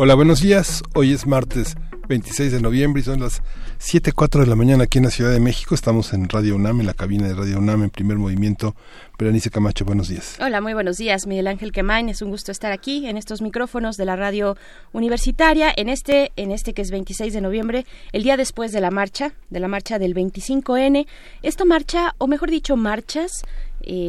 Hola, buenos días. Hoy es martes 26 de noviembre y son las 7.04 de la mañana aquí en la Ciudad de México. Estamos en Radio UNAM, en la cabina de Radio UNAM, en primer movimiento. Berenice Camacho, buenos días. Hola, muy buenos días, Miguel Ángel Quemain. Es un gusto estar aquí en estos micrófonos de la radio universitaria, en este, en este que es 26 de noviembre, el día después de la marcha, de la marcha del 25N. Esta marcha, o mejor dicho, marchas,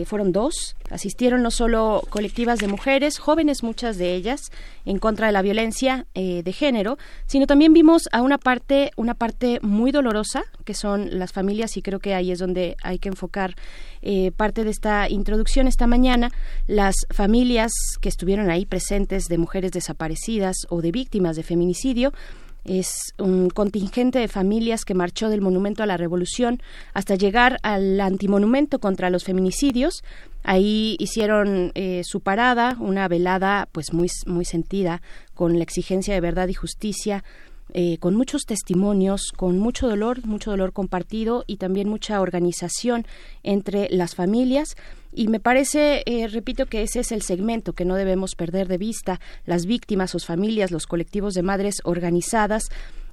fueron dos. Asistieron no solo colectivas de mujeres, jóvenes muchas de ellas, en contra de la violencia eh, de género, sino también vimos a una parte, una parte muy dolorosa, que son las familias, y creo que ahí es donde hay que enfocar eh, parte de esta introducción esta mañana, las familias que estuvieron ahí presentes de mujeres desaparecidas o de víctimas de feminicidio, es un contingente de familias que marchó del Monumento a la Revolución hasta llegar al antimonumento contra los feminicidios. Ahí hicieron eh, su parada, una velada pues muy, muy sentida con la exigencia de verdad y justicia eh, con muchos testimonios, con mucho dolor, mucho dolor compartido y también mucha organización entre las familias. Y me parece, eh, repito, que ese es el segmento que no debemos perder de vista, las víctimas, sus familias, los colectivos de madres organizadas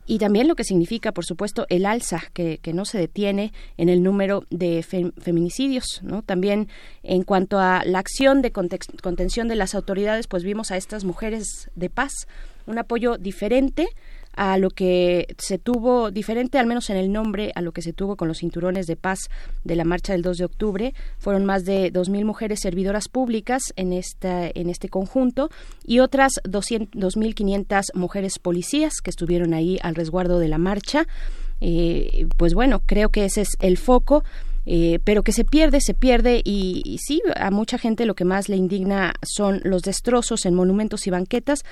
y también lo que significa, por supuesto, el alza que, que no se detiene en el número de feminicidios. ¿no? También en cuanto a la acción de contención de las autoridades, pues vimos a estas mujeres de paz, un apoyo diferente a lo que se tuvo, diferente al menos en el nombre, a lo que se tuvo con los cinturones de paz de la marcha del 2 de octubre. Fueron más de 2.000 mujeres servidoras públicas en, esta, en este conjunto y otras 2.500 mujeres policías que estuvieron ahí al resguardo de la marcha. Eh, pues bueno, creo que ese es el foco. Eh, pero que se pierde, se pierde y, y, sí, a mucha gente lo que más le indigna son los destrozos en monumentos y banquetas,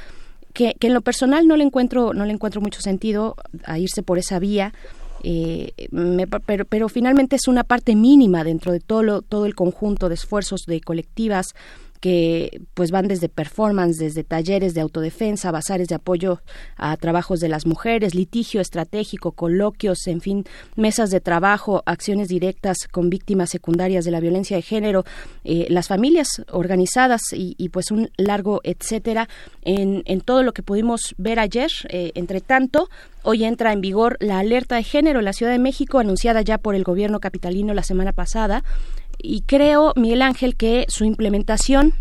que, en lo personal no le encuentro no le encuentro mucho sentido a irse por esa vía eh, pero, pero finalmente es una parte mínima dentro de todo todo el conjunto de esfuerzos de colectivas que pues van desde performance, desde talleres de autodefensa, bazares de apoyo a trabajos de las mujeres, litigio estratégico, coloquios, en fin, mesas de trabajo, acciones directas con víctimas secundarias de la violencia de género, eh, las familias organizadas y, pues un largo etcétera en, en, todo lo que pudimos ver ayer. Eh, entre tanto, Hoy entra en vigor la alerta de género en la Ciudad de México, anunciada ya por el gobierno capitalino la semana pasada y creo, Miguel Ángel, que su implementación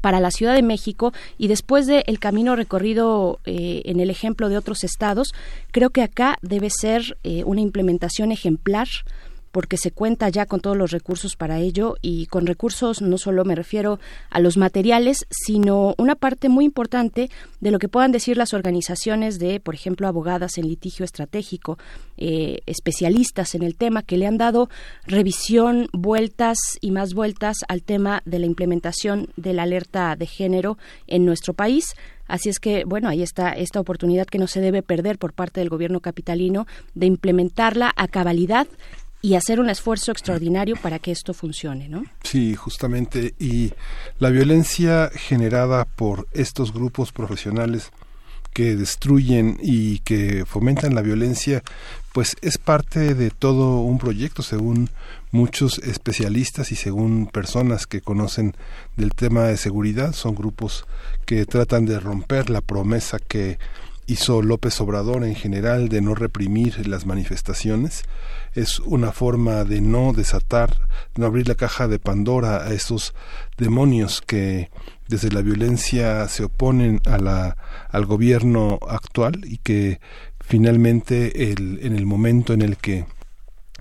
para la Ciudad de México y después del camino recorrido eh, en el ejemplo de otros estados, creo que acá debe ser eh, una implementación ejemplar porque se cuenta ya con todos los recursos para ello y con recursos no solo me refiero a los materiales, sino una parte muy importante de lo que puedan decir las organizaciones de, por ejemplo, abogadas en litigio estratégico, eh, especialistas en el tema que le han dado revisión, vueltas y más vueltas al tema de la implementación de la alerta de género en nuestro país. Así es que, bueno, ahí está esta oportunidad que no se debe perder por parte del gobierno capitalino de implementarla a cabalidad y hacer un esfuerzo extraordinario para que esto funcione, ¿no? Sí, justamente. Y la violencia generada por estos grupos profesionales que destruyen y que fomentan la violencia, pues es parte de todo un proyecto, según muchos especialistas y según personas que conocen del tema de seguridad. Son grupos que tratan de romper la promesa que hizo López Obrador en general de no reprimir las manifestaciones. Es una forma de no desatar, no abrir la caja de Pandora a esos demonios que desde la violencia se oponen al gobierno actual y que finalmente el, en el momento en el que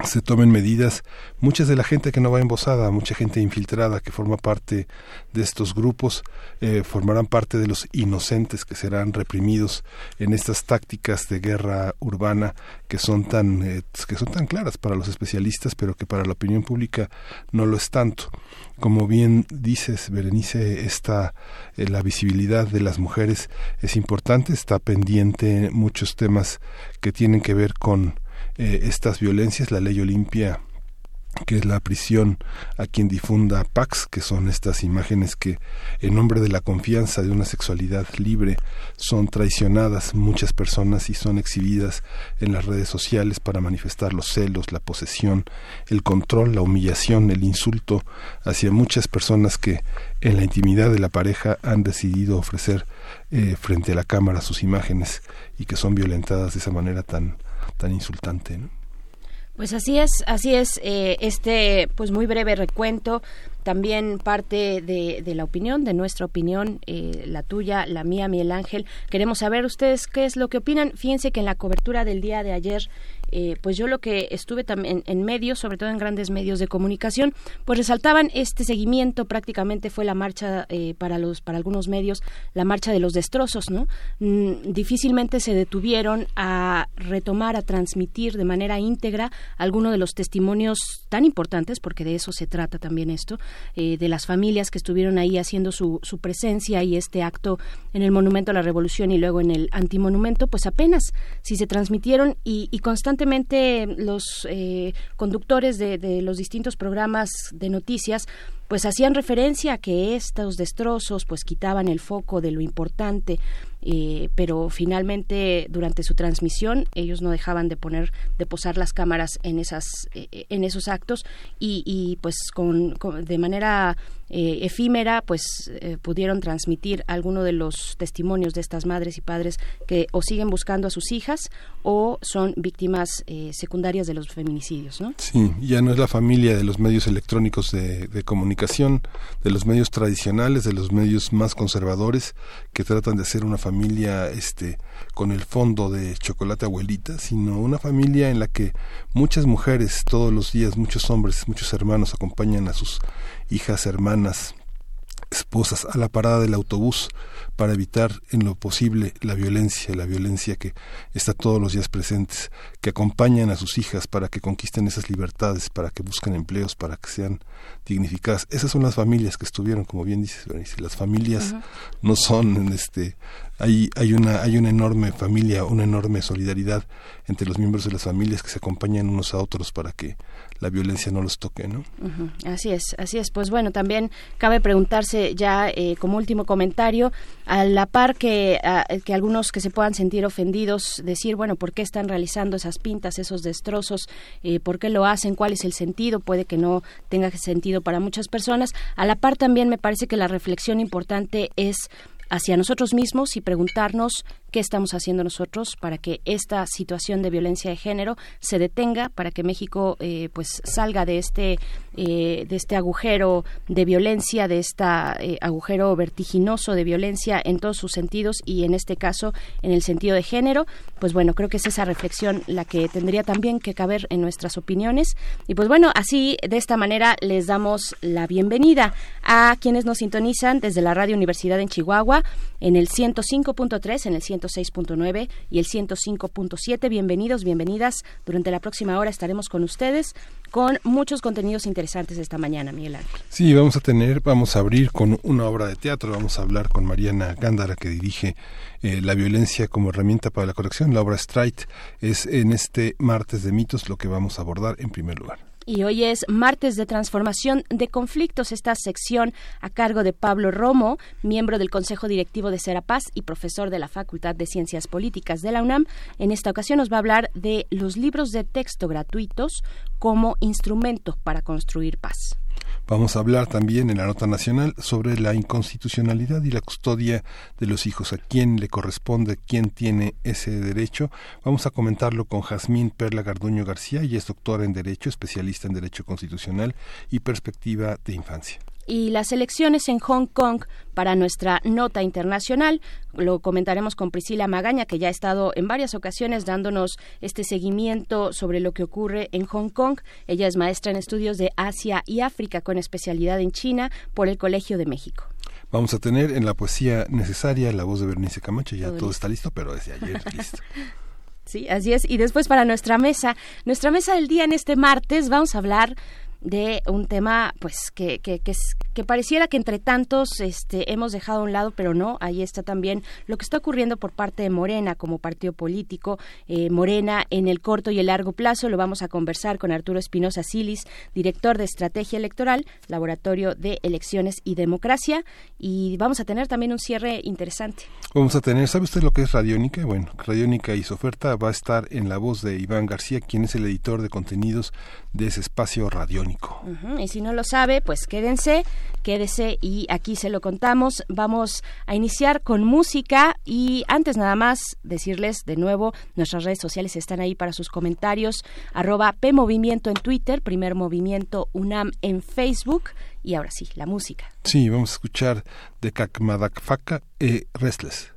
se tomen medidas. Muchas de la gente que no va embosada, mucha gente infiltrada que forma parte de estos grupos, eh, formarán parte de los inocentes que serán reprimidos en estas tácticas de guerra urbana que son tan eh, que son tan claras para los especialistas, pero que para la opinión pública no lo es tanto. Como bien dices, Berenice, esta eh, la visibilidad de las mujeres es importante, está pendiente muchos temas que tienen que ver con eh, estas violencias, la ley Olimpia que es la prisión a quien difunda Pax, que son estas imágenes que en nombre de la confianza de una sexualidad libre son traicionadas muchas personas y son exhibidas en las redes sociales para manifestar los celos, la posesión, el control, la humillación, el insulto hacia muchas personas que en la intimidad de la pareja han decidido ofrecer eh, frente a la cámara sus imágenes y que son violentadas de esa manera tan tan insultante. Pues así es, así es. Eh, este, pues muy breve recuento, también parte de, de la opinión, de nuestra opinión, eh, la tuya, la mía, Miguel Ángel. Queremos saber ustedes qué es lo que opinan. Fíjense que en la cobertura del día de ayer eh, pues yo lo que estuve también en medios, sobre todo en grandes medios de comunicación, pues resaltaban este seguimiento, prácticamente fue la marcha eh, para los para algunos medios, la marcha de los destrozos, ¿no? Mm, difícilmente se detuvieron a retomar, a transmitir de manera íntegra algunos de los testimonios tan importantes, porque de eso se trata también esto, eh, de las familias que estuvieron ahí haciendo su, su presencia y este acto en el Monumento a la Revolución y luego en el Antimonumento, pues apenas si se transmitieron y, y constantemente constantemente los eh, conductores de, de, los distintos programas de noticias pues hacían referencia a que estos destrozos pues quitaban el foco de lo importante eh, pero finalmente durante su transmisión ellos no dejaban de poner de posar las cámaras en esas eh, en esos actos y, y pues con, de manera eh, efímera pues eh, pudieron transmitir alguno de los testimonios de estas madres y padres que o siguen buscando a sus hijas o son víctimas eh, secundarias de los feminicidios ¿no? sí ya no es la familia de los medios electrónicos de, de comunicación de los medios tradicionales de los medios más conservadores que tratan de ser una familia este con el fondo de chocolate abuelita, sino una familia en la que muchas mujeres todos los días, muchos hombres, muchos hermanos acompañan a sus hijas, hermanas, esposas a la parada del autobús para evitar en lo posible la violencia, la violencia que está todos los días presentes, que acompañan a sus hijas para que conquisten esas libertades, para que busquen empleos, para que sean dignificadas. Esas son las familias que estuvieron, como bien dices, Berenice. Las familias uh -huh. no son, este, hay, hay una, hay una enorme familia, una enorme solidaridad entre los miembros de las familias que se acompañan unos a otros para que la violencia no los toque, ¿no? Así es, así es. Pues bueno, también cabe preguntarse ya eh, como último comentario, a la par que, que algunos que se puedan sentir ofendidos, decir, bueno, ¿por qué están realizando esas pintas, esos destrozos? Eh, ¿Por qué lo hacen? ¿Cuál es el sentido? Puede que no tenga sentido para muchas personas. A la par también me parece que la reflexión importante es hacia nosotros mismos y preguntarnos qué estamos haciendo nosotros para que esta situación de violencia de género se detenga, para que México eh, pues salga de este eh, de este agujero de violencia, de este agujero vertiginoso de violencia en todos sus sentidos y en este caso en el sentido de género. Pues bueno, creo que es esa reflexión la que tendría también que caber en nuestras opiniones. Y pues bueno, así de esta manera les damos la bienvenida a quienes nos sintonizan desde la Radio Universidad en Chihuahua en el 105.3, en el 106.9 y el 105.7. Bienvenidos, bienvenidas. Durante la próxima hora estaremos con ustedes con muchos contenidos interesantes esta mañana, Miguel Ángel. Sí, vamos a tener, vamos a abrir con una obra de teatro, vamos a hablar con Mariana Gándara que dirige eh, la violencia como herramienta para la corrección. La obra Strike es en este martes de mitos lo que vamos a abordar en primer lugar. Y hoy es martes de transformación de conflictos, esta sección a cargo de Pablo Romo, miembro del Consejo Directivo de Serapaz y profesor de la Facultad de Ciencias Políticas de la UNAM. En esta ocasión nos va a hablar de los libros de texto gratuitos como instrumento para construir paz. Vamos a hablar también en la nota nacional sobre la inconstitucionalidad y la custodia de los hijos, a quién le corresponde, quién tiene ese derecho. Vamos a comentarlo con Jazmín Perla Garduño García, y es doctora en Derecho, especialista en Derecho Constitucional y Perspectiva de Infancia. Y las elecciones en Hong Kong para nuestra nota internacional. Lo comentaremos con Priscila Magaña, que ya ha estado en varias ocasiones dándonos este seguimiento sobre lo que ocurre en Hong Kong. Ella es maestra en estudios de Asia y África con especialidad en China por el Colegio de México. Vamos a tener en la poesía necesaria la voz de Bernice Camacho. Ya todo, está listo, pero desde ayer listo. Sí, así es. Y después para nuestra mesa, nuestra mesa del día en este martes, vamos a hablar de un tema pues que, que, que, que, pareciera que entre tantos este, hemos dejado a un lado, pero no, ahí está también lo que está ocurriendo por parte de Morena como partido político, eh, Morena en el corto y el largo plazo, lo vamos a conversar con Arturo Espinosa Silis, director de Estrategia Electoral, Laboratorio de Elecciones y Democracia, y vamos a tener también un cierre interesante. Vamos a tener, ¿sabe usted lo que es Radiónica? Bueno, Radiónica y su oferta va a estar en la voz de Iván García, quien es el editor de contenidos de ese espacio radiónico. Y si no lo sabe, pues quédense, quédese y aquí se lo contamos. Vamos a iniciar con música y antes nada más decirles de nuevo, nuestras redes sociales están ahí para sus comentarios, arroba PMovimiento en Twitter, Primer Movimiento UNAM en Facebook y ahora sí, la música. Sí, vamos a escuchar de Kakmadakfaka e Restless.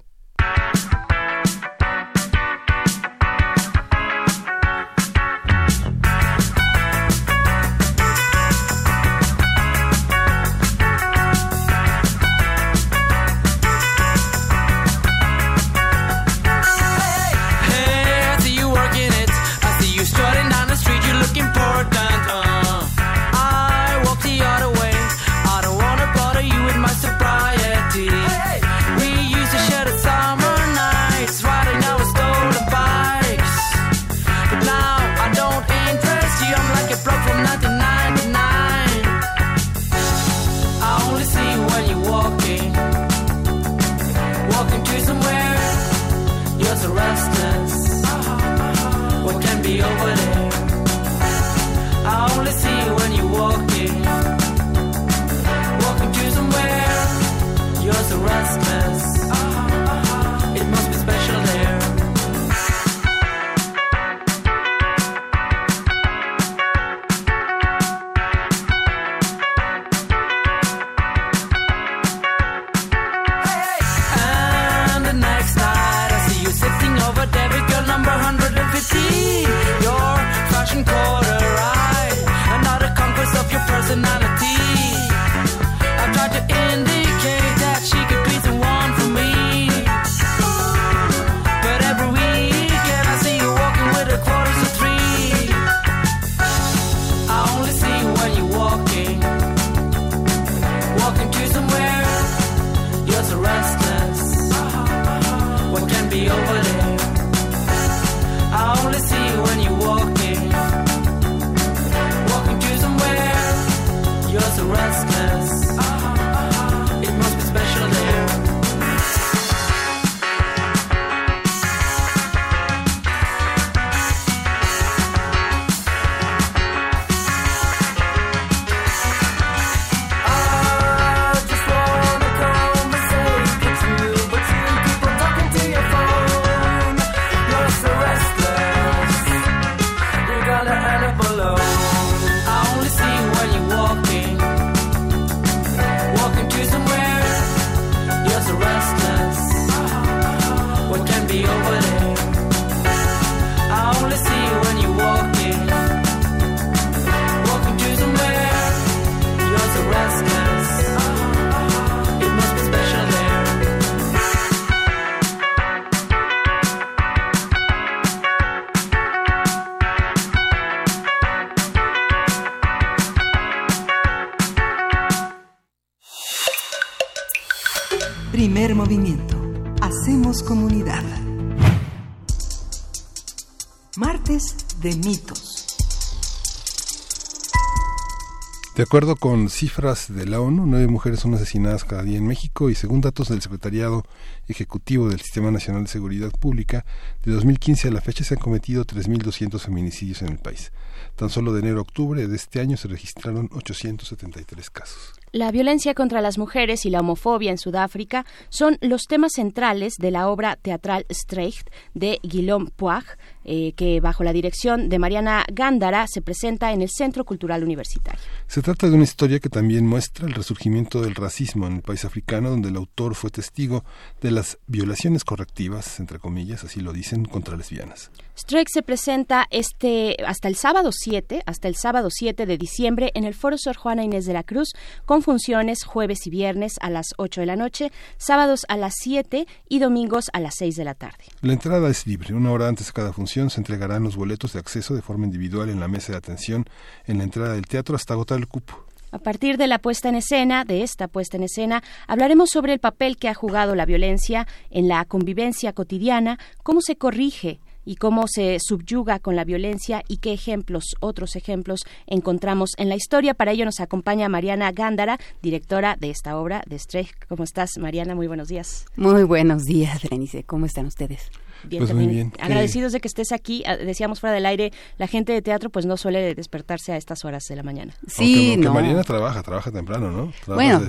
De acuerdo con cifras de la ONU, nueve mujeres son asesinadas cada día en México y según datos del Secretariado Ejecutivo del Sistema Nacional de Seguridad Pública, de 2015 a la fecha se han cometido 3.200 feminicidios en el país. Tan solo de enero a octubre de este año se registraron 873 casos. La violencia contra las mujeres y la homofobia en Sudáfrica son los temas centrales de la obra teatral Streicht de Guillaume Puig, eh, que bajo la dirección de Mariana Gándara se presenta en el Centro Cultural Universitario. Se trata de una historia que también muestra el resurgimiento del racismo en el país africano, donde el autor fue testigo de las violaciones correctivas, entre comillas, así lo dicen, contra lesbianas. Strike se presenta este hasta el sábado 7, hasta el sábado 7 de diciembre en el Foro Sor Juana Inés de la Cruz, con funciones jueves y viernes a las 8 de la noche, sábados a las 7 y domingos a las 6 de la tarde. La entrada es libre. Una hora antes de cada función se entregarán los boletos de acceso de forma individual en la mesa de atención en la entrada del teatro hasta agotar el cupo. A partir de la puesta en escena, de esta puesta en escena, hablaremos sobre el papel que ha jugado la violencia en la convivencia cotidiana, cómo se corrige y cómo se subyuga con la violencia y qué ejemplos, otros ejemplos, encontramos en la historia. Para ello nos acompaña Mariana Gándara, directora de esta obra de Streich. ¿Cómo estás, Mariana? Muy buenos días. Muy buenos días, Berenice. ¿Cómo están ustedes? Bien, pues. Bien. Agradecidos de que estés aquí. Ah, decíamos fuera del aire, la gente de teatro pues no suele despertarse a estas horas de la mañana. Sí, no. Mariana trabaja, trabaja temprano, ¿no? bueno,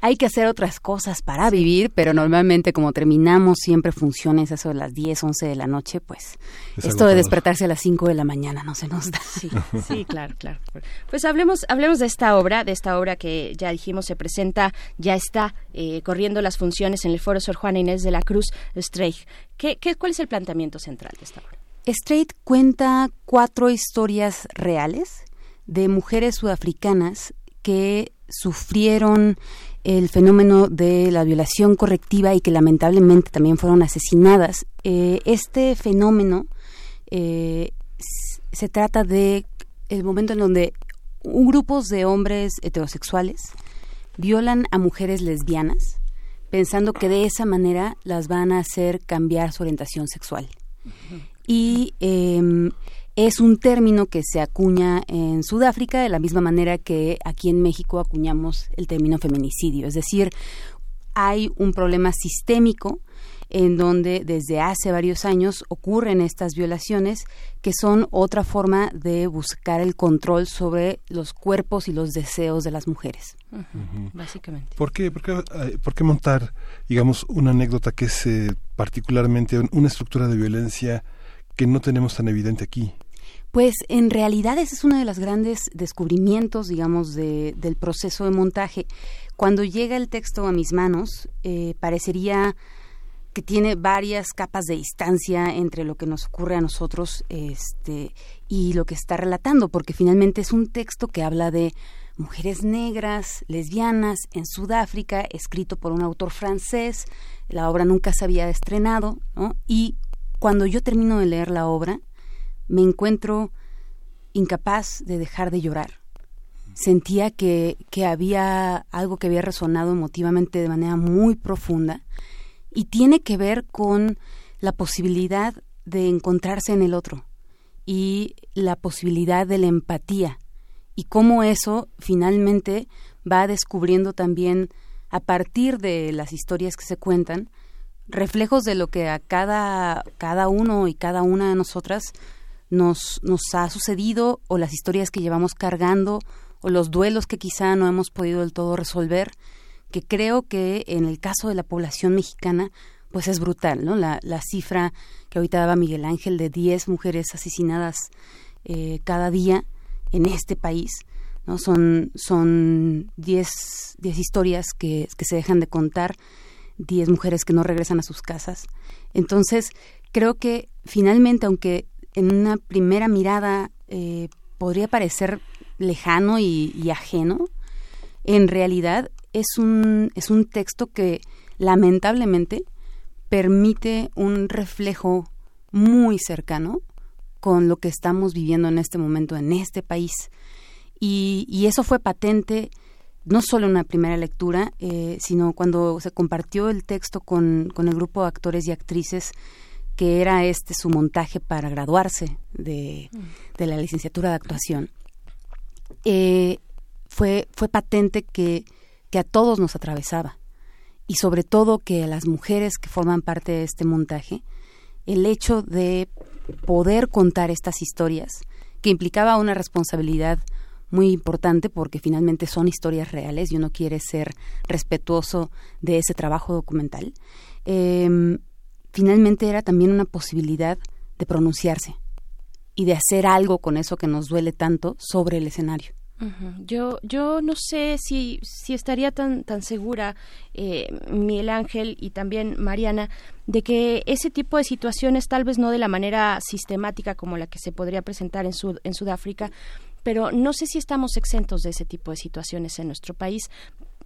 hay, que hacer otras cosas para vivir, pero normalmente como terminamos siempre funciones eso de las 10, 11 de la noche, pues esto de despertarse a las 5 de la mañana no se nos da. Sí, claro, claro. Pues hablemos, hablemos de esta obra, de esta obra que ya dijimos se presenta, ya está eh, corriendo las funciones en el Foro Sor Juana Inés de la Cruz Streich. ¿Qué, qué, cuál es el planteamiento central de esta obra? Straight cuenta cuatro historias reales de mujeres sudafricanas que sufrieron el fenómeno de la violación correctiva y que lamentablemente también fueron asesinadas. Eh, este fenómeno eh, se trata de el momento en donde grupos de hombres heterosexuales violan a mujeres lesbianas pensando que de esa manera las van a hacer cambiar su orientación sexual. Y em, es un término que se acuña en Sudáfrica de la misma manera que aquí en México acuñamos el término feminicidio. Es decir, hay un problema sistémico en donde desde hace varios años ocurren estas violaciones que son otra forma de buscar el control sobre los cuerpos y los deseos de las mujeres. Básicamente. ¿Por qué, por, qué, montar, digamos, una anécdota que es eh, particularmente una estructura de violencia que no tenemos tan evidente aquí? Pues en realidad ese es uno de los grandes descubrimientos, digamos, del proceso de montaje. Cuando llega el texto a mis manos, eh, parecería que tiene varias capas de distancia entre lo que nos ocurre a nosotros este, y lo que está relatando, porque finalmente es un texto que habla de mujeres negras, lesbianas, en Sudáfrica, escrito por un autor francés. La obra nunca se había estrenado, ¿no? Y cuando yo termino de leer la obra, me encuentro incapaz de dejar de llorar. Sentía que, que había algo que había resonado emotivamente de manera muy profunda y tiene que ver con la posibilidad de encontrarse en el otro y la posibilidad de la empatía y cómo eso finalmente va descubriendo también a partir de las historias que se cuentan reflejos de lo que a cada, cada uno y cada una de nosotras nos, nos ha sucedido o las historias que llevamos cargando o los duelos que quizá no hemos podido del todo resolver, que creo que en el caso de la población mexicana pues es brutal, ¿no? La, la cifra que ahorita daba Miguel Ángel de 10 mujeres asesinadas eh, cada día en este país, ¿no? Son, son 10, historias que, que se dejan de contar 10 mujeres que no regresan a sus casas. Entonces, creo que finalmente, aunque en una primera mirada eh, podría parecer lejano y, ajeno, en realidad es un, es un texto que lamentablemente permite un reflejo muy cercano con lo que estamos viviendo en este momento en este país. Y, y eso fue patente no solo en una primera lectura, eh, sino cuando se compartió el texto con, con, el grupo de actores y actrices, que era este su montaje para graduarse de, de la licenciatura de actuación, eh, fue, fue patente que, que a todos nos atravesaba. Y sobre todo que a las mujeres que forman parte de este montaje, el hecho de poder contar estas historias, que implicaba una responsabilidad muy importante porque finalmente son historias reales y uno quiere ser respetuoso de ese trabajo documental. Em, finalmente era también una posibilidad de pronunciarse y de hacer algo con eso que nos duele tanto sobre el escenario. Yo, yo no sé si, si estaría tan, tan segura, eh, Miguel Ángel y también Mariana, de que ese tipo de situaciones, tal vez no de la manera sistemática como la que se podría presentar en, en Sudáfrica, pero no sé si estamos exentos de ese tipo de situaciones en nuestro país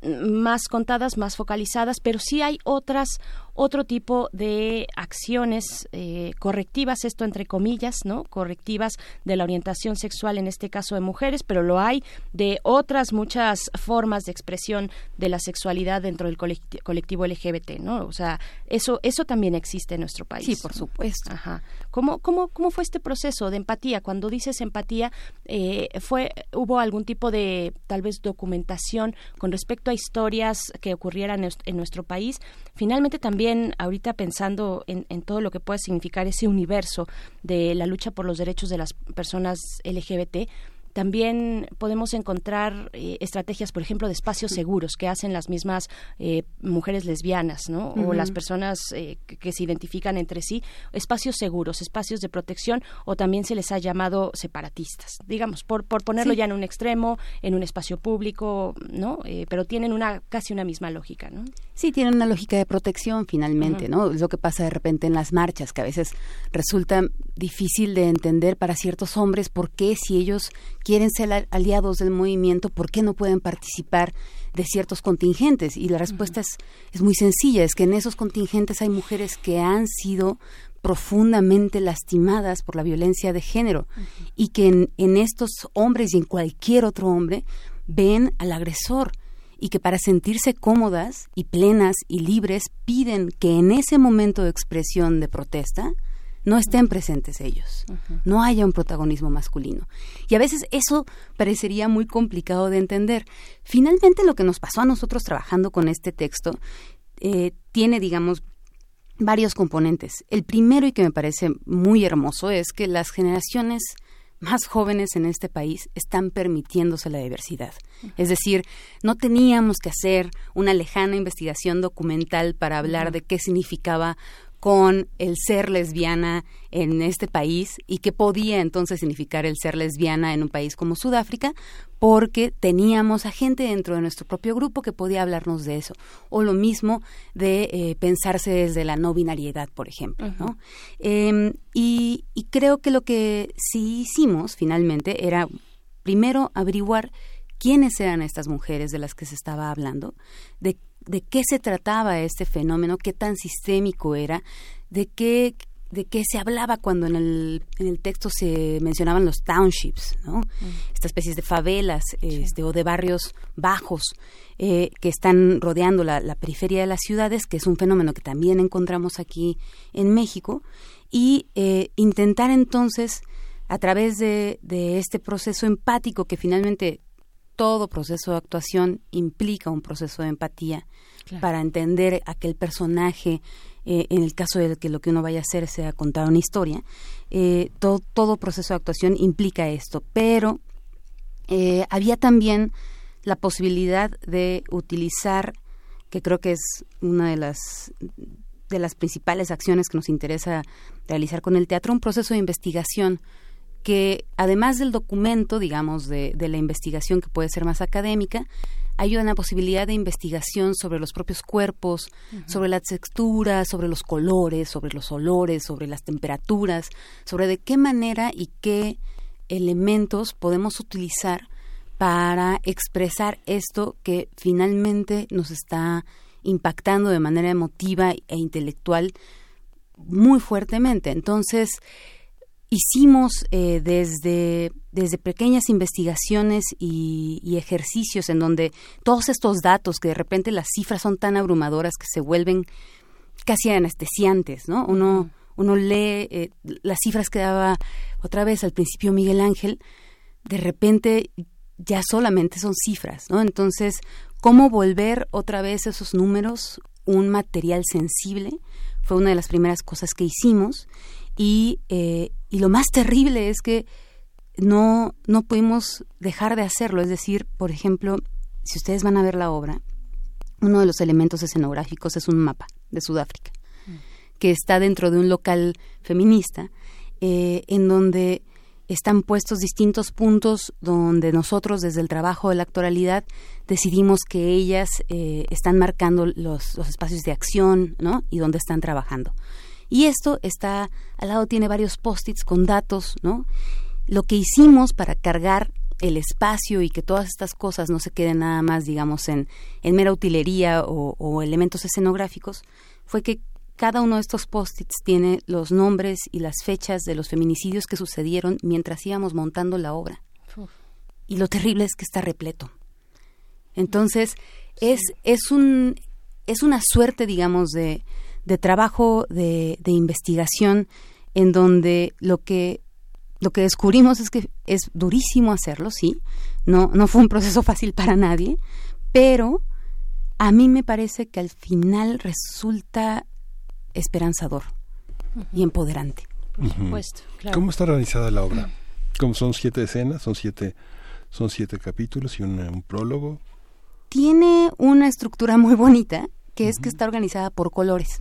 más contadas, más focalizadas, pero sí hay otras otro tipo de acciones eh, correctivas, esto entre comillas, ¿no? Correctivas de la orientación sexual, en este caso de mujeres, pero lo hay de otras muchas formas de expresión de la sexualidad dentro del colectivo LGBT, ¿no? O sea, eso, eso también existe en nuestro país. Sí, por supuesto. Ajá. ¿Cómo, cómo, cómo fue este proceso de empatía? Cuando dices empatía, eh, fue, ¿hubo algún tipo de, tal vez, documentación con respecto a historias que ocurrieran en nuestro país? Finalmente también ahorita pensando en, en, todo lo que puede significar ese universo de la lucha por los derechos de las personas LGBT, también podemos encontrar eh, estrategias, por ejemplo, de espacios seguros que hacen las mismas eh, mujeres lesbianas, ¿no? O las personas eh, que, se identifican entre sí, espacios seguros, espacios de protección, o también se les ha llamado separatistas, digamos, por, por ponerlo ya en un extremo, en un espacio público, ¿no? pero tienen una casi una misma lógica, ¿no? Sí, tienen una lógica de protección finalmente, ¿no? Es lo que pasa de repente en las marchas, que a veces resulta difícil de entender para ciertos hombres por qué si ellos quieren ser aliados del movimiento, ¿por qué no pueden participar de ciertos contingentes? Y la respuesta es, es muy sencilla, es que en esos contingentes hay mujeres que han sido profundamente lastimadas por la violencia de género y que en, en estos hombres y en cualquier otro hombre ven al agresor y que para sentirse cómodas y plenas y libres piden que en ese momento de expresión de protesta no estén presentes ellos, no haya un protagonismo masculino. Y a veces eso parecería muy complicado de entender. Finalmente lo que nos pasó a nosotros trabajando con este texto eh, tiene, digamos, varios componentes. El primero y que me parece muy hermoso es que las generaciones más jóvenes en este país están permitiéndose la diversidad. Es decir, no teníamos que hacer una lejana investigación documental para hablar de qué significaba con el ser lesbiana en este país y qué podía entonces significar el ser lesbiana en un país como Sudáfrica, porque teníamos a gente dentro de nuestro propio grupo que podía hablarnos de eso. O lo mismo de eh, pensarse desde la no binariedad, por ejemplo. ¿no? Em, y, y creo que lo que sí hicimos finalmente era primero averiguar quiénes eran estas mujeres de las que se estaba hablando, de de qué se trataba este fenómeno, qué tan sistémico era, de qué de qué se hablaba cuando en el, en el texto se mencionaban los townships, ¿no? Mm. Estas especies de favelas este, o de barrios bajos eh, que están rodeando la, periferia de las ciudades, que es un fenómeno que también encontramos aquí en México, y eh, intentar entonces, a través de, de este proceso empático que finalmente todo proceso de actuación implica un proceso de empatía para entender aquel personaje, eh, en el caso de que lo que uno vaya a hacer sea contar una historia, eh, todo, todo, proceso de actuación implica esto, pero eh, había también la posibilidad de utilizar, que creo que es una de las de las principales acciones que nos interesa realizar con el teatro, un proceso de investigación que además del documento, digamos, de, la investigación que puede ser más académica, hay una posibilidad de investigación sobre los propios cuerpos, sobre la textura, sobre los colores, sobre los olores, sobre las temperaturas, sobre de qué manera y qué elementos podemos utilizar para expresar esto que finalmente nos está impactando de manera emotiva e intelectual muy fuertemente. Entonces, hicimos eh, desde, desde pequeñas investigaciones y, ejercicios en donde todos estos datos, que de repente las cifras son tan abrumadoras que se vuelven casi anestesiantes, ¿no? Uno, uno lee eh, las cifras que daba otra vez al principio Miguel Ángel, de repente ya solamente son cifras, ¿no? Entonces, ¿cómo volver otra vez esos números un material sensible? Fue una de las primeras cosas que hicimos y, eh, y lo más terrible es que no, no pudimos dejar de hacerlo. Es decir, por ejemplo, si ustedes van a ver la obra, uno de los elementos escenográficos es un mapa de Sudáfrica, mm. que está dentro de un local feminista eh, en donde están puestos distintos puntos donde nosotros desde el trabajo de la actualidad decidimos que ellas eh, están marcando los, los, espacios de acción ¿no? y donde están trabajando. Y esto está, al lado tiene varios post-its con datos, ¿no? Lo que hicimos para cargar el espacio y que todas estas cosas no se queden nada más, digamos, en, en mera utilería o, o elementos escenográficos, fue que cada uno de estos post-its tiene los nombres y las fechas de los feminicidios que sucedieron mientras íbamos montando la obra. Y lo terrible es que está repleto. Entonces, es, es, un, es una suerte, digamos, de, de trabajo de, de, investigación en donde lo que, lo que descubrimos es que es durísimo hacerlo, sí. No, no fue un proceso fácil para nadie, pero a mí me parece que al final resulta esperanzador y empoderante. Por supuesto, ¿Cómo está organizada la obra? ¿Cómo son siete escenas? ¿Son siete, son siete capítulos y un prólogo? Tiene una estructura muy bonita, que es que está organizada por colores.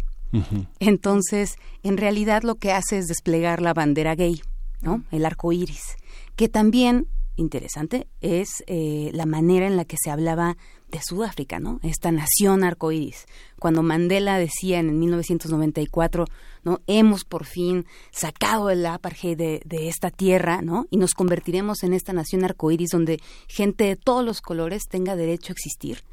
Entonces, en realidad lo que hace es desplegar la bandera gay, ¿no? El arco iris, que también interesante es eh, la manera en la que se hablaba de Sudáfrica, ¿no? Esta nación arcoíris. Cuando Mandela decía en 1994, ¿no? Hemos por fin sacado el apartheid de, esta tierra, ¿no? Y nos convertiremos en esta nación arcoíris donde gente de todos los colores tenga derecho a existir.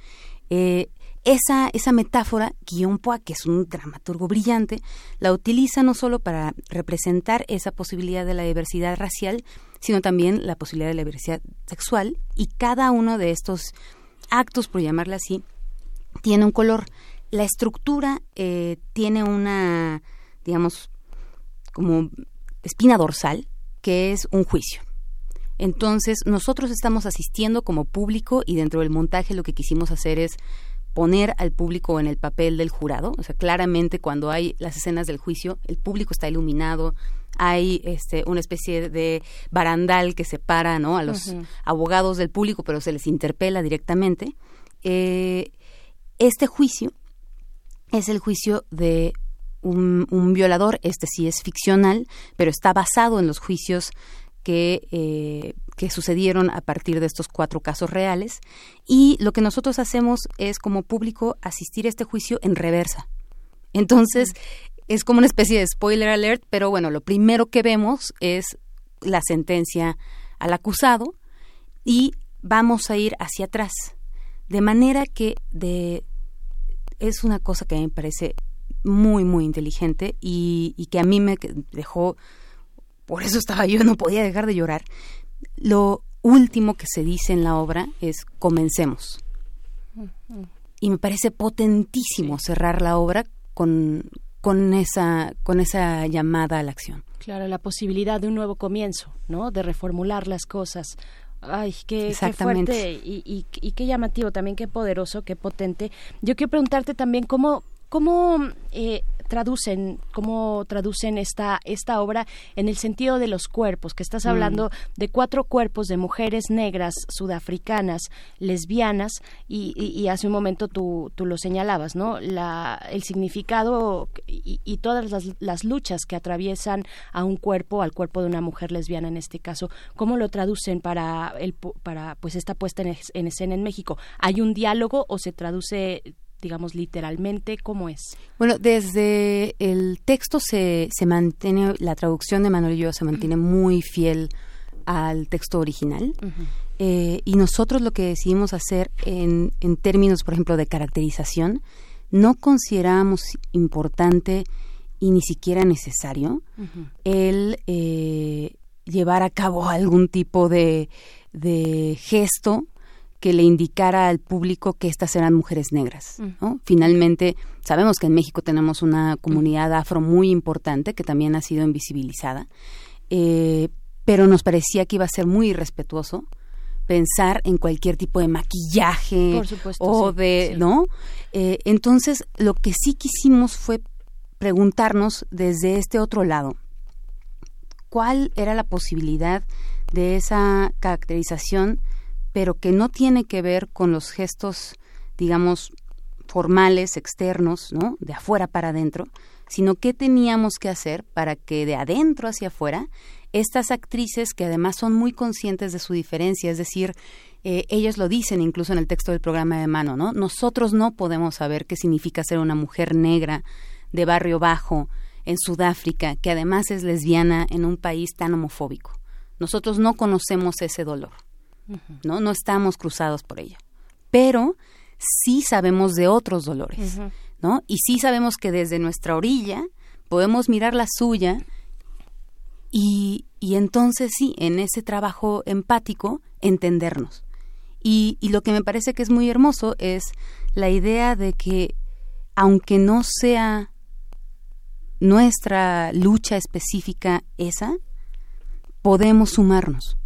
Eh, esa, esa metáfora, Guillaume Poix, que es un dramaturgo brillante, la utiliza no solo para representar esa posibilidad de la diversidad racial, sino también la posibilidad de la diversidad sexual, y cada uno de estos actos, por llamarla así, tiene un color. La estructura eh, tiene una, digamos, como espina dorsal, que es un juicio. Entonces, nosotros estamos asistiendo como público y dentro del montaje lo que quisimos hacer es poner al público en el papel del jurado. O sea, claramente cuando hay las escenas del juicio, el público está iluminado, hay este, una especie de barandal que separa ¿no? a los abogados del público, pero se les interpela directamente. Eh, este juicio es el juicio de un, un, violador, este sí es ficcional, pero está basado en los juicios que, eh, que sucedieron a partir de estos cuatro casos reales. Y lo que nosotros hacemos es como público asistir a este juicio en reversa. Entonces, es como una especie de spoiler alert, pero bueno, lo primero que vemos es la sentencia al acusado y vamos a ir hacia atrás. De manera que de, es una cosa que me parece muy, muy inteligente y, y que a mí me dejó, por eso estaba yo, no podía dejar de llorar. Lo último que se dice en la obra es comencemos. Y me parece potentísimo cerrar la obra con, con esa, con esa llamada a la acción. Claro, la posibilidad de un nuevo comienzo, ¿no? De reformular las cosas. Ay, qué, qué fuerte y, y, y, qué llamativo también, qué poderoso, qué potente. Yo quiero preguntarte también cómo, cómo eh, traducen, cómo traducen esta, esta obra en el sentido de los cuerpos, que estás hablando mm. de cuatro cuerpos de mujeres negras, sudafricanas, lesbianas, y, y, y hace un momento tú, tú, lo señalabas, ¿no? La, el significado y, y todas las, las, luchas que atraviesan a un cuerpo, al cuerpo de una mujer lesbiana en este caso, ¿cómo lo traducen para, el, para pues esta puesta en, en escena en México? ¿Hay un diálogo o se traduce digamos, literalmente? ¿Cómo es? Bueno, desde el texto se, se mantiene, la traducción de Manuel y yo se mantiene muy fiel al texto original. Uh -huh. eh, y nosotros lo que decidimos hacer en, en términos, por ejemplo, de caracterización, no consideramos importante y ni siquiera necesario uh -huh. el eh, llevar a cabo algún tipo de, de gesto que le indicara al público que estas eran mujeres negras. ¿no? Finalmente, sabemos que en México tenemos una comunidad afro muy importante que también ha sido invisibilizada, eh, pero nos parecía que iba a ser muy irrespetuoso pensar en cualquier tipo de maquillaje supuesto, o sí, de, sí. ¿no? Eh, entonces, lo que sí quisimos fue preguntarnos desde este otro lado, ¿cuál era la posibilidad de esa caracterización pero que no tiene que ver con los gestos, digamos, formales, externos, ¿no? De afuera para adentro, sino qué teníamos que hacer para que de adentro hacia afuera estas actrices que además son muy conscientes de su diferencia, es decir, eh, ellos lo dicen incluso en el texto del programa de mano, ¿no? Nosotros no podemos saber qué significa ser una mujer negra de barrio bajo en Sudáfrica, que además es lesbiana en un país tan homofóbico. Nosotros no conocemos ese dolor, ¿no? No estamos cruzados por ello. Pero sí sabemos de otros dolores, ¿no? Y sí sabemos que desde nuestra orilla podemos mirar la suya y, y entonces sí, en ese trabajo empático, entendernos. Y, y, lo que me parece que es muy hermoso es la idea de que, aunque no sea nuestra lucha específica esa, podemos sumarnos,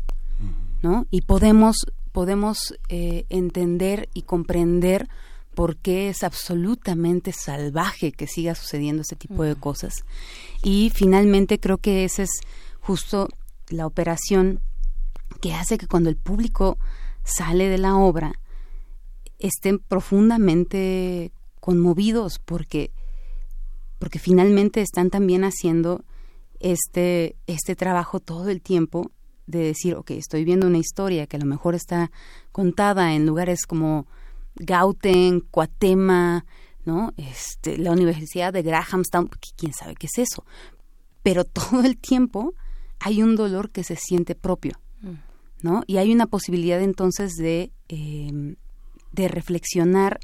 ¿no? Y podemos, podemos eh, entender y comprender por qué es absolutamente salvaje que siga sucediendo este tipo de cosas. Y finalmente creo que esa es justo la operación que hace que cuando el público sale de la obra estén profundamente conmovidos porque porque finalmente están también haciendo este este trabajo todo el tiempo de decir, ok, estoy viendo una historia que a lo mejor está contada en lugares como Gauten, Cuatema, ¿no? Este, la Universidad de Grahamstown, quién sabe qué es eso. Pero todo el tiempo hay un dolor que se siente propio, ¿no? Y hay una posibilidad entonces de, em, de reflexionar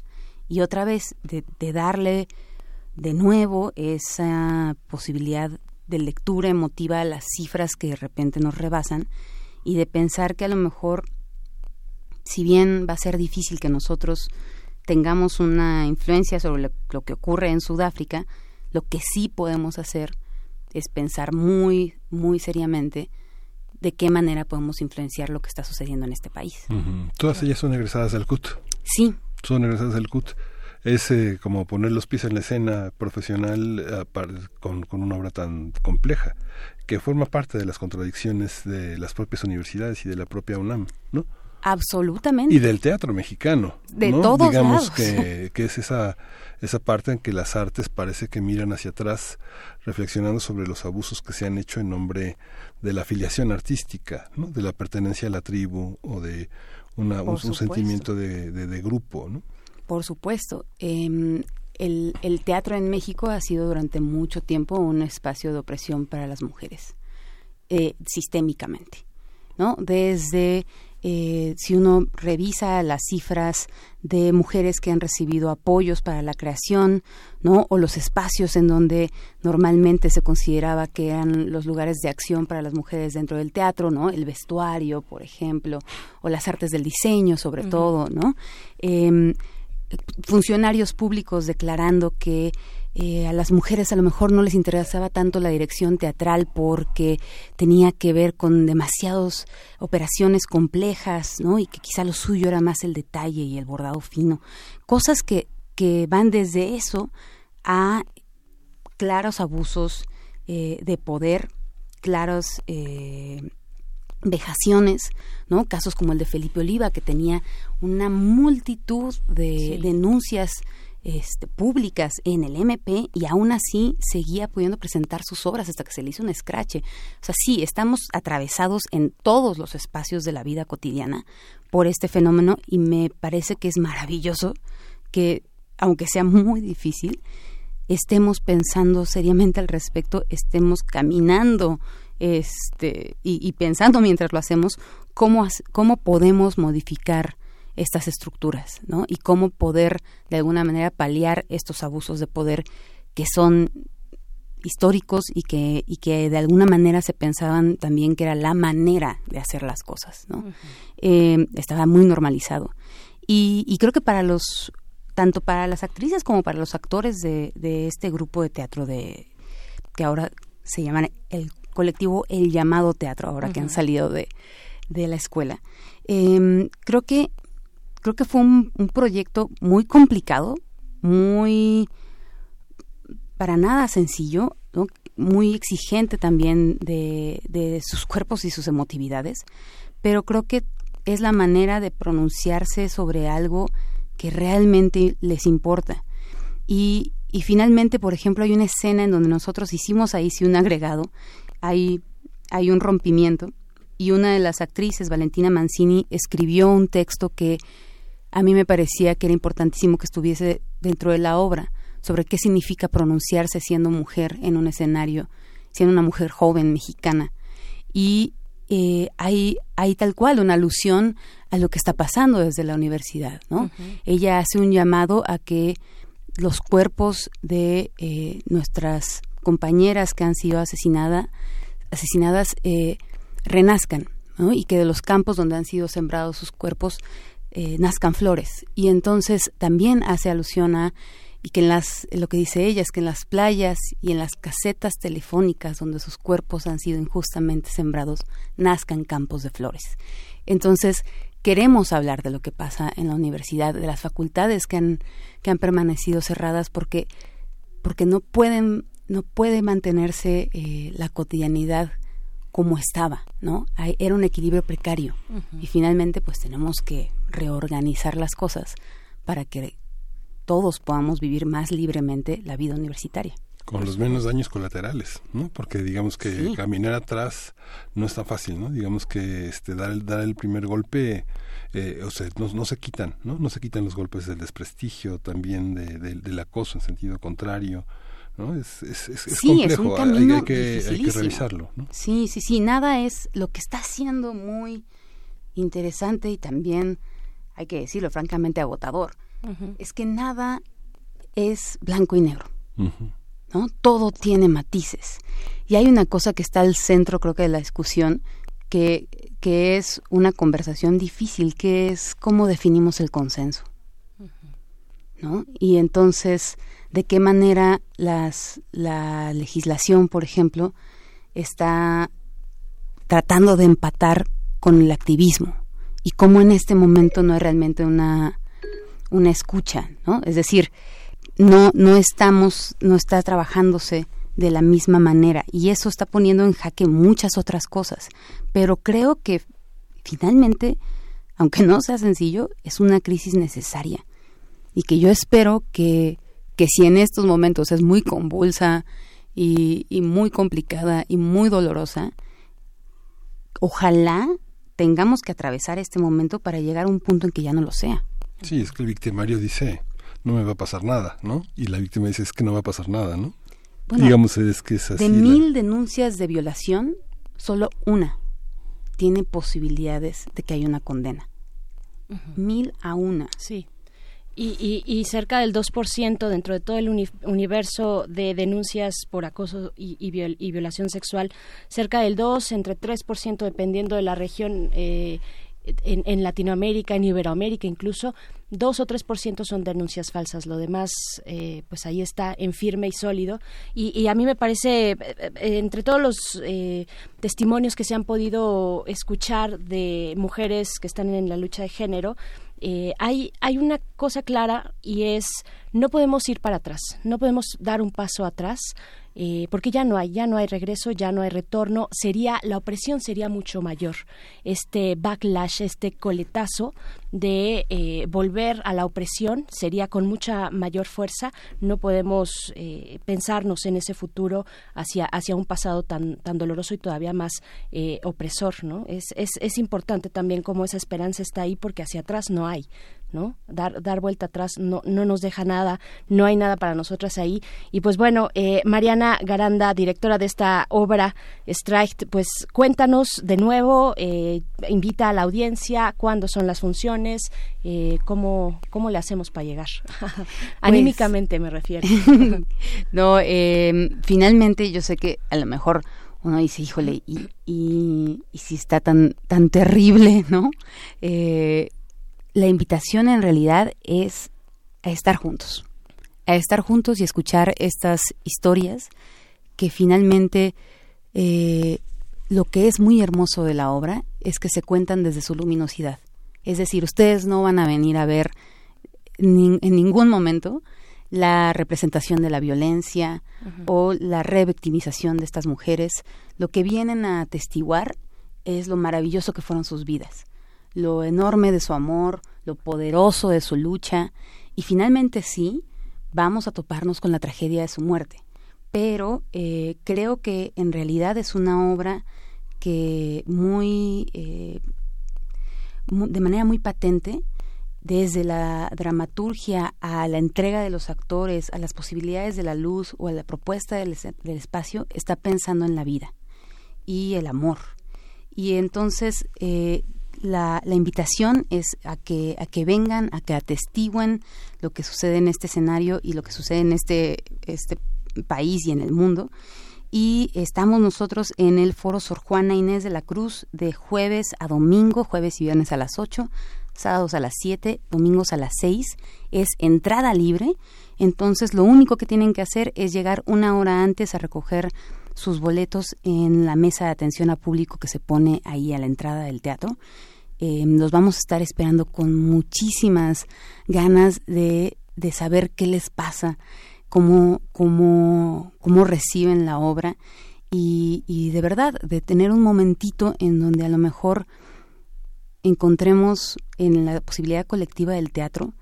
y otra vez de, de darle de nuevo esa posibilidad de lectura emotiva a las cifras que de repente nos rebasan y de pensar que a lo mejor, si bien va a ser difícil que nosotros tengamos una influencia sobre lo, que ocurre en Sudáfrica, lo que sí podemos hacer es pensar muy, muy seriamente de qué manera podemos influenciar lo que está sucediendo en este país. Todas ellas son egresadas del CUT. Sí. Son egresadas del CUT es eh, como poner los pies en la escena profesional eh, con, con, una obra tan compleja, que forma parte de las contradicciones de las propias universidades y de la propia UNAM, ¿no? Absolutamente. Y del teatro mexicano. De todos Digamos Que, que es esa, esa parte en que las artes parece que miran hacia atrás, reflexionando sobre los abusos que se han hecho en nombre de la afiliación artística, ¿no? de la pertenencia a la tribu o de una, un, sentimiento de, de, de grupo, ¿no? Por supuesto. Em, el, el, teatro en México ha sido durante mucho tiempo un espacio de opresión para las mujeres, eh, sistémicamente. ¿no? Desde eh, si uno revisa las cifras de mujeres que han recibido apoyos para la creación, ¿no? O los espacios en donde normalmente se consideraba que eran los lugares de acción para las mujeres dentro del teatro, ¿no? El vestuario, por ejemplo, o las artes del diseño, sobre todo, ¿no? Em, funcionarios públicos declarando que eh, a las mujeres a lo mejor no les interesaba tanto la dirección teatral porque tenía que ver con demasiadas operaciones complejas, ¿no? Y que quizá lo suyo era más el detalle y el bordado fino. Cosas que, que van desde eso a claros abusos eh, de poder, claros eh, vejaciones, ¿no? Casos como el de Felipe Oliva, que tenía una multitud de denuncias este, públicas en el MP y aún así seguía pudiendo presentar sus obras hasta que se le hizo un escrache. O sea, sí, estamos atravesados en todos los espacios de la vida cotidiana por este fenómeno y me parece que es maravilloso que, aunque sea muy difícil, estemos pensando seriamente al respecto, estemos caminando este, y, pensando mientras lo hacemos cómo, cómo podemos modificar estas estructuras, ¿no? Y cómo poder de alguna manera paliar estos abusos de poder que son históricos y que, y que de alguna manera se pensaban también que era la manera de hacer las cosas, ¿no? Eh, estaba muy normalizado. Y, y, creo que para los, tanto para las actrices como para los actores de, de este grupo de teatro de que ahora se llaman el colectivo El Llamado Teatro, ahora que han salido de, de la escuela. Eh, creo que creo que fue un, proyecto muy complicado, muy para nada sencillo, muy exigente también de, de, sus cuerpos y sus emotividades, pero creo que es la manera de pronunciarse sobre algo que realmente les importa. Y, y finalmente, por ejemplo, hay una escena en donde nosotros hicimos ahí sí un agregado, hay, hay un rompimiento, y una de las actrices, Valentina Mancini, escribió un texto que a mí me parecía que era importantísimo que estuviese dentro de la obra, sobre qué significa pronunciarse siendo mujer en un escenario, siendo una mujer joven mexicana. Y eh, hay, hay tal cual una alusión a lo que está pasando desde la universidad, ¿no? Ella hace un llamado a que los cuerpos de eh, nuestras compañeras que han sido asesinada, asesinadas eh, renazcan, ¿no? Y que de los campos donde han sido sembrados sus cuerpos eh, nazcan flores. Y entonces también hace alusión a y que en las lo que dice ella es que en las playas y en las casetas telefónicas donde sus cuerpos han sido injustamente sembrados nazcan campos de flores. Entonces, queremos hablar de lo que pasa en la universidad, de las facultades que han que han permanecido cerradas porque porque no pueden no puede mantenerse eh, la cotidianidad como estaba, ¿no? era un equilibrio precario y finalmente pues tenemos que reorganizar las cosas para que todos podamos vivir más libremente la vida universitaria. Con los menos daños colaterales, ¿no? Porque digamos que caminar atrás no es tan fácil, ¿no? Digamos que este dar el, dar el primer golpe, eh, o sea, no, se quitan, ¿no? No se quitan los golpes del desprestigio, también de, del acoso en sentido contrario, ¿no? Es, es, es, complejo, hay, que, hay, que, revisarlo. ¿no? Sí, sí, sí, nada es lo que está siendo muy interesante y también, hay que decirlo francamente, agotador. Es que nada es blanco y negro. ¿no? Todo tiene matices. Y hay una cosa que está al centro, creo que, de la discusión, que, que es una conversación difícil, que es cómo definimos el consenso. ¿no? Y entonces, ¿de qué manera las, la legislación, por ejemplo, está tratando de empatar con el activismo? Y cómo en este momento no hay realmente una, una escucha, ¿no? Es decir, no, no estamos, no está trabajándose de la misma manera y eso está poniendo en jaque muchas otras cosas. Pero creo que finalmente, aunque no sea sencillo, es una crisis necesaria y que yo espero que, que si en estos momentos es muy convulsa y, y muy complicada y muy dolorosa, ojalá tengamos que atravesar este momento para llegar a un punto en que ya no lo sea. Sí, es que el victimario dice, no me va a pasar nada, ¿no? Y la víctima dice, es que no va a pasar nada, ¿no? Digamos, es que es así. De mil denuncias de violación, solo una tiene posibilidades de que haya una condena. Mil a una. Sí. Y, y, cerca del 2% dentro de todo el universo de denuncias por acoso y, y, violación sexual, cerca del 2, entre 3% dependiendo de la región eh, en, Latinoamérica, en Iberoamérica incluso, dos o tres por ciento son denuncias falsas. Lo demás, eh, pues ahí está en firme y sólido. Y, a mí me parece, eh, eh, entre todos los testimonios que se han podido escuchar de mujeres que están en la lucha de género, hay, hay una cosa clara y es no podemos ir para atrás, no podemos dar un paso atrás eh, porque ya no hay, ya no hay regreso, ya no hay retorno, sería, la opresión sería mucho mayor. Este backlash, este coletazo de eh, volver a la opresión sería con mucha mayor fuerza. No podemos eh, pensarnos en ese futuro hacia, hacia un pasado tan, tan doloroso y todavía más opresor, ¿no? Es, es, es importante también cómo esa esperanza está ahí porque hacia atrás no hay. ¿No? Dar, dar vuelta atrás no, no nos deja nada, no hay nada para nosotras ahí. Y pues bueno, eh, Mariana Garanda, directora de esta obra Strike, pues cuéntanos de nuevo, eh, invita a la audiencia, cuándo son las funciones, eh, cómo, cómo le hacemos para llegar. Pues Anímicamente me refiero. no, em, finalmente yo sé que a lo mejor uno dice, híjole, y, y, y si está tan, tan terrible, ¿no? Eh, la invitación en realidad es a estar juntos, a estar juntos y escuchar estas historias que finalmente eh, lo que es muy hermoso de la obra es que se cuentan desde su luminosidad. Es decir, ustedes no van a venir a ver en ningún momento la representación de la violencia o la revictimización de estas mujeres. Lo que vienen a atestiguar es lo maravilloso que fueron sus vidas lo enorme de su amor, lo poderoso de su lucha, y finalmente sí, vamos a toparnos con la tragedia de su muerte. Pero eh, creo que en realidad es una obra que muy, eh, de manera muy patente, desde la dramaturgia a la entrega de los actores, a las posibilidades de la luz o a la propuesta del, espacio, está pensando en la vida y el amor. Y entonces eh, la, la, invitación es a que, a que vengan, a que atestiguen lo que sucede en este escenario y lo que sucede en este, este país y en el mundo. Y estamos nosotros en el Foro Sor Juana Inés de la Cruz de jueves a domingo, jueves y viernes a las 8, sábados a las 7, domingos a las 6. Es entrada libre. Entonces lo único que tienen que hacer es llegar una hora antes a recoger sus boletos en la mesa de atención a público que se pone ahí a la entrada del teatro. Eh, los vamos a estar esperando con muchísimas ganas de, de saber qué les pasa, cómo, cómo, cómo reciben la obra y, y de verdad de tener un momentito en donde a lo mejor encontremos en la posibilidad colectiva del teatro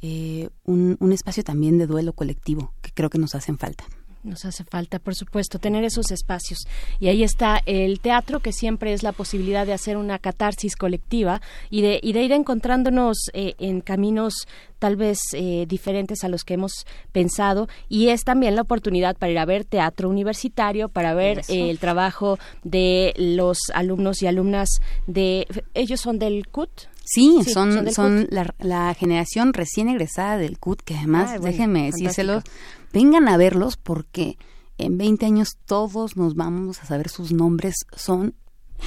eh, un, un espacio también de duelo colectivo que creo que nos hacen falta. Nos hace falta, por supuesto, tener esos espacios. Y ahí está el teatro, que siempre es la posibilidad de hacer una catarsis colectiva y de, y de ir encontrándonos eh, en caminos tal vez eh, diferentes a los que hemos pensado. Y es también la oportunidad para ir a ver teatro universitario, para ver eh, el trabajo de los alumnos y alumnas de... ¿Ellos son del CUT? Sí, son, son, la, generación recién egresada del CUT, que además, déjenme decírselo, vengan a verlos porque en 20 años todos nos vamos a saber sus nombres. Son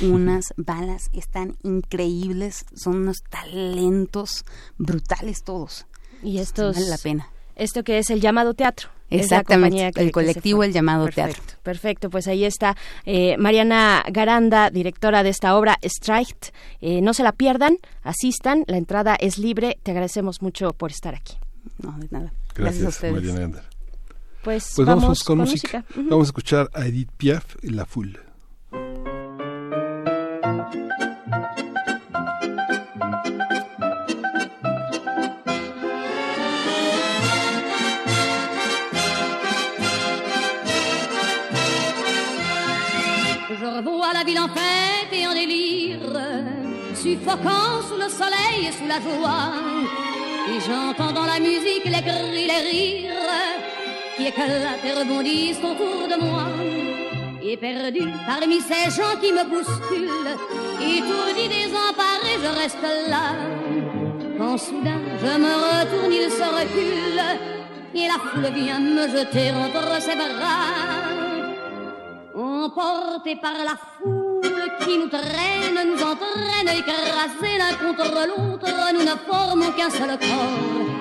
unas balas, están increíbles, son unos talentos brutales todos. Y esto vale la pena. Esto que es el llamado teatro. Exactamente, el colectivo El Llamado perfecto, Teatro. Perfecto, pues ahí está eh, Mariana Garanda, directora de esta obra Strike. Eh, no se la pierdan, asistan, la entrada es libre. Te agradecemos mucho por estar aquí. No, de nada. Gracias, Gracias Mariana Garanda. Pues, pues, vamos, con, música. Vamos a escuchar a Edith Piaf La Foule. Je revois la ville en fête et en délire, suffocant sous le soleil et sous la joie. Et j'entends dans la musique les cris, les rires qui éclatent et rebondissent autour de moi. Et perdu parmi ces gens qui me bousculent, étourdi, désemparé, je reste là. Quand soudain je me retourne, il se recule, et la foule vient me jeter entre ses bras. Emporté par la foule qui nous traîne, nous entraîne, écrasés l'un contre l'autre, nous ne formons qu'un seul corps.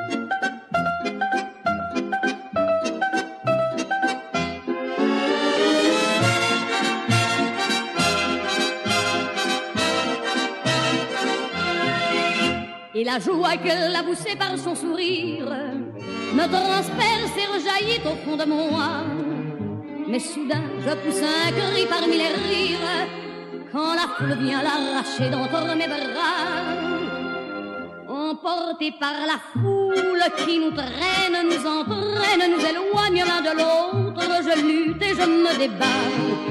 Et la joie qu'elle a poussée par son sourire me transperce et rejaillit au fond de moi. Mais soudain, je pousse un cri parmi les rires quand la foule vient l'arracher d'entre mes bras. Emporté par la foule qui nous traîne, nous entraîne, nous éloigne l'un de l'autre, je lutte et je me débat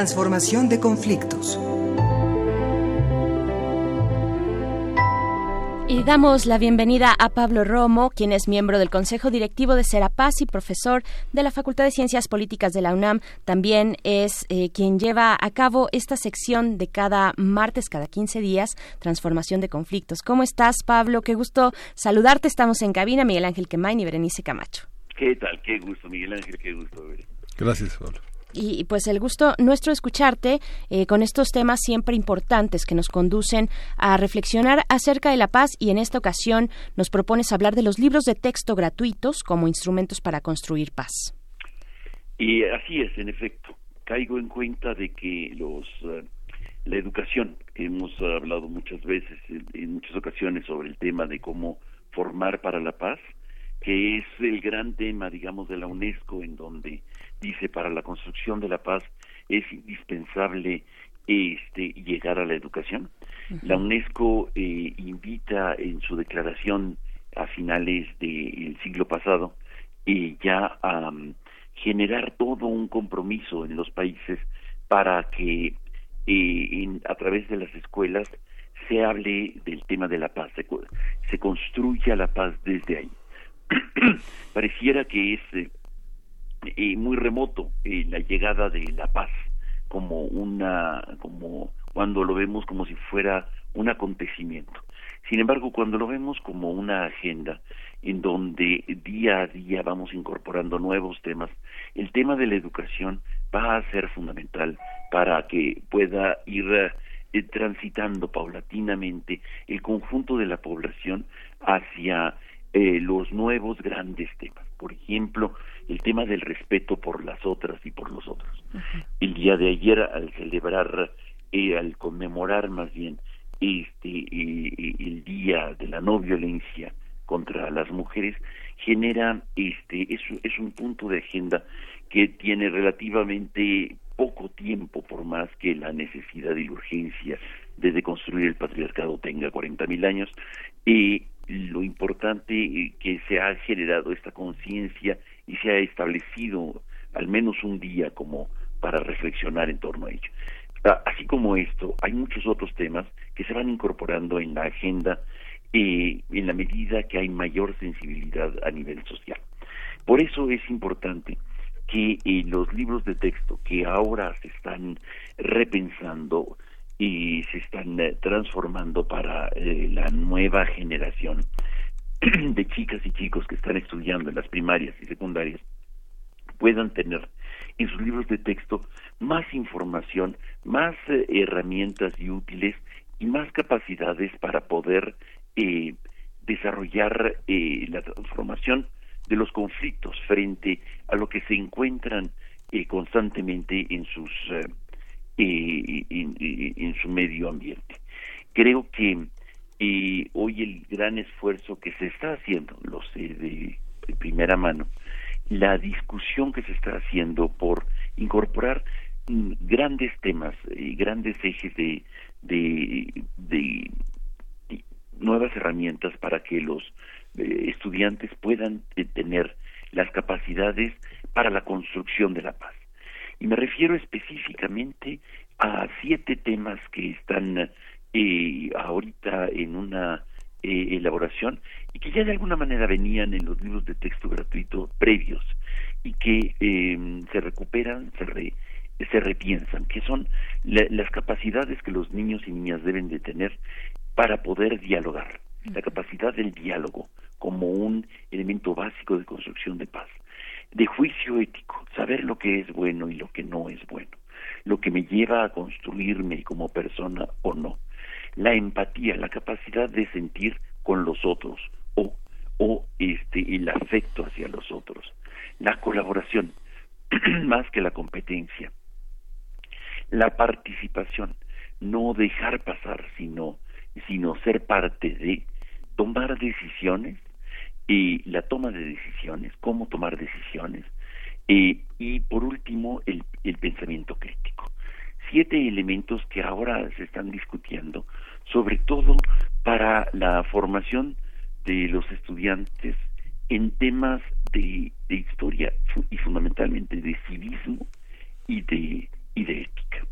Transformación de conflictos. Y damos la bienvenida a Pablo Romo, quien es miembro del Consejo Directivo de Serapaz y profesor de la Facultad de Ciencias Políticas de la UNAM. También es eh, quien lleva a cabo esta sección de cada martes, cada 15 días, Transformación de Conflictos. ¿Cómo estás, Pablo? Qué gusto saludarte. Estamos en cabina, Miguel Ángel Quemain y Berenice Camacho. ¿Qué tal? Qué gusto, Miguel Ángel, qué gusto. Gracias, Pablo y pues el gusto nuestro escucharte eh, con estos temas siempre importantes que nos conducen a reflexionar acerca de la paz y en esta ocasión nos propones hablar de los libros de texto gratuitos como instrumentos para construir paz. Y así es, en efecto. Caigo en cuenta de que los eh, la educación, que hemos hablado muchas veces, en muchas ocasiones sobre el tema de cómo formar para la paz, que es el gran tema, digamos, de la UNESCO, en donde dice para la construcción de la paz es indispensable este llegar a la educación. La UNESCO eh, invita en su declaración a finales del siglo pasado eh, ya a generar todo un compromiso en los países para que eh, a través de las escuelas se hable del tema de la paz, se, se construya la paz desde ahí. Pareciera que es eh, muy remoto eh, la llegada de la paz como una como cuando lo vemos como si fuera un acontecimiento. Sin embargo cuando lo vemos como una agenda en donde día a día vamos incorporando nuevos temas el tema de la educación va a ser fundamental para que pueda ir eh, transitando paulatinamente el conjunto de la población hacia los nuevos grandes temas por ejemplo el tema del respeto por las otras y por los otros. El día de ayer, al celebrar, eh, al conmemorar más bien este eh, eh, el día de la no violencia contra las mujeres, genera este es, es un punto de agenda que tiene relativamente poco tiempo, por más que la necesidad y urgencia de deconstruir el patriarcado tenga 40.000 años, y lo importante que se ha generado esta conciencia y se ha establecido al menos un día como para reflexionar en torno a ello. Ah, así como esto, hay muchos otros temas que se van incorporando en la agenda eh, en la medida que hay mayor sensibilidad a nivel social. Por eso es importante que eh, los libros de texto que ahora se están repensando y se están eh, transformando para la nueva generación de chicas y chicos que están estudiando en las primarias y secundarias puedan tener en sus libros de texto más información, más eh, herramientas y útiles y más capacidades para poder eh, desarrollar eh, la transformación de los conflictos frente a lo que se encuentran constantemente en sus en su medio ambiente. Creo que y hoy el gran esfuerzo que se está haciendo, lo sé de, primera mano, la discusión que se está haciendo por incorporar mm, grandes temas y grandes ejes de, de, de, nuevas herramientas para que los eh, estudiantes puedan eh, tener las capacidades para la construcción de la paz. Y me refiero específicamente a siete temas que están eh, ahorita en una eh, elaboración y que ya de alguna manera venían en los libros de texto gratuito previos y que eh, se recuperan, se, se repiensan, que son las capacidades que los niños y niñas deben de tener para poder dialogar, la capacidad del diálogo como un elemento básico de construcción de paz, de juicio ético, saber lo que es bueno y lo que no es bueno, lo que me lleva a construirme como persona o no, la empatía, la capacidad de sentir con los otros o, o este, el afecto hacia los otros, la colaboración más que la competencia, la participación, no dejar pasar, sino, sino ser parte de tomar decisiones y la toma de decisiones, cómo tomar decisiones, eh, y por último el, el pensamiento crítico siete elementos que ahora se están discutiendo, sobre todo para la formación de los estudiantes en temas de, historia y fundamentalmente de civismo y de, y de ética.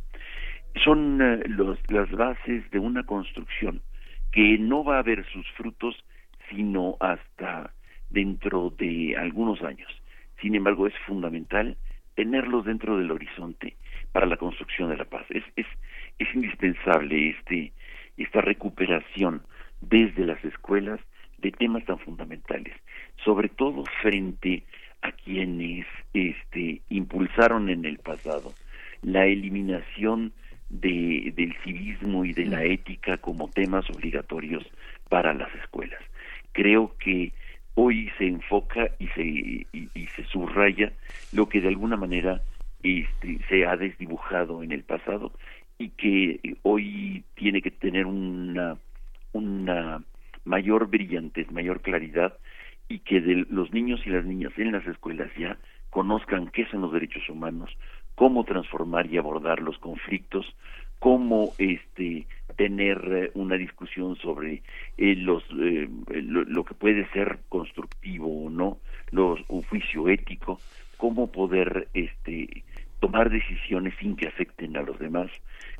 Son eh, las bases de una construcción que no va a ver sus frutos sino hasta dentro de algunos años. Sin embargo, es fundamental tenerlos dentro del horizonte para la construcción de la paz. Es, es, es indispensable este, esta recuperación desde las escuelas de temas tan fundamentales, sobre todo frente a quienes este, impulsaron en el pasado la eliminación de, del civismo y de la ética como temas obligatorios para las escuelas. Creo que hoy se enfoca y se, y, se subraya lo que de alguna manera este, se ha desdibujado en el pasado y que hoy tiene que tener una, una mayor brillantez, mayor claridad y que de los niños y las niñas en las escuelas ya conozcan qué son los derechos humanos, cómo transformar y abordar los conflictos, cómo este tener eh, una discusión sobre eh, los eh, lo, que puede ser constructivo o no, los un juicio ético, cómo poder este tomar decisiones sin que afecten a los demás,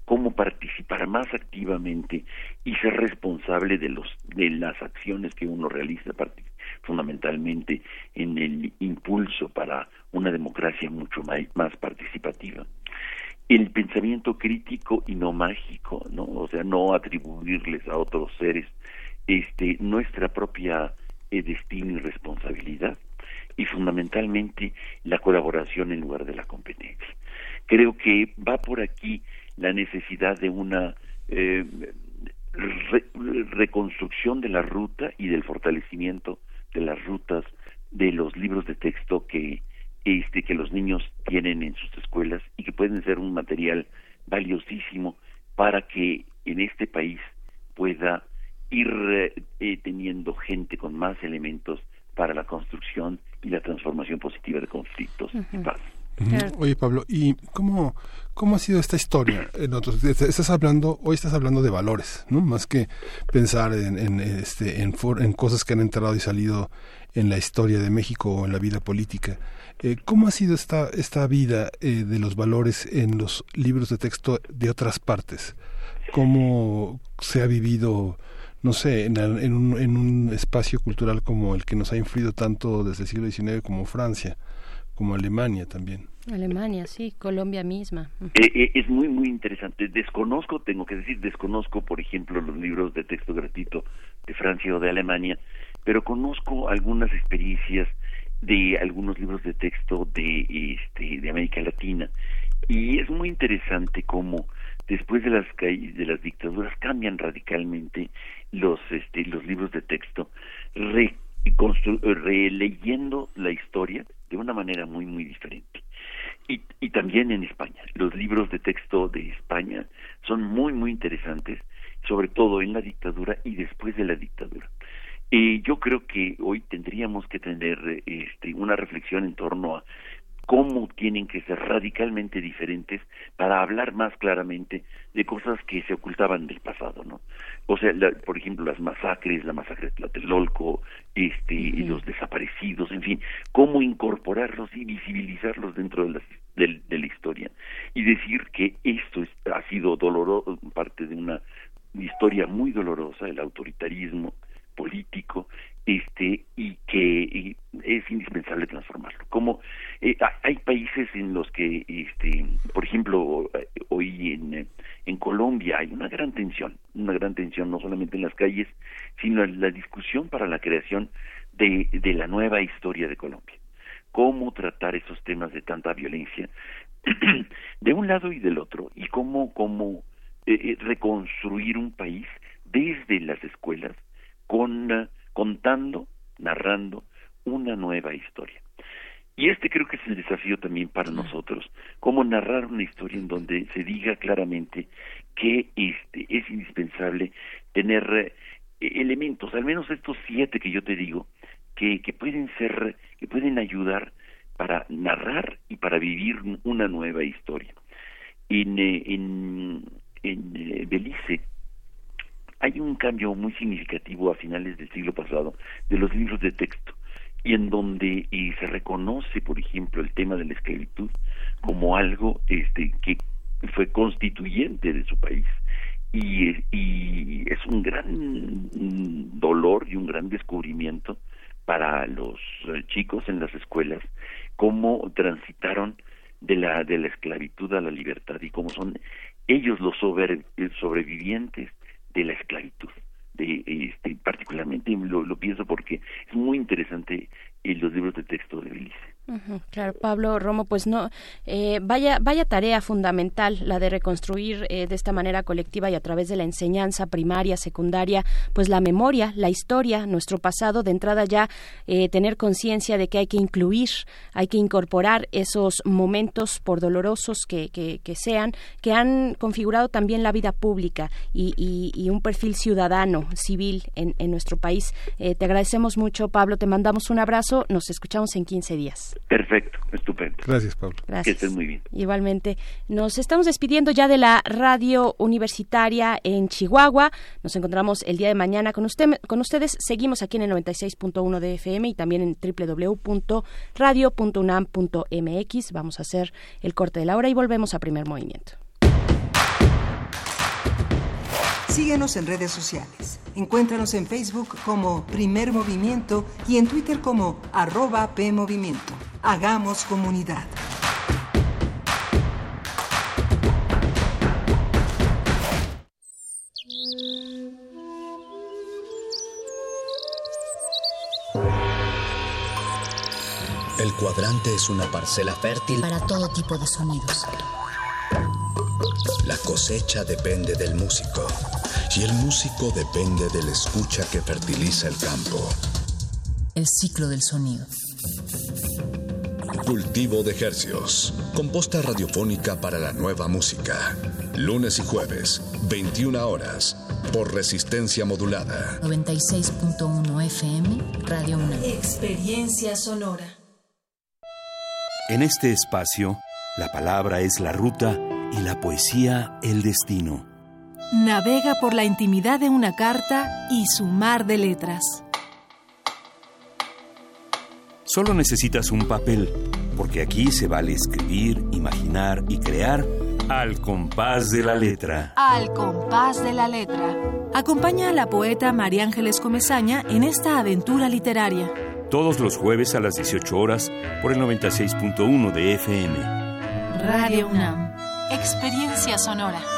cómo participar más activamente y ser responsable de los de las acciones que uno realiza fundamentalmente en el impulso para una democracia mucho más, participativa el pensamiento crítico y no mágico, ¿no? O sea, no atribuirles a otros seres este nuestra propia eh, destino y responsabilidad y fundamentalmente la colaboración en lugar de la competencia. Creo que va por aquí la necesidad de una eh, reconstrucción de la ruta y del fortalecimiento de las rutas de los libros de texto que este que los niños tienen en sus escuelas y que pueden ser un material valiosísimo para que en este país pueda ir eh, teniendo gente con más elementos para la construcción y la transformación positiva de conflictos y paz. Oye Pablo, ¿y cómo, cómo ha sido esta historia? estás hablando, hoy estás hablando de valores, ¿no? Más que pensar en, en, este, en, en cosas que han entrado y salido en la historia de México o en la vida política. Eh, ¿Cómo ha sido esta, esta vida eh, de los valores en los libros de texto de otras partes? ¿Cómo se ha vivido, no sé, en, en, un, en un espacio cultural como el que nos ha influido tanto desde el siglo XIX como Francia? como Alemania también. Alemania, sí, Colombia misma. Eh, eh, es muy, muy interesante. Desconozco, tengo que decir, desconozco, por ejemplo, los libros de texto gratuito de Francia o de Alemania, pero conozco algunas experiencias de algunos libros de texto de, este, de América Latina. Y es muy interesante cómo después de las de las dictaduras cambian radicalmente los este los libros de texto re, releyendo la historia de una manera muy, muy diferente. Y, y también en España. Los libros de texto de España son muy, muy interesantes, sobre todo en la dictadura y después de la dictadura. Y yo creo que hoy tendríamos que tener este, una reflexión en torno a cómo tienen que ser radicalmente diferentes para hablar más claramente de cosas que se ocultaban del pasado, ¿no? O sea, por ejemplo, las masacres, la masacre de Tlatelolco, este, y los desaparecidos, en fin, cómo incorporarlos y visibilizarlos dentro de la, de, la historia y decir que esto ha sido doloroso, parte de una historia muy dolorosa, el autoritarismo político, este y que es indispensable transformarlo. Como eh, hay países en los que, este, por ejemplo, eh, hoy en, en Colombia hay una gran tensión, una gran tensión no solamente en las calles, sino en la discusión para la creación de, de la nueva historia de Colombia. Cómo tratar esos temas de tanta violencia de un lado y del otro y cómo, cómo eh, reconstruir un país desde las escuelas con contando, narrando una nueva historia. Y este creo que es el desafío también para nosotros, cómo narrar una historia en donde se diga claramente que este es indispensable tener eh, elementos, al menos estos siete que yo te digo, que, que pueden ser, que pueden ayudar para narrar y para vivir una nueva historia. En, eh, en, en eh, Belice, hay un cambio muy significativo a finales del siglo pasado de los libros de texto y en donde y se reconoce, por ejemplo, el tema de la esclavitud como algo este que fue constituyente de su país. Y, y es un gran dolor y un gran descubrimiento para los eh, chicos en las escuelas cómo transitaron de la de la esclavitud a la libertad y cómo son ellos los sobrevivientes de la esclavitud de este particularmente lo, lo pienso porque es muy interesante en los libros de texto de Belice claro, Pablo Romo, pues no, eh, vaya, vaya tarea fundamental la de reconstruir eh, de esta manera colectiva y a través de la enseñanza primaria, secundaria, pues la memoria, la historia, nuestro pasado, de entrada ya eh, tener conciencia de que hay que incluir, hay que incorporar esos momentos, por dolorosos que, que, sean, que han configurado también la vida pública y, y, un perfil ciudadano, civil en, en nuestro país. te agradecemos mucho, Pablo, te mandamos un abrazo, nos escuchamos en 15 días. Perfecto, estupendo. Gracias, Pablo. Gracias. Que estés muy bien. Igualmente. Nos estamos despidiendo ya de la radio universitaria en Chihuahua. Nos encontramos el día de mañana con, usted, con ustedes. Seguimos aquí en el 96.1 de FM y también en www.radio.unam.mx. Vamos a hacer el corte de la hora y volvemos a primer movimiento. Síguenos en redes sociales. Encuéntranos en Facebook como Primer Movimiento y en Twitter como arroba PMovimiento. Hagamos comunidad. El cuadrante es una parcela fértil para todo tipo de sonidos. La cosecha depende del músico y el músico depende de la escucha que fertiliza el campo. El ciclo del sonido. Cultivo de Hercios. Composta radiofónica para la nueva música. Lunes y jueves, 21 horas. Por resistencia modulada. 96.1 FM, Radio 1. Experiencia sonora. En este espacio, la palabra es la ruta y la poesía el destino. Navega por la intimidad de una carta y su mar de letras. Solo necesitas un papel, porque aquí se vale escribir, imaginar y crear al compás de la letra. Al compás de la letra. Acompaña a la poeta María Ángeles Comezaña en esta aventura literaria. Todos los jueves a las 18 horas por el 96.1 de FM. Radio UNAM. Experiencia sonora.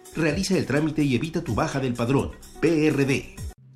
Realiza el trámite y evita tu baja del padrón. PRD.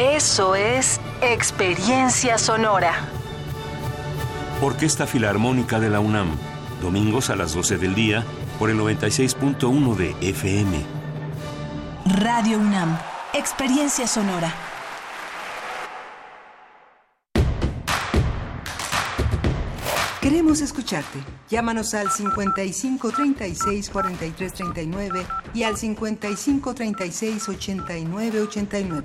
Eso es experiencia sonora. Orquesta Filarmónica de la UNAM, domingos a las 12 del día por el 96.1 de FM. Radio UNAM, experiencia sonora. Queremos escucharte. Llámanos al 55 36 43 39 y al 55 36 89 89.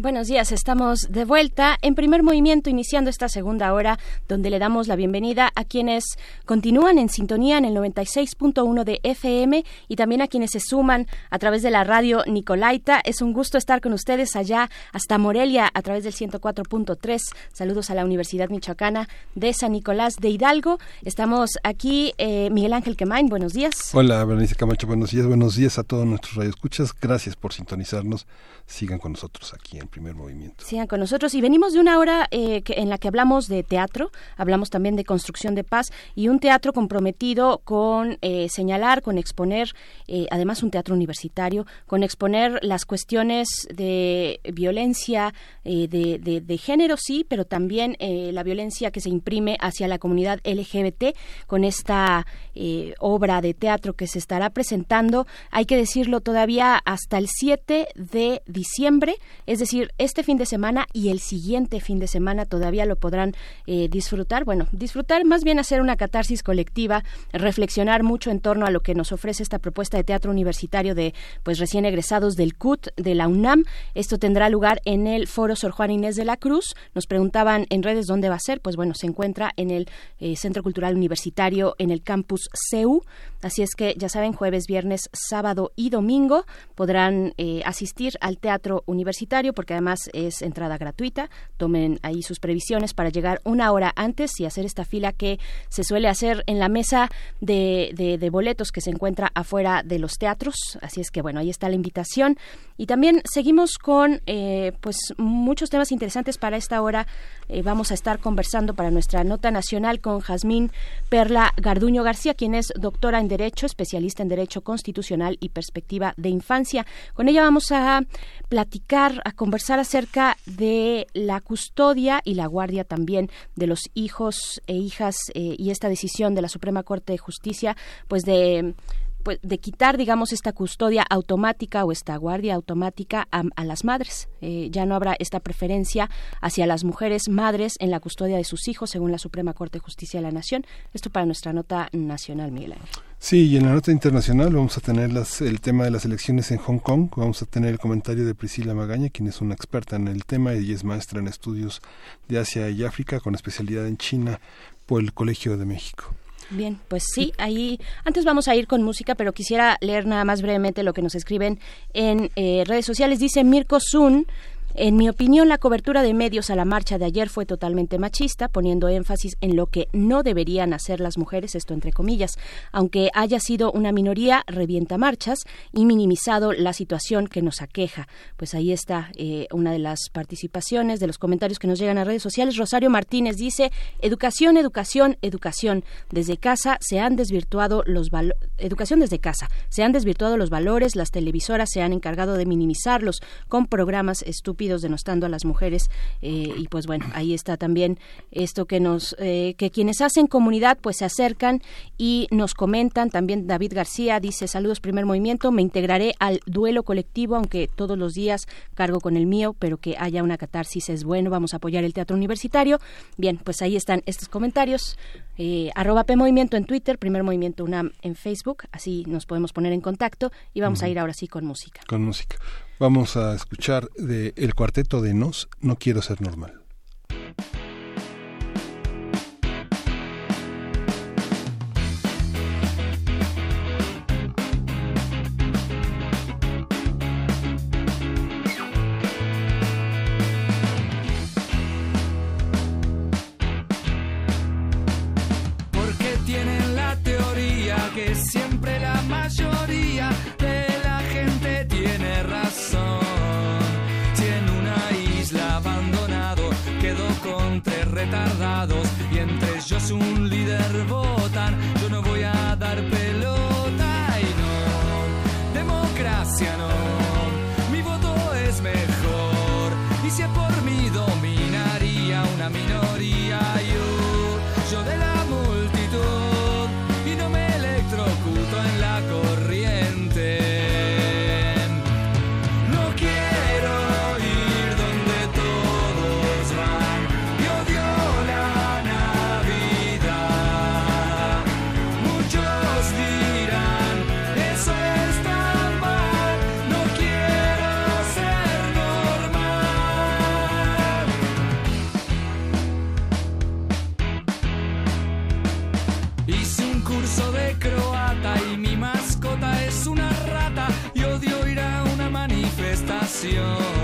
Buenos días, estamos de vuelta en primer movimiento iniciando esta segunda hora donde le damos la bienvenida a quienes continúan en sintonía en el 96.1 de FM y también a quienes se suman a través de la radio Nicolaita. Es un gusto estar con ustedes allá hasta Morelia a través del 104.3. Saludos a la Universidad Michoacana de San Nicolás de Hidalgo. Estamos aquí, eh, Miguel Ángel Quemain, buenos días. Hola, Berenice Camacho, buenos días. Buenos días a todos nuestros radioescuchas. Gracias por sintonizarnos. Sigan con nosotros aquí en primer movimiento. Sigan con nosotros y venimos de una hora eh, que, en la que hablamos de teatro, hablamos también de construcción de paz y un teatro comprometido con eh, señalar, con exponer, eh, además un teatro universitario, con exponer las cuestiones de violencia de, de, género, sí, pero también la violencia que se imprime hacia la comunidad LGBT con esta obra de teatro que se estará presentando, hay que decirlo todavía hasta el 7 de diciembre, es decir, este fin de semana y el siguiente fin de semana todavía lo podrán eh, disfrutar. Bueno, disfrutar, más bien hacer una catarsis colectiva, reflexionar mucho en torno a lo que nos ofrece esta propuesta de teatro universitario de pues recién egresados del CUT de la UNAM. Esto tendrá lugar en el Foro Sor Juan Inés de la Cruz. Nos preguntaban en redes dónde va a ser. Pues bueno, se encuentra en el eh, Centro Cultural Universitario en el campus CEU. Así es que ya saben, jueves, viernes, sábado y domingo podrán eh, asistir al teatro universitario porque además es entrada gratuita. Tomen ahí sus previsiones para llegar una hora antes y hacer esta fila que se suele hacer en la mesa de, de, boletos que se encuentra afuera de los teatros. Así es que bueno, ahí está la invitación. Y también seguimos con eh, pues muchos temas interesantes para esta hora. Eh, vamos a estar conversando para nuestra nota nacional con Jazmín Perla Garduño García, quien es doctora Derecho, especialista en Derecho Constitucional y Perspectiva de Infancia. Con ella vamos a platicar, a conversar acerca de la custodia y la guardia también de los hijos e hijas eh, y esta decisión de la Suprema Corte de Justicia, pues de pues, de quitar, digamos, esta custodia automática o esta guardia automática a, las madres. Eh, ya no habrá esta preferencia hacia las mujeres madres en la custodia de sus hijos, según la Suprema Corte de Justicia de la Nación. Esto para nuestra nota nacional, Miguel Ángel. Sí, y en la nota internacional vamos a tener las, el tema de las elecciones en Hong Kong. Vamos a tener el comentario de Priscila Magaña, quien es una experta en el tema y es maestra en estudios de Asia y África con especialidad en China por el Colegio de México. Bien, pues sí, ahí antes vamos a ir con música, pero quisiera leer nada más brevemente lo que nos escriben en eh, redes sociales. Dice Mirko Sun, en mi opinión, la cobertura de medios a la marcha de ayer fue totalmente machista, poniendo énfasis en lo que no deberían hacer las mujeres, esto entre comillas, aunque haya sido una minoría, revienta marchas y minimizado la situación que nos aqueja. Pues ahí está eh, una de las participaciones, de los comentarios que nos llegan a redes sociales. Rosario Martínez dice, educación, educación, educación. Desde casa se han desvirtuado los educación desde casa, se han desvirtuado los valores, las televisoras se han encargado de minimizarlos con programas estúpidos denostando a las mujeres eh, y pues bueno ahí está también esto que nos eh, que quienes hacen comunidad pues se acercan y nos comentan también David García dice saludos primer movimiento me integraré al duelo colectivo aunque todos los días cargo con el mío pero que haya una catarsis es bueno vamos a apoyar el teatro universitario bien pues ahí están estos comentarios eh, arroba P Movimiento en Twitter, Primer Movimiento UNAM en Facebook, así nos podemos poner en contacto y vamos a ir ahora sí con música. Con música. Vamos a escuchar de el cuarteto de Nos, No Quiero Ser Normal. Y entre ellos un líder. canción.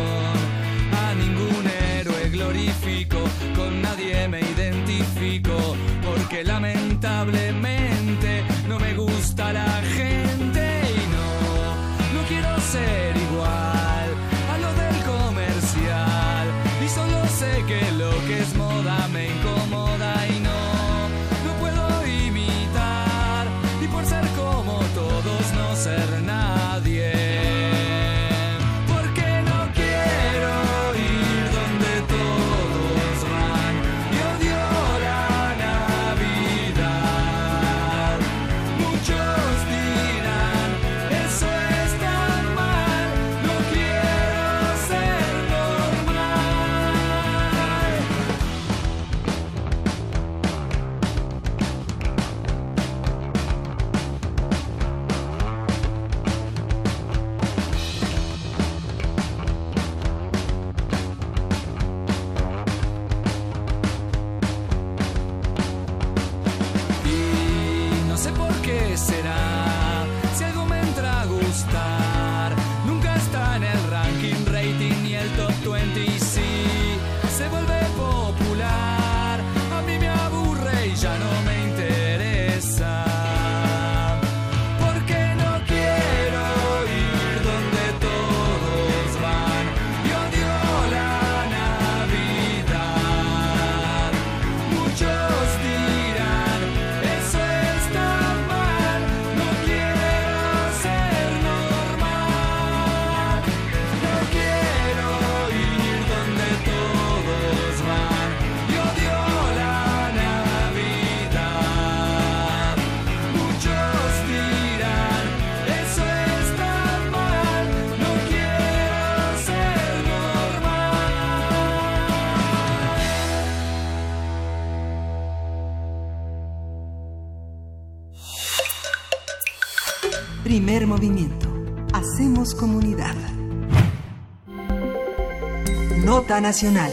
Nota Nacional.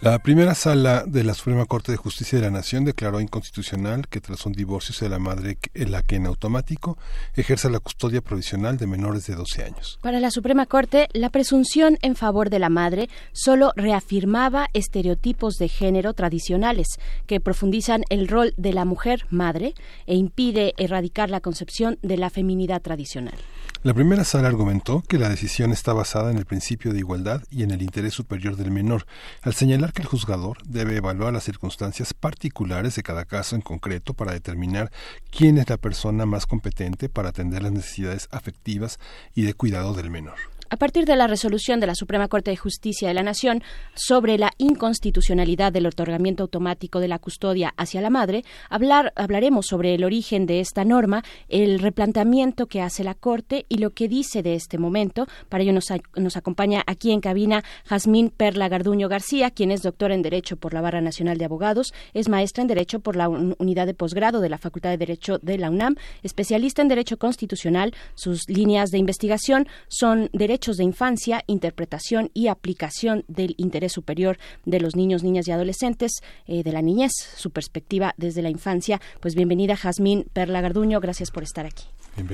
La primera sala de la Suprema Corte de Justicia de la Nación declaró inconstitucional que tras un divorcio sea la madre la que en automático ejerza la custodia provisional de menores de 12 años. Para la Suprema Corte, la presunción en favor de la madre solo reafirmaba estereotipos de género tradicionales que profundizan el rol de la mujer madre e impide erradicar la concepción de la feminidad tradicional. La primera sala argumentó que la decisión está basada en el principio de igualdad y en el interés superior del menor, al señalar que el juzgador debe evaluar las circunstancias particulares de cada caso en concreto para determinar quién es la persona más competente para atender las necesidades afectivas y de cuidado del menor. A partir de la resolución de la Suprema Corte de Justicia de la Nación sobre la inconstitucionalidad del otorgamiento automático de la custodia hacia la madre, hablar, hablaremos sobre el origen de esta norma, el replanteamiento que hace la Corte y lo que dice de este momento. Para ello nos, acompaña aquí en cabina Jazmín Perla Garduño García, quien es doctora en Derecho por la Barra Nacional de Abogados, es maestra en Derecho por la un- Unidad de Posgrado de la Facultad de Derecho de la UNAM, especialista en Derecho Constitucional. Sus líneas de investigación son Derecho derechos de infancia, interpretación y aplicación del interés superior de los niños, niñas y adolescentes, eh, de la niñez, su perspectiva desde la infancia. Pues bienvenida, Jazmín Perla Garduño, gracias por estar aquí.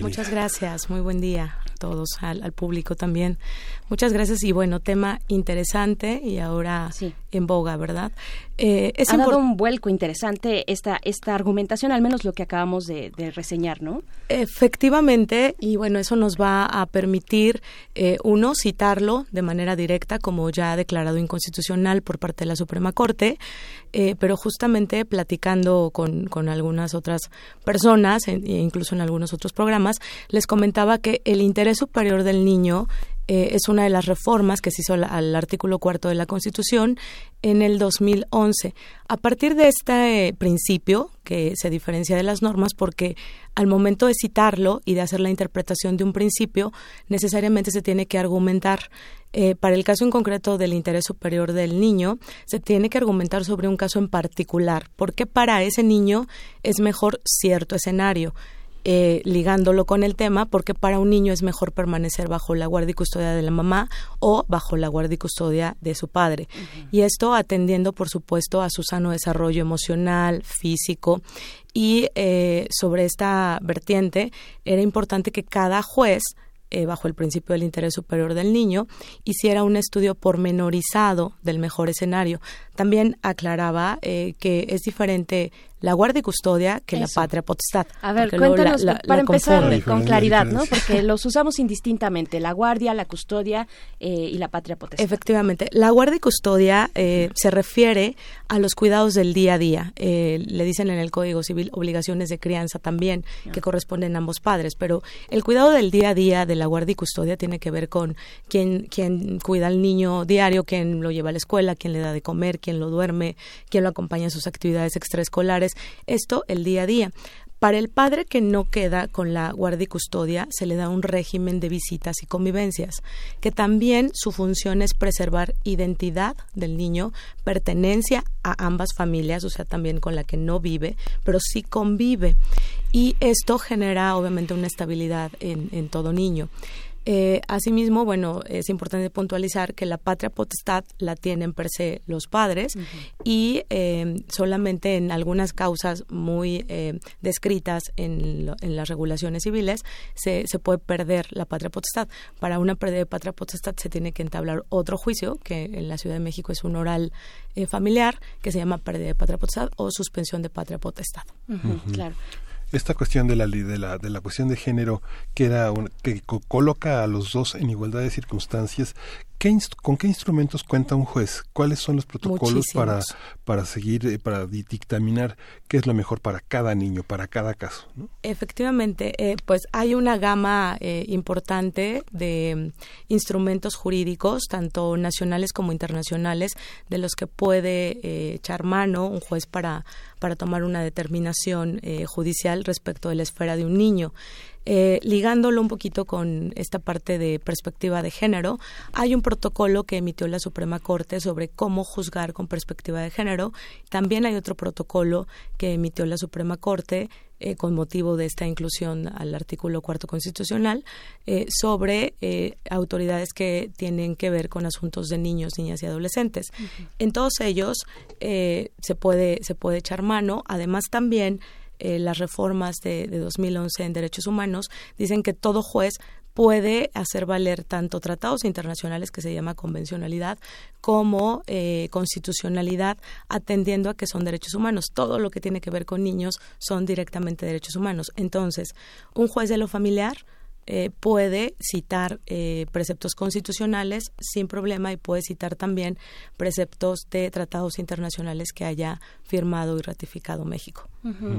Muchas gracias, muy buen día todos, al, al público también. Muchas gracias y bueno, tema interesante y ahora en boga, ¿verdad? Eh, es ha dado un vuelco interesante esta, esta argumentación, al menos lo que acabamos de, de reseñar, ¿no? Efectivamente, y bueno, eso nos va a permitir, eh, uno, citarlo de manera directa, como ya ha declarado inconstitucional por parte de la Suprema Corte, eh, pero justamente platicando con, con algunas otras personas, e incluso en algunos otros programas, les comentaba que el interés superior del niño eh, es una de las reformas que se hizo al, artículo cuarto de la Constitución en el 2011. A partir de este eh, principio, que se diferencia de las normas, porque al momento de citarlo y de hacer la interpretación de un principio, necesariamente se tiene que argumentar. Eh, para el caso en concreto del interés superior del niño, se tiene que argumentar sobre un caso en particular, porque para ese niño es mejor cierto escenario. Eh, ligándolo con el tema, porque para un niño es mejor permanecer bajo la guardia y custodia de la mamá o bajo la guardia y custodia de su padre. Y esto atendiendo, por supuesto, a su sano desarrollo emocional, físico. Y eh, sobre esta vertiente era importante que cada juez eh, bajo el principio del interés superior del niño, hiciera un estudio pormenorizado del mejor escenario. También aclaraba eh, que es diferente la guardia y custodia que la patria potestad. A ver, cuéntanos, para empezar con claridad, ¿no? Porque los usamos indistintamente, la guardia, la custodia eh, y la patria potestad. Efectivamente, la guardia y custodia eh, se refiere a los cuidados del día a día. Eh, le dicen en el Código Civil obligaciones de crianza también, que corresponden a ambos padres, pero el cuidado del día a día de la guardia y custodia tiene que ver con quién, quién cuida al niño diario, quién lo lleva a la escuela, quién le da de comer, quién lo duerme, quién lo acompaña en sus actividades extraescolares esto el día a día. Para el padre que no queda con la guardia y custodia, se le da un régimen de visitas y convivencias, que también su función es preservar identidad del niño, pertenencia a ambas familias, o sea, también con la que no vive, pero sí convive. Y esto genera obviamente una estabilidad en, en todo niño. Eh, asimismo, bueno, es importante puntualizar que la patria potestad la tienen per se los padres y eh, solamente en algunas causas muy eh, descritas en, las regulaciones civiles se, se, puede perder la patria potestad. Para una pérdida de patria potestad se tiene que entablar otro juicio, que en la Ciudad de México es un oral familiar, que se llama pérdida de patria potestad o suspensión de patria potestad. Claro esta cuestión de la, de la, de la cuestión de género que, era que coloca a los dos en igualdad de circunstancias, ¿Con qué instrumentos cuenta un juez? ¿Cuáles son los protocolos para, para seguir, eh, para dictaminar qué es lo mejor para cada niño, para cada caso? Efectivamente, eh, pues hay una gama eh, importante de mm, instrumentos jurídicos, tanto nacionales como internacionales, de los que puede echar mano un juez para, para tomar una determinación judicial respecto de la esfera de un niño. Eh, ligándolo un poquito con esta parte de perspectiva de género, hay un protocolo que emitió la Suprema Corte sobre cómo juzgar con perspectiva de género. También hay otro protocolo que emitió la Suprema Corte eh, con motivo de esta inclusión al artículo cuarto constitucional eh, sobre autoridades que tienen que ver con asuntos de niños, niñas y adolescentes. En todos ellos se puede se puede echar mano. Además también eh, las reformas de, de 2011 en derechos humanos dicen que todo juez puede hacer valer tanto tratados internacionales que se llama convencionalidad como eh, constitucionalidad atendiendo a que son derechos humanos. Todo lo que tiene que ver con niños son directamente derechos humanos. Entonces, un juez de lo familiar eh, puede citar eh, preceptos constitucionales sin problema y puede citar también preceptos de tratados internacionales que haya firmado y ratificado México.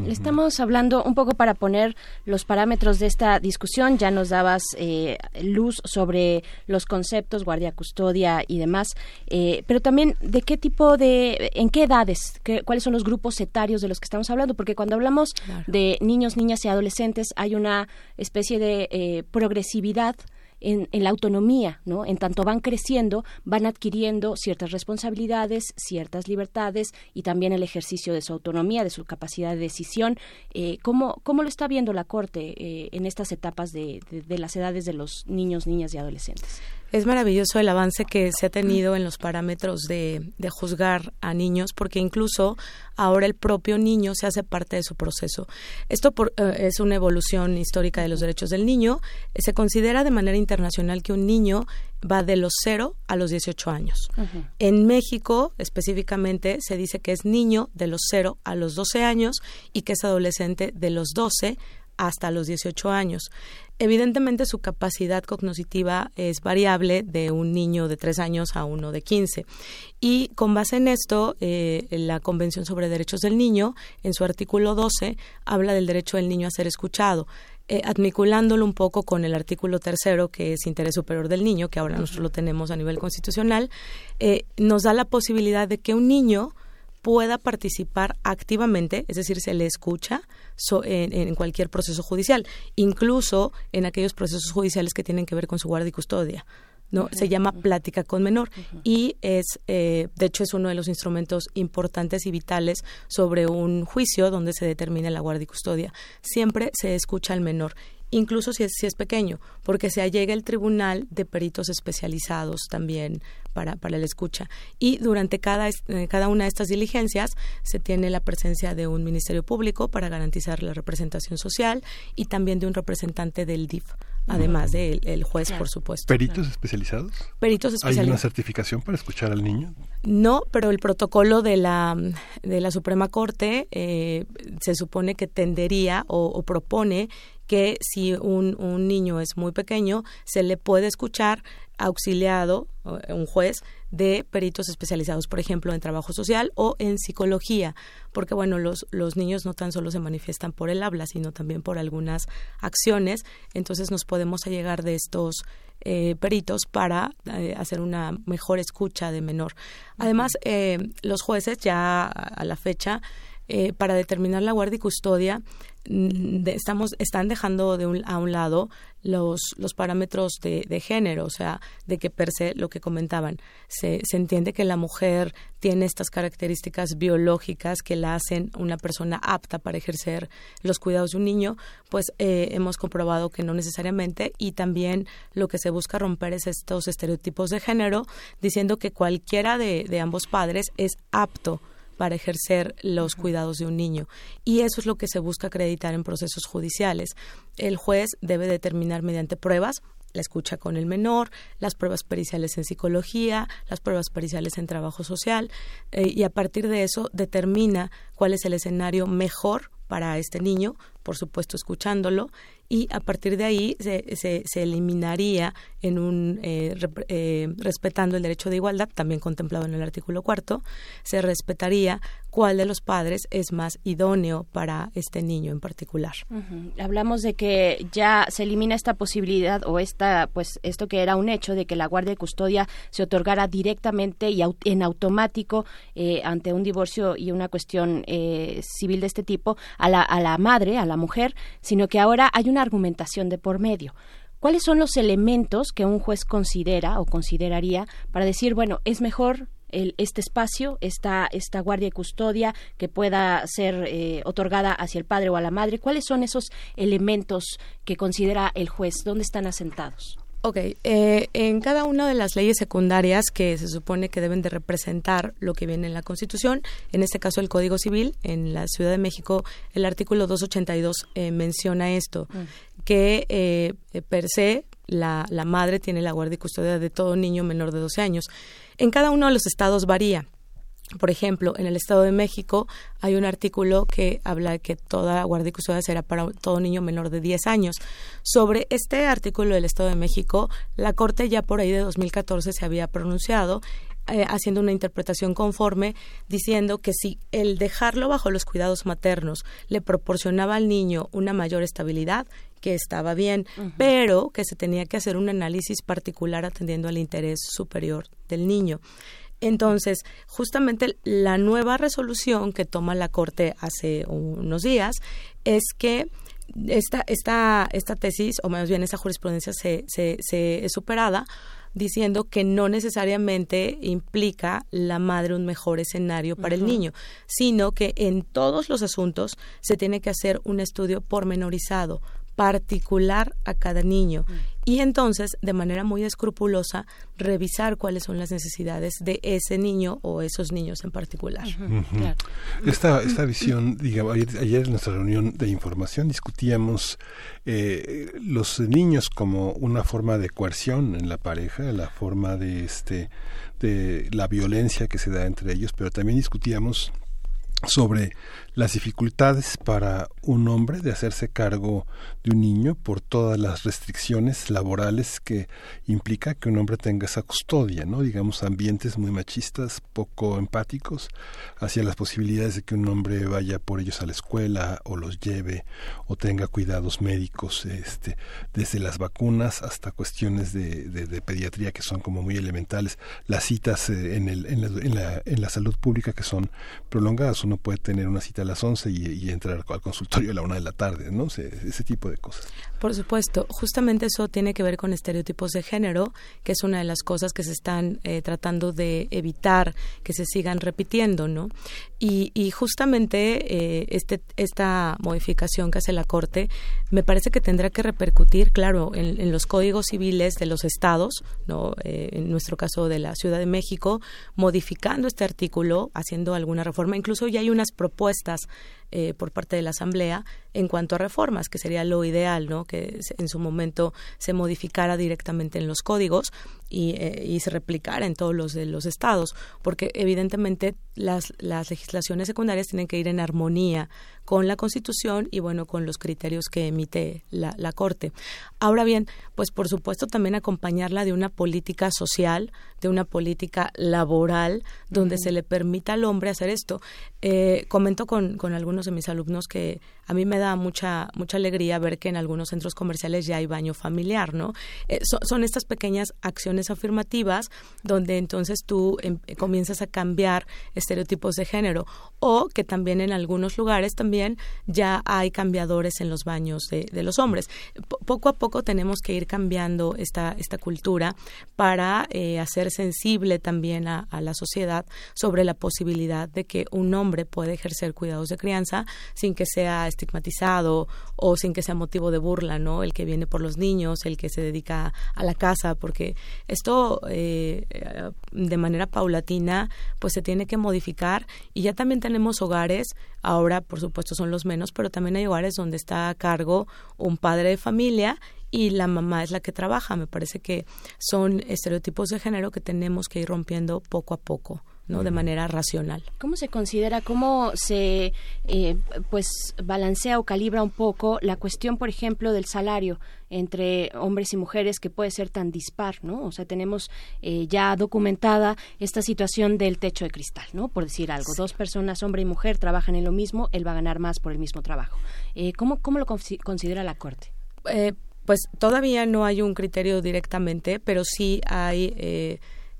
Estamos hablando un poco para poner los parámetros de esta discusión. Ya nos dabas eh, luz sobre los conceptos, guardia, custodia y demás, pero también de qué tipo de, en qué edades, qué, cuáles son los grupos etarios de los que estamos hablando, porque cuando hablamos de niños, niñas y adolescentes hay una especie de progresividad en, la autonomía, ¿no? En tanto van creciendo, van adquiriendo ciertas responsabilidades, ciertas libertades y también el ejercicio de su autonomía, de su capacidad de decisión. Eh, ¿cómo, ¿Cómo lo está viendo la Corte eh, en estas etapas de las edades de los niños, niñas y adolescentes? Es maravilloso el avance que se ha tenido en los parámetros de, de, juzgar a niños, porque incluso ahora el propio niño se hace parte de su proceso. Esto eh, es una evolución histórica de los derechos del niño. Se considera de manera internacional que un niño va de los 0 a los 18 años. En México, específicamente, se dice que es niño de los 0 a los 12 años y que es adolescente de los 12 hasta los 18 años. Evidentemente su capacidad cognitiva es variable de un niño de 3 años a uno de 15. Y con base en esto, eh, la Convención sobre Derechos del Niño, en su artículo 12, habla del derecho del niño a ser escuchado. Eh, admiculándolo un poco con el artículo tercero, que es interés superior del niño, que ahora nosotros lo tenemos a nivel constitucional, eh, nos da la posibilidad de que un niño pueda participar activamente, es decir, se le escucha en, cualquier proceso judicial, incluso en aquellos procesos judiciales que tienen que ver con su guardia y custodia. no se llama plática con menor y es eh, de hecho es uno de los instrumentos importantes y vitales sobre un juicio donde se determina la guardia y custodia. Siempre se escucha al menor incluso si es, si es pequeño, porque se allega el tribunal de peritos especializados también para, para la escucha. Y durante cada, eh, cada una de estas diligencias se tiene la presencia de un ministerio público para garantizar la representación social y también de un representante del DIF además del el juez, por supuesto. ¿Peritos especializados? Peritos especializados. ¿Hay una certificación para escuchar al niño? No, pero el protocolo de la, de la Suprema Corte eh, se supone que tendería o, o propone que si un, un niño es muy pequeño, se le puede escuchar auxiliado, un juez, de peritos especializados, por ejemplo, en trabajo social o en psicología, porque bueno, los, los niños no tan solo se manifiestan por el habla, sino también por algunas acciones, entonces nos podemos allegar de estos eh, peritos para eh, hacer una mejor escucha de menor. Además, eh, los jueces ya a la fecha eh, para determinar la guardia y custodia mm, estamos están dejando de un, a un lado los los parámetros de, de, género o sea de que per se lo que comentaban. Se, se entiende que la mujer tiene estas características biológicas que la hacen una persona apta para ejercer los cuidados de un niño pues eh, hemos comprobado que no necesariamente y también lo que se busca romper es estos estereotipos de género diciendo que cualquiera de, de ambos padres es apto para ejercer los cuidados de un niño. Y eso es lo que se busca acreditar en procesos judiciales. El juez debe determinar mediante pruebas la escucha con el menor, las pruebas periciales en psicología, las pruebas periciales en trabajo social, eh, y a partir de eso determina cuál es el escenario mejor para este niño, por supuesto escuchándolo, y a partir de ahí se, se, eliminaría en un eh, eh, respetando el derecho de igualdad también contemplado en el artículo cuarto se respetaría cuál de los padres es más idóneo para este niño en particular hablamos de que ya se elimina esta posibilidad o esta pues esto que era un hecho de que la guardia de custodia se otorgara directamente y en automático eh, ante un divorcio y una cuestión civil de este tipo a la, a la madre a la mujer sino que ahora hay una argumentación de por medio. ¿Cuáles son los elementos que un juez considera o consideraría para decir, bueno, es mejor el, este espacio, esta, esta guardia y custodia que pueda ser eh, otorgada hacia el padre o a la madre? ¿Cuáles son esos elementos que considera el juez? ¿Dónde están asentados? Ok, eh, en cada una de las leyes secundarias que se supone que deben de representar lo que viene en la Constitución, en este caso el Código Civil, en la Ciudad de México, el artículo 282 eh, menciona esto, mm. que eh, per se la, la madre tiene la guardia y custodia de todo niño menor de 12 años. En cada uno de los estados varía. Por ejemplo, en el Estado de México hay un artículo que habla de que toda guardia y custodia será para todo niño menor de 10 años. Sobre este artículo del Estado de México, la Corte ya por ahí de 2014 se había pronunciado eh, haciendo una interpretación conforme, diciendo que si el dejarlo bajo los cuidados maternos le proporcionaba al niño una mayor estabilidad, que estaba bien, pero que se tenía que hacer un análisis particular atendiendo al interés superior del niño. Entonces, justamente la nueva resolución que toma la Corte hace unos días es que esta, esta, esta tesis, o más bien esa jurisprudencia, se, se, se es superada diciendo que no necesariamente implica la madre un mejor escenario para el niño, sino que en todos los asuntos se tiene que hacer un estudio pormenorizado particular a cada niño mm. Y entonces de manera muy escrupulosa revisar cuáles son las necesidades de ese niño o esos niños en particular. esta, esta visión, digamos, ayer, en nuestra reunión de información discutíamos eh, los niños como una forma de coerción en la pareja, la forma de este de la violencia que se da entre ellos, pero también discutíamos sobre las dificultades para un hombre de hacerse cargo de un niño por todas las restricciones laborales que implica que un hombre tenga esa custodia, ¿no? Digamos ambientes muy machistas, poco empáticos hacia las posibilidades de que un hombre vaya por ellos a la escuela o los lleve o tenga cuidados médicos, este, desde las vacunas hasta cuestiones de, de, pediatría que son como muy elementales, las citas eh, en, el, en, la, en, la, en la salud pública que son prolongadas uno puede tener una cita a las 11 y, entrar al consultorio a la una de la tarde, ¿no? ese tipo de Por supuesto, justamente eso tiene que ver con estereotipos de género, que es una de las cosas que se están eh, tratando de evitar que se sigan repitiendo, ¿no? Y, y justamente eh, este, esta modificación que hace la Corte me parece que tendrá que repercutir, claro, en, los códigos civiles de los estados, ¿no? Eh, en nuestro caso de la Ciudad de México, modificando este artículo, haciendo alguna reforma. Incluso ya hay unas propuestas eh, por parte de la Asamblea en cuanto a reformas, que sería lo ideal, ¿no? que en su momento se modificara directamente en los códigos y, eh, y se replicara en todos los los estados, porque evidentemente las, las legislaciones secundarias tienen que ir en armonía con la Constitución y bueno, con los criterios que emite la, la, Corte. Ahora bien, pues por supuesto también acompañarla de una política social, de una política laboral, donde se le permita al hombre hacer esto. Eh, comento con, con algunos de mis alumnos que a mí me da mucha mucha alegría ver que en algunos centros comerciales ya hay baño familiar, ¿no? Eh, son estas pequeñas acciones afirmativas donde entonces tú em, comienzas a cambiar estereotipos de género o que también en algunos lugares también ya hay cambiadores en los baños de, los hombres. poco a poco tenemos que ir cambiando esta esta cultura para eh, hacer sensible también a, la sociedad sobre la posibilidad de que un hombre puede ejercer cuidados de crianza sin que sea estigmatizado o sin que sea motivo de burla, ¿no? El que viene por los niños, el que se dedica a la casa, porque esto eh, de manera paulatina pues se tiene que modificar y ya también tenemos hogares, ahora por supuesto son los menos, pero también hay hogares donde está a cargo un padre de familia y la mamá es la que trabaja. Me parece que son estereotipos de género que tenemos que ir rompiendo poco a poco. ¿No? de manera racional. ¿Cómo se considera, cómo se eh, pues balancea o calibra un poco la cuestión, por ejemplo, del salario entre hombres y mujeres que puede ser tan dispar, ¿no? O sea, tenemos eh, ya documentada esta situación del techo de cristal, ¿no? Por decir algo, dos personas, hombre y mujer, trabajan en lo mismo, él va a ganar más por el mismo trabajo. Eh, ¿cómo, ¿Cómo lo considera la Corte? pues todavía no hay un criterio directamente, pero sí hay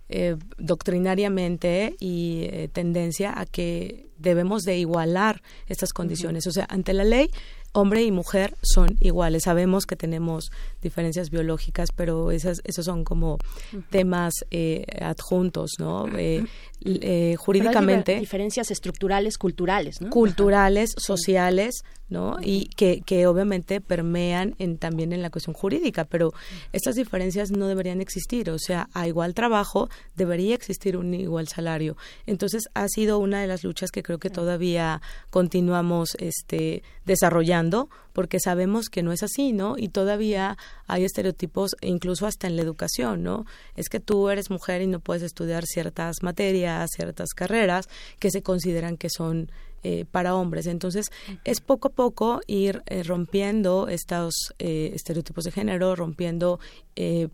eh, doctrinariamente y eh, tendencia a que debemos de igualar estas condiciones. O sea, ante la ley, hombre y mujer son iguales. Sabemos que tenemos diferencias biológicas, pero esas, esos son como temas eh, adjuntos, ¿no? Jurídicamente. diferencias estructurales, culturales, ¿no? Culturales, sociales, ¿no? Y que, que obviamente permean en, también en la cuestión jurídica, pero estas diferencias no deberían existir, o sea, a igual trabajo debería existir un igual salario. Entonces, ha sido una de las luchas que creo que todavía continuamos este, desarrollando, porque sabemos que no es así, ¿no? Y todavía hay estereotipos, incluso hasta en la educación, ¿no? Es que tú eres mujer y no puedes estudiar ciertas materias, ciertas carreras que se consideran que son eh, para hombres. Entonces, es poco a poco ir eh, rompiendo estos eh, estereotipos de género, rompiendo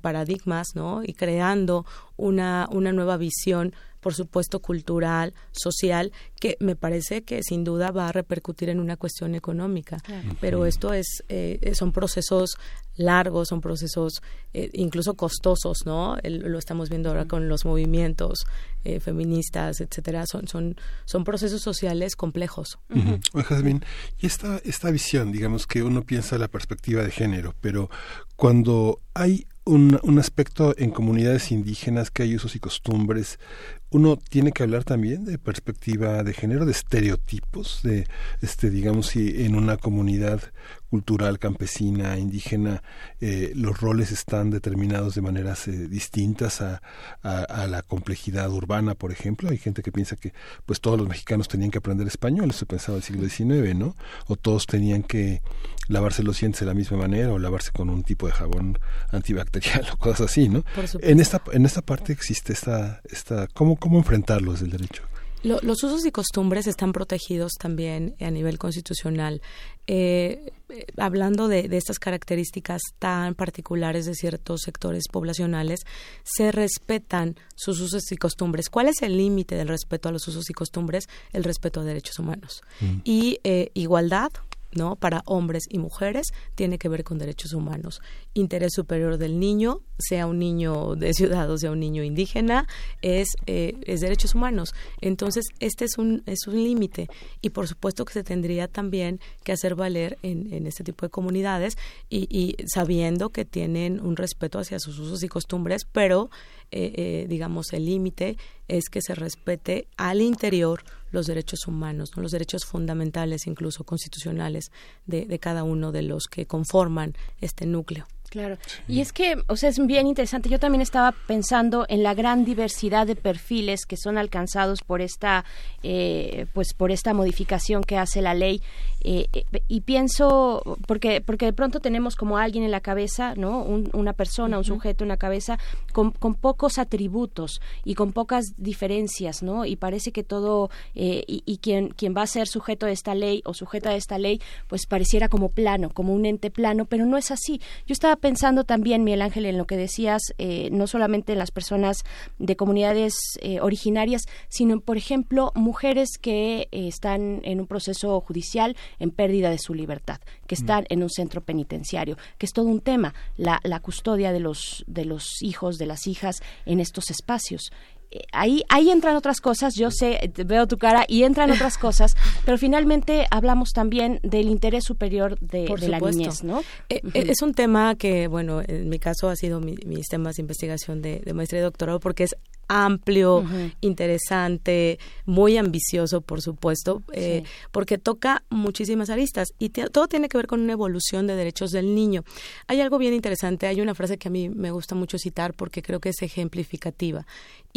paradigmas, ¿no? Y creando una, una nueva visión por supuesto cultural, social, que me parece que sin duda va a repercutir en una cuestión económica. Pero esto es, eh, son procesos largos, son procesos eh, incluso costosos, ¿no? lo estamos viendo ahora con los movimientos eh, feministas, etcétera. Son, son, son procesos sociales complejos. y esta, esta visión, digamos que uno piensa la perspectiva de género, pero cuando hay un, un, aspecto en comunidades indígenas que hay usos y costumbres uno tiene que hablar también de perspectiva de género, de estereotipos, de este digamos si en una comunidad cultural campesina, indígena, eh, los roles están determinados de maneras eh, distintas a, a, la complejidad urbana, por ejemplo. Hay gente que piensa que pues todos los mexicanos tenían que aprender español, eso pensaba el siglo XIX, ¿no? O todos tenían que lavarse los dientes de la misma manera o lavarse con un tipo de jabón antibacterial o cosas así, ¿no? En esta, en esta parte existe esta, esta ¿cómo, cómo enfrentarlo desde el derecho? los usos y costumbres están protegidos también a nivel constitucional. Eh, eh, hablando de, estas características tan particulares de ciertos sectores poblacionales, se respetan sus usos y costumbres. ¿Cuál es el límite del respeto a los usos y costumbres? El respeto a derechos humanos. Mm. Y eh, igualdad ¿no? Para hombres y mujeres tiene que ver con derechos humanos. Interés superior del niño, sea un niño de ciudad o sea un niño indígena, es, eh, es derechos humanos. Entonces, este es un, es un límite y por supuesto que se tendría también que hacer valer en, en este tipo de comunidades y, y sabiendo que tienen un respeto hacia sus usos y costumbres, pero eh, eh, digamos, el límite es que se respete al interior los derechos humanos, los derechos fundamentales, incluso constitucionales, de, de cada uno de los que conforman este núcleo. Claro. Y es que, o sea, es bien interesante. Yo también estaba pensando en la gran diversidad de perfiles que son alcanzados por esta, eh, pues, por esta modificación que hace la ley. Eh, eh, y pienso, porque, porque de pronto tenemos como alguien en la cabeza, ¿no? una persona, un sujeto en la cabeza con, con, pocos atributos y con pocas diferencias, ¿no? Y parece que todo, y, y, quien, quien va a ser sujeto de esta ley o sujeta de esta ley, pues pareciera como plano, como un ente plano, pero no es así. Yo estaba pensando también, Miguel Ángel, en lo que decías, eh, no solamente en las personas de comunidades eh, originarias, sino, por ejemplo, mujeres que eh, están en un proceso judicial en pérdida de su libertad, que están en un centro penitenciario, que es todo un tema, la, la custodia de los, de los hijos, de las hijas en estos espacios. Ahí, ahí entran otras cosas, yo sé, veo tu cara, y entran otras cosas, pero finalmente hablamos también del interés superior de, la niñez, ¿no? Eh, eh, es un tema que, bueno, en mi caso ha sido mi, mis temas de investigación de, de maestría y doctorado, porque es amplio, interesante, muy ambicioso, por supuesto, eh, porque toca muchísimas aristas y todo tiene que ver con una evolución de derechos del niño. Hay algo bien interesante, hay una frase que a mí me gusta mucho citar porque creo que es ejemplificativa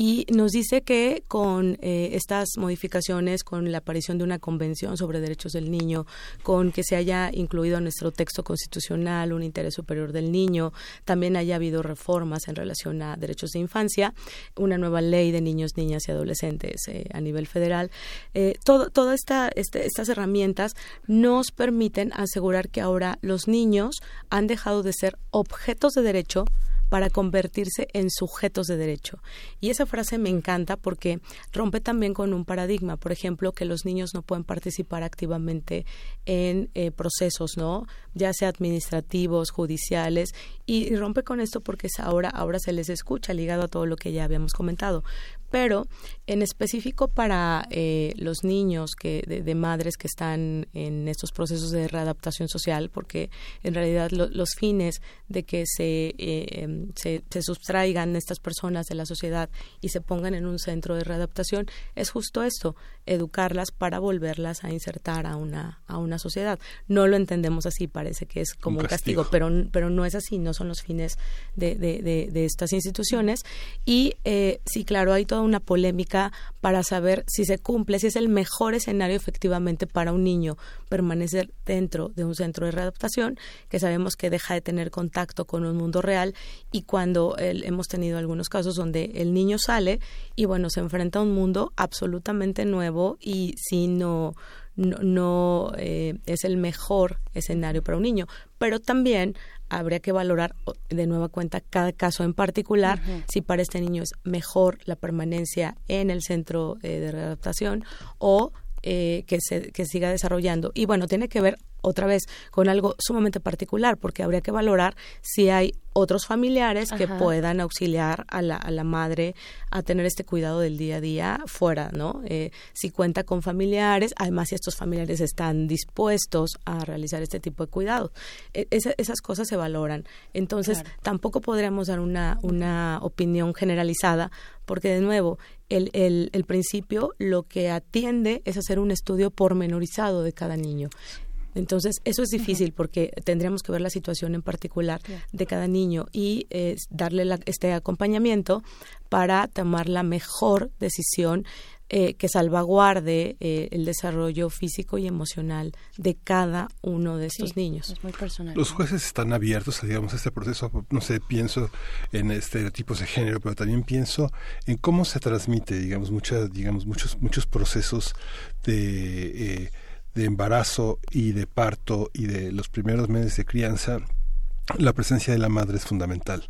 y nos dice que con eh, estas modificaciones, con la aparición de una convención sobre derechos del niño, con que se haya incluido en nuestro texto constitucional un interés superior del niño, también haya habido reformas en relación a derechos de infancia, una nueva ley de niños, niñas y adolescentes eh, a nivel federal. Eh, todo, todas esta, este, estas herramientas nos permiten asegurar que ahora los niños han dejado de ser objetos de derecho para convertirse en sujetos de derecho. Y esa frase me encanta porque rompe también con un paradigma, por ejemplo, que los niños no pueden participar activamente en eh, procesos, ¿no? Ya sea administrativos, judiciales, y, rompe con esto porque ahora, ahora se les escucha ligado a todo lo que ya habíamos comentado pero en específico para eh, los niños que de, madres que están en estos procesos de readaptación social, porque en realidad los fines de que se, eh, em, se, se, sustraigan estas personas de la sociedad y se pongan en un centro de readaptación es justo esto, educarlas para volverlas a insertar a una, a una sociedad. No lo entendemos así, parece que es como un castigo, pero, pero no es así, no son los fines de, de, de, estas instituciones. Y eh, sí, claro, hay todo una polémica para saber si se cumple, si es el mejor escenario efectivamente para un niño permanecer dentro de un centro de readaptación, que sabemos que deja de tener contacto con un mundo real y cuando hemos tenido algunos casos donde el niño sale y bueno, se enfrenta a un mundo absolutamente nuevo y si no no, eh, es el mejor escenario para un niño, pero también habría que valorar de nueva cuenta cada caso en particular, si para este niño es mejor la permanencia en el centro eh, de readaptación o eh, que, se, que siga desarrollando. Y bueno, tiene que ver otra vez con algo sumamente particular, porque habría que valorar si hay otros familiares que puedan auxiliar a la, a la, madre a tener este cuidado del día a día fuera, ¿no? Eh, si cuenta con familiares, además si estos familiares están dispuestos a realizar este tipo de cuidado. E, esas cosas se valoran. Entonces, tampoco podríamos dar una, una opinión generalizada, porque de nuevo, el, el, el principio lo que atiende es hacer un estudio pormenorizado de cada niño. Entonces, eso es difícil porque tendríamos que ver la situación en particular de cada niño y eh, darle este acompañamiento para tomar la mejor decisión eh, que salvaguarde eh, el desarrollo físico y emocional de cada uno de estos niños. Es muy personal. Los jueces están abiertos, a, digamos, a este proceso. No sé, pienso en estereotipos de género, pero también pienso en cómo se transmite, digamos, muchas, digamos, muchos, muchos procesos de de embarazo y de parto y de los primeros meses de crianza la presencia de la madre es fundamental,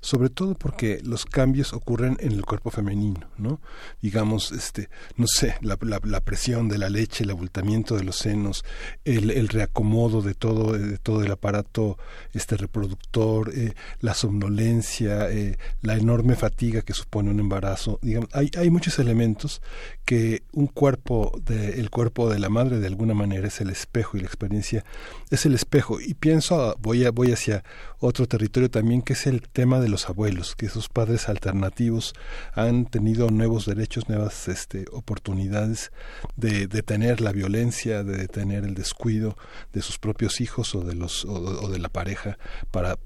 sobre todo porque los cambios ocurren en el cuerpo femenino, ¿no? Digamos, este, no sé, la, la, presión de la leche, el abultamiento de los senos, el, el reacomodo de todo, de todo el aparato este reproductor, eh, la somnolencia, eh, la enorme fatiga que supone un embarazo, digamos, hay, hay muchos elementos que un cuerpo de, el cuerpo de la madre de alguna manera es el espejo y la experiencia es el espejo y pienso voy a voy hacia otro territorio también que es el tema de los abuelos, que esos padres alternativos han tenido nuevos derechos, nuevas este, oportunidades de detener la violencia, de detener el descuido de sus propios hijos o de los o de la pareja para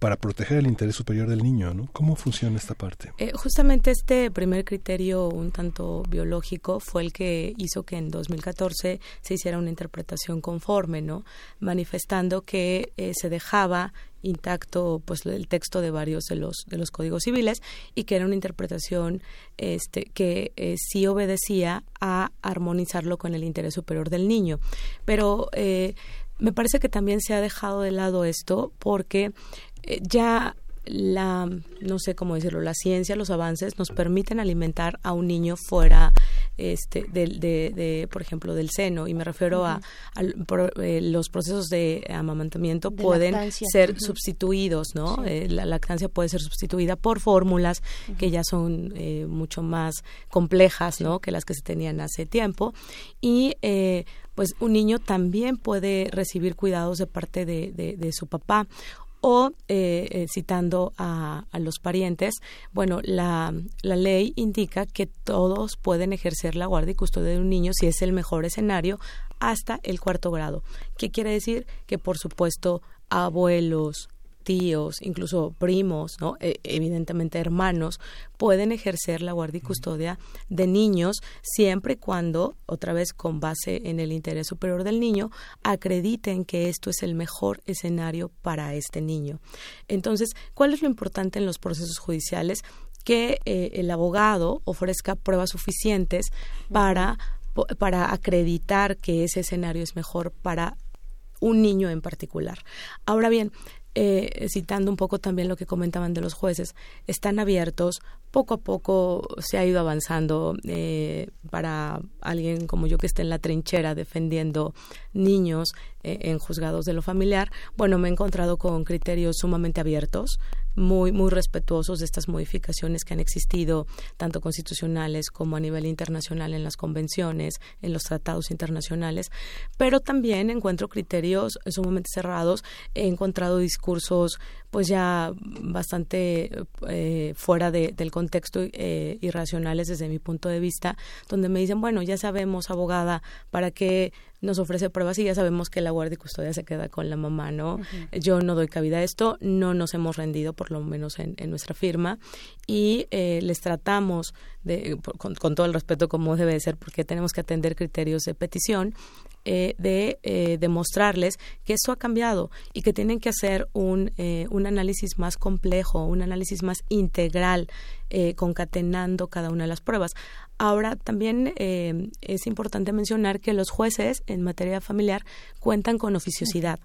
para proteger el interés superior del niño, ¿no? ¿Cómo funciona esta parte? Eh, justamente este primer criterio un tanto biológico fue el que hizo que en 2014 se hiciera una interpretación conforme, ¿no? Manifestando que eh, se dejaba intacto pues el texto de varios de los de los códigos civiles y que era una interpretación este que eh, sí obedecía a armonizarlo con el interés superior del niño pero me parece que también se ha dejado de lado esto porque ya la, no sé cómo decirlo, la ciencia, los avances nos permiten alimentar a un niño fuera este, de, de, por ejemplo, del seno, y me refiero a, eh, los procesos de amamantamiento pueden ser sustituidos, ¿no? Eh, la lactancia puede ser sustituida por fórmulas que ya son mucho más complejas, ¿no? Que las que se tenían hace tiempo, y pues un niño también puede recibir cuidados de parte de, de su papá o eh, eh, citando a, a, los parientes, bueno, la, la ley indica que todos pueden ejercer la guardia y custodia de un niño si es el mejor escenario hasta el cuarto grado. ¿Qué quiere decir? Que por supuesto abuelos, tíos, incluso primos, ¿no? E, evidentemente hermanos, pueden ejercer la guardia y custodia de niños siempre y cuando, otra vez con base en el interés superior del niño, acrediten que esto es el mejor escenario para este niño. Entonces, ¿cuál es lo importante en los procesos judiciales? Que eh, el abogado ofrezca pruebas suficientes para, para acreditar que ese escenario es mejor para un niño en particular. Ahora bien, eh, citando un poco también lo que comentaban de los jueces, están abiertos, poco a poco se ha ido avanzando eh, para alguien como yo que esté en la trinchera defendiendo niños eh, en juzgados de lo familiar, bueno, me he encontrado con criterios sumamente abiertos, muy, muy respetuosos de estas modificaciones que han existido, tanto constitucionales como a nivel internacional en las convenciones, en los tratados internacionales, pero también encuentro criterios sumamente cerrados, he encontrado discursos pues ya bastante eh, fuera de, del contexto eh, irracionales desde mi punto de vista, donde me dicen, bueno, ya sabemos, abogada, para qué nos ofrece pruebas y ya sabemos que la guardia y custodia se queda con la mamá, ¿no? Yo no doy cabida a esto, no nos hemos rendido, por lo menos en, nuestra firma, y eh, les tratamos, de, con, con, todo el respeto como debe ser, porque tenemos que atender criterios de petición, eh, de eh, demostrarles que eso ha cambiado y que tienen que hacer un, eh, un análisis más complejo, un análisis más integral, concatenando cada una de las pruebas. Ahora, también es importante mencionar que los jueces en materia familiar cuentan con oficiosidad.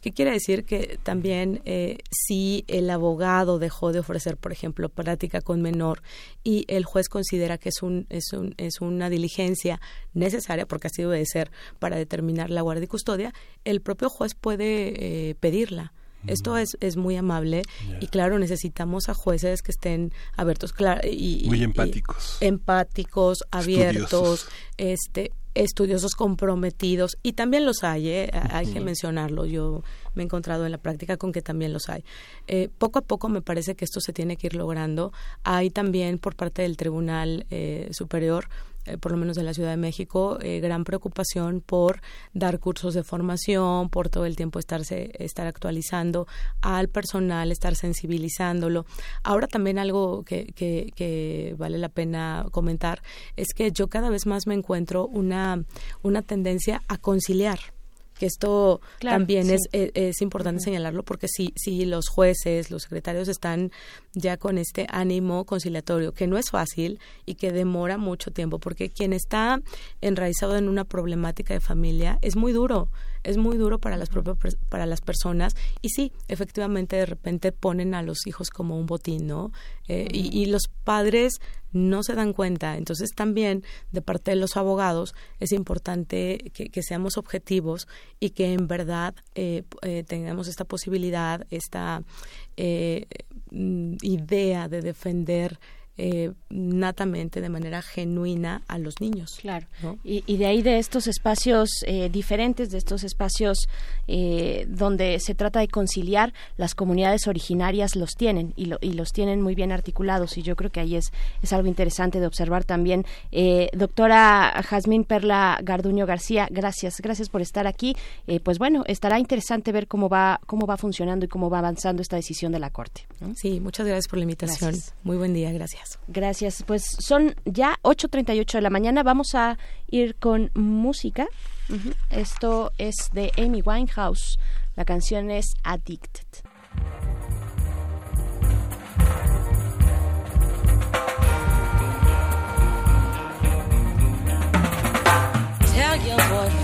¿Qué quiere decir? Que también eh, si el abogado dejó de ofrecer, por ejemplo, práctica con menor y el juez considera que es, un, es, un, es una diligencia necesaria, porque así debe de ser, para determinar la guardia y custodia, el propio juez puede eh, pedirla. Esto es, es muy amable y claro, necesitamos a jueces que estén abiertos y, muy empáticos. empáticos, abiertos, este estudiosos comprometidos y también los hay, ¿eh? hay que mencionarlo. Yo me he encontrado en la práctica con que también los hay. Eh, poco a poco me parece que esto se tiene que ir logrando. Hay también por parte del Tribunal eh, Superior eh, por lo menos en la Ciudad de México, eh, gran preocupación por dar cursos de formación, por todo el tiempo estarse, estar actualizando al personal, estar sensibilizándolo. Ahora también algo que, que, que vale la pena comentar es que yo cada vez más me encuentro una, una tendencia a conciliar que esto también es, e, es, importante señalarlo porque si, si los jueces, los secretarios están ya con este ánimo conciliatorio, que no es fácil y que demora mucho tiempo, porque quien está enraizado en una problemática de familia es muy duro es muy duro para las propias para las personas y sí, efectivamente de repente ponen a los hijos como un botín, ¿no? Eh, y, los padres no se dan cuenta. Entonces también de parte de los abogados es importante que, seamos objetivos y que en verdad eh, eh, tengamos esta posibilidad, esta mm, idea de defender eh, natamente, de manera genuina a los niños. Claro. Y, de ahí de estos espacios eh, diferentes, de estos espacios eh, donde se trata de conciliar, las comunidades originarias los tienen y, y, los tienen muy bien articulados y yo creo que ahí es, es algo interesante de observar también. doctora Jazmín Perla Garduño García, gracias, gracias por estar aquí. pues bueno, estará interesante ver cómo va, cómo va funcionando y cómo va avanzando esta decisión de la Corte. Sí, muchas gracias por la invitación. Muy buen día, gracias. Gracias. Pues son ya 8.38 de la mañana. Vamos a ir con música. Esto es de Amy Winehouse. La canción es Addicted. Tell your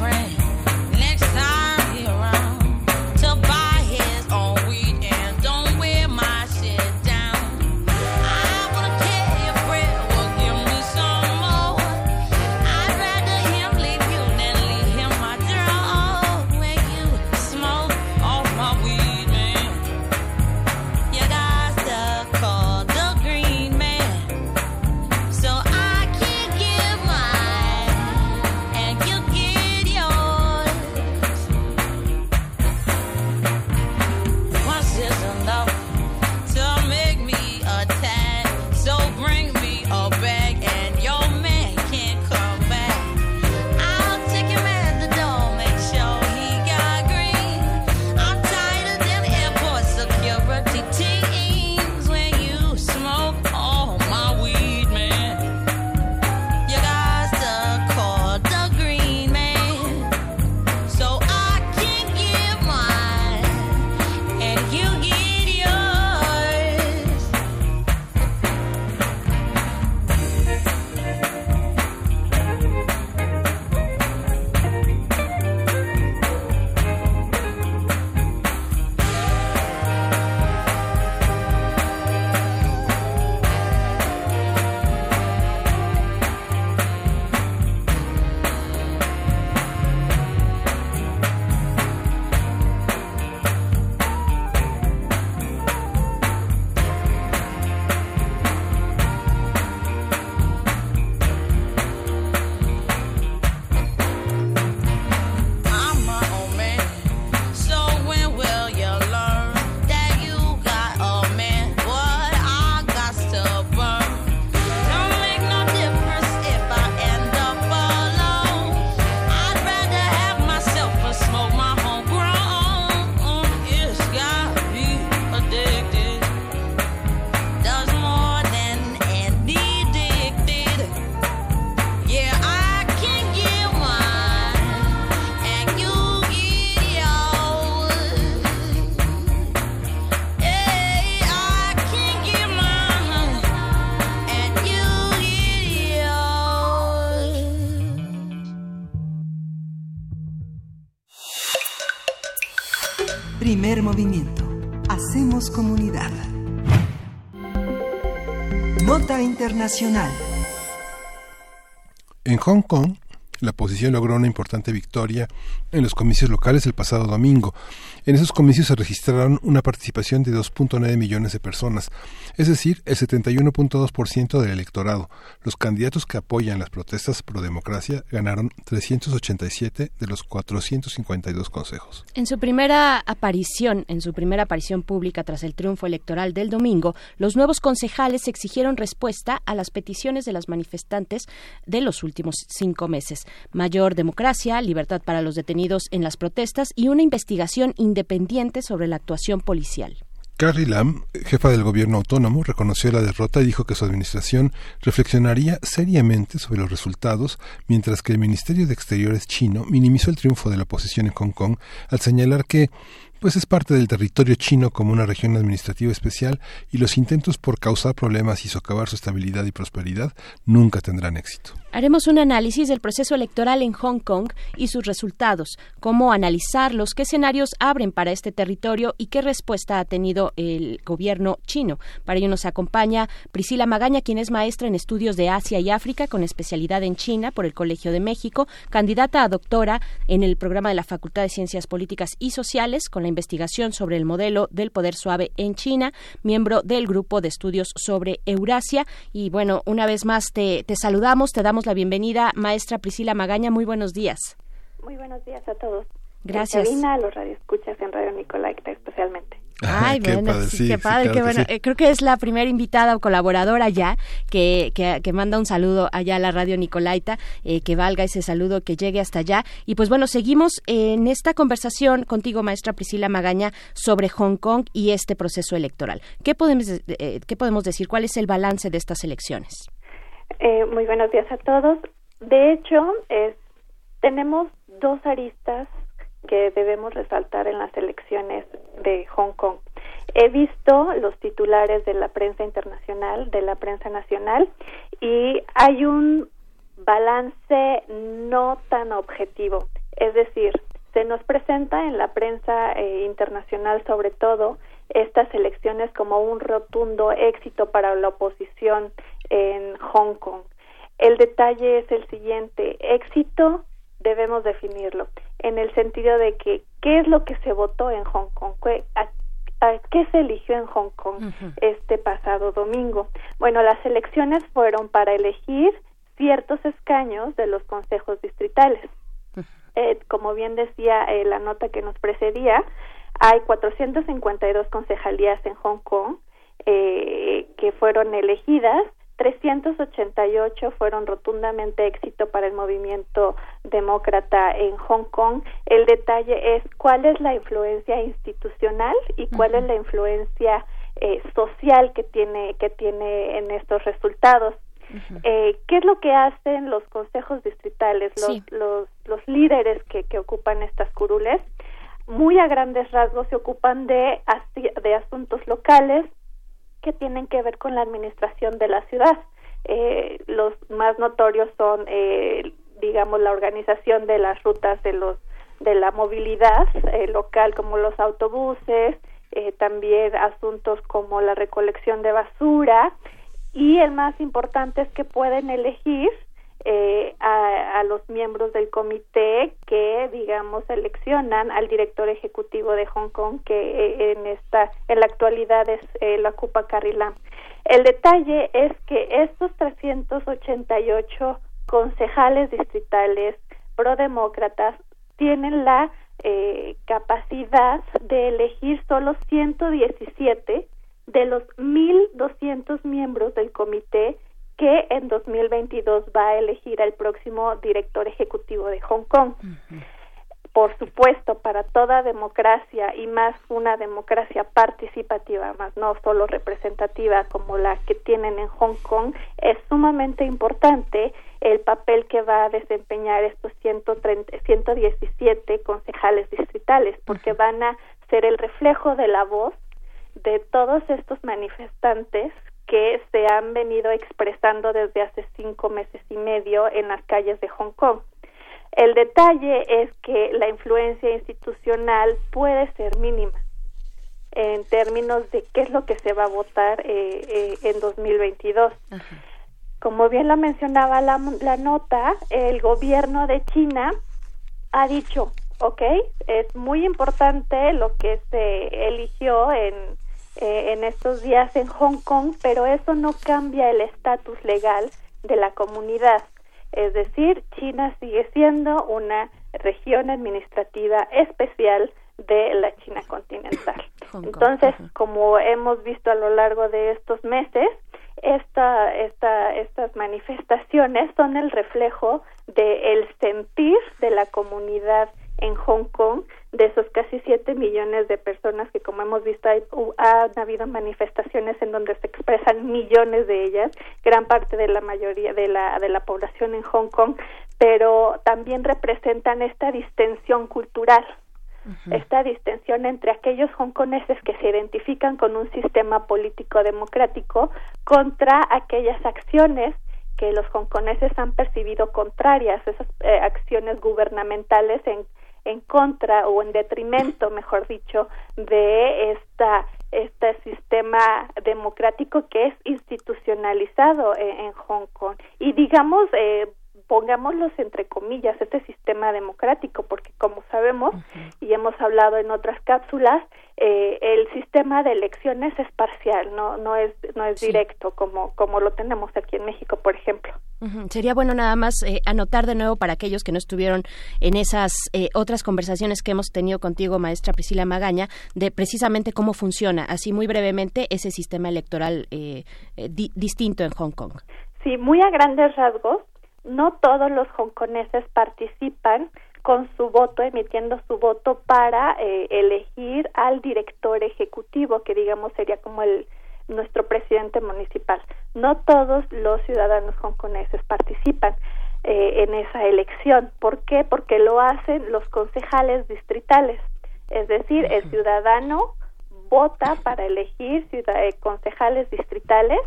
En Hong Kong, la oposición logró una importante victoria en los comicios locales el pasado domingo. En esos comicios se registraron una participación de 2.9 millones de personas, es decir, el 71.2% del electorado. Los candidatos que apoyan las protestas pro democracia ganaron 387 de los 452 consejos. En su primera aparición, en su primera aparición pública tras el triunfo electoral del domingo, los nuevos concejales exigieron respuesta a las peticiones de las manifestantes de los últimos cinco meses: mayor democracia, libertad para los detenidos en las protestas y una investigación independiente sobre la actuación policial. Carrie Lam, jefa del gobierno autónomo, reconoció la derrota y dijo que su administración reflexionaría seriamente sobre los resultados, mientras que el Ministerio de Exteriores chino minimizó el triunfo de la oposición en Hong Kong al señalar que pues es parte del territorio chino como una región administrativa especial y los intentos por causar problemas y socavar su estabilidad y prosperidad nunca tendrán éxito. Haremos un análisis del proceso electoral en Hong Kong y sus resultados, cómo analizarlos, qué escenarios abren para este territorio y qué respuesta ha tenido el gobierno chino. Para ello nos acompaña Priscila Magaña, quien es maestra en estudios de Asia y África con especialidad en China por el Colegio de México, candidata a doctora en el programa de la Facultad de Ciencias Políticas y Sociales con la investigación sobre el modelo del poder suave en China, miembro del grupo de estudios sobre Eurasia. Y bueno, una vez más te, te saludamos, te damos la bienvenida, maestra Priscila Magaña. Muy buenos días. Muy buenos días a todos. Gracias. a los radioescuchas en Radio Nicolaita especialmente. Ay, bueno, qué padre, qué bueno. Eh, creo que es la primera invitada o colaboradora ya que, que, manda un saludo allá a la radio Nicolaita, eh, que valga ese saludo, que llegue hasta allá. Y pues bueno, seguimos en esta conversación contigo, maestra Priscila Magaña, sobre Hong Kong y este proceso electoral. ¿Qué podemos, eh, qué podemos decir? ¿Cuál es el balance de estas elecciones? Eh, muy buenos días a todos. De hecho, tenemos dos aristas que debemos resaltar en las elecciones de Hong Kong. He visto los titulares de la prensa internacional, de la prensa nacional, y hay un balance no tan objetivo. Es decir, se nos presenta en la prensa eh, internacional sobre todo estas elecciones como un rotundo éxito para la oposición en Hong Kong. El detalle es el siguiente, éxito debemos definirlo en el sentido de que qué es lo que se votó en Hong Kong, a, qué se eligió en Hong Kong este pasado domingo. Bueno, las elecciones fueron para elegir ciertos escaños de los consejos distritales. Eh, como bien decía eh, la nota que nos precedía, hay 452 concejalías en Hong Kong eh, que fueron elegidas 388 fueron rotundamente éxito para el movimiento demócrata en Hong Kong. El detalle es cuál es la influencia institucional y cuál es la influencia eh, social que tiene que tiene en estos resultados. eh, ¿Qué es lo que hacen los consejos distritales, los, los, los líderes que, que ocupan estas curules? Muy a grandes rasgos se ocupan de, de asuntos locales, que tienen que ver con la administración de la ciudad. Eh, los más notorios son, eh, digamos, la organización de las rutas de los de la movilidad eh, local, como los autobuses, también asuntos como la recolección de basura y el más importante es que pueden elegir eh, a, a, los miembros del comité que digamos seleccionan al director ejecutivo de Hong Kong que eh, en esta en la actualidad es eh, la Cupa Carrie Lam. El detalle es que estos 388 concejales distritales prodemócratas tienen la eh, capacidad de elegir solo 117 de los 1.200 miembros del comité que en 2022 va a elegir al próximo director ejecutivo de Hong Kong. Por supuesto, para toda democracia y más una democracia participativa, más no solo representativa como la que tienen en Hong Kong, es sumamente importante el papel que va a desempeñar estos 130, 117 concejales distritales, porque van a ser el reflejo de la voz de todos estos manifestantes que se han venido expresando desde hace cinco meses y medio en las calles de Hong Kong. El detalle es que la influencia institucional puede ser mínima en términos de qué es lo que se va a votar eh, eh, en 2022. Como bien lo mencionaba la, la nota, el gobierno de China ha dicho, ok, es muy importante lo que se eligió en eh, en estos días en Hong Kong, pero eso no cambia el estatus legal de la comunidad. Es decir, China sigue siendo una región administrativa especial de la China continental. Entonces, como hemos visto a lo largo de estos meses, esta, esta, estas manifestaciones son el reflejo del sentir de la comunidad en Hong Kong de esos casi siete millones de personas que como hemos visto hay, ha habido manifestaciones en donde se expresan millones de ellas gran parte de la mayoría de la de la población en Hong Kong pero también representan esta distensión cultural. Esta distensión entre aquellos hongkoneses que se identifican con un sistema político democrático contra aquellas acciones que los hongkoneses han percibido contrarias, esas eh, acciones gubernamentales en, en contra o en detrimento, mejor dicho, de esta este sistema democrático que es institucionalizado en, en Hong Kong. Y digamos eh, pongámoslos entre comillas, este sistema democrático, porque como sabemos y hemos hablado en otras cápsulas, eh, el sistema de elecciones es parcial, no no es no es directo como como lo tenemos aquí en México, por ejemplo. Sería bueno nada más eh, anotar de nuevo para aquellos que no estuvieron en esas eh, otras conversaciones que hemos tenido contigo, maestra Priscila Magaña, de precisamente cómo funciona, así muy brevemente, ese sistema electoral distinto en Hong Kong. Sí, muy a grandes rasgos, no todos los hongkoneses participan con su voto, emitiendo su voto para eh, elegir al director ejecutivo, que digamos sería como el nuestro presidente municipal. No todos los ciudadanos hongkoneses participan eh, en esa elección. ¿Por qué? Porque lo hacen los concejales distritales. Es decir, el ciudadano vota para elegir eh, concejales distritales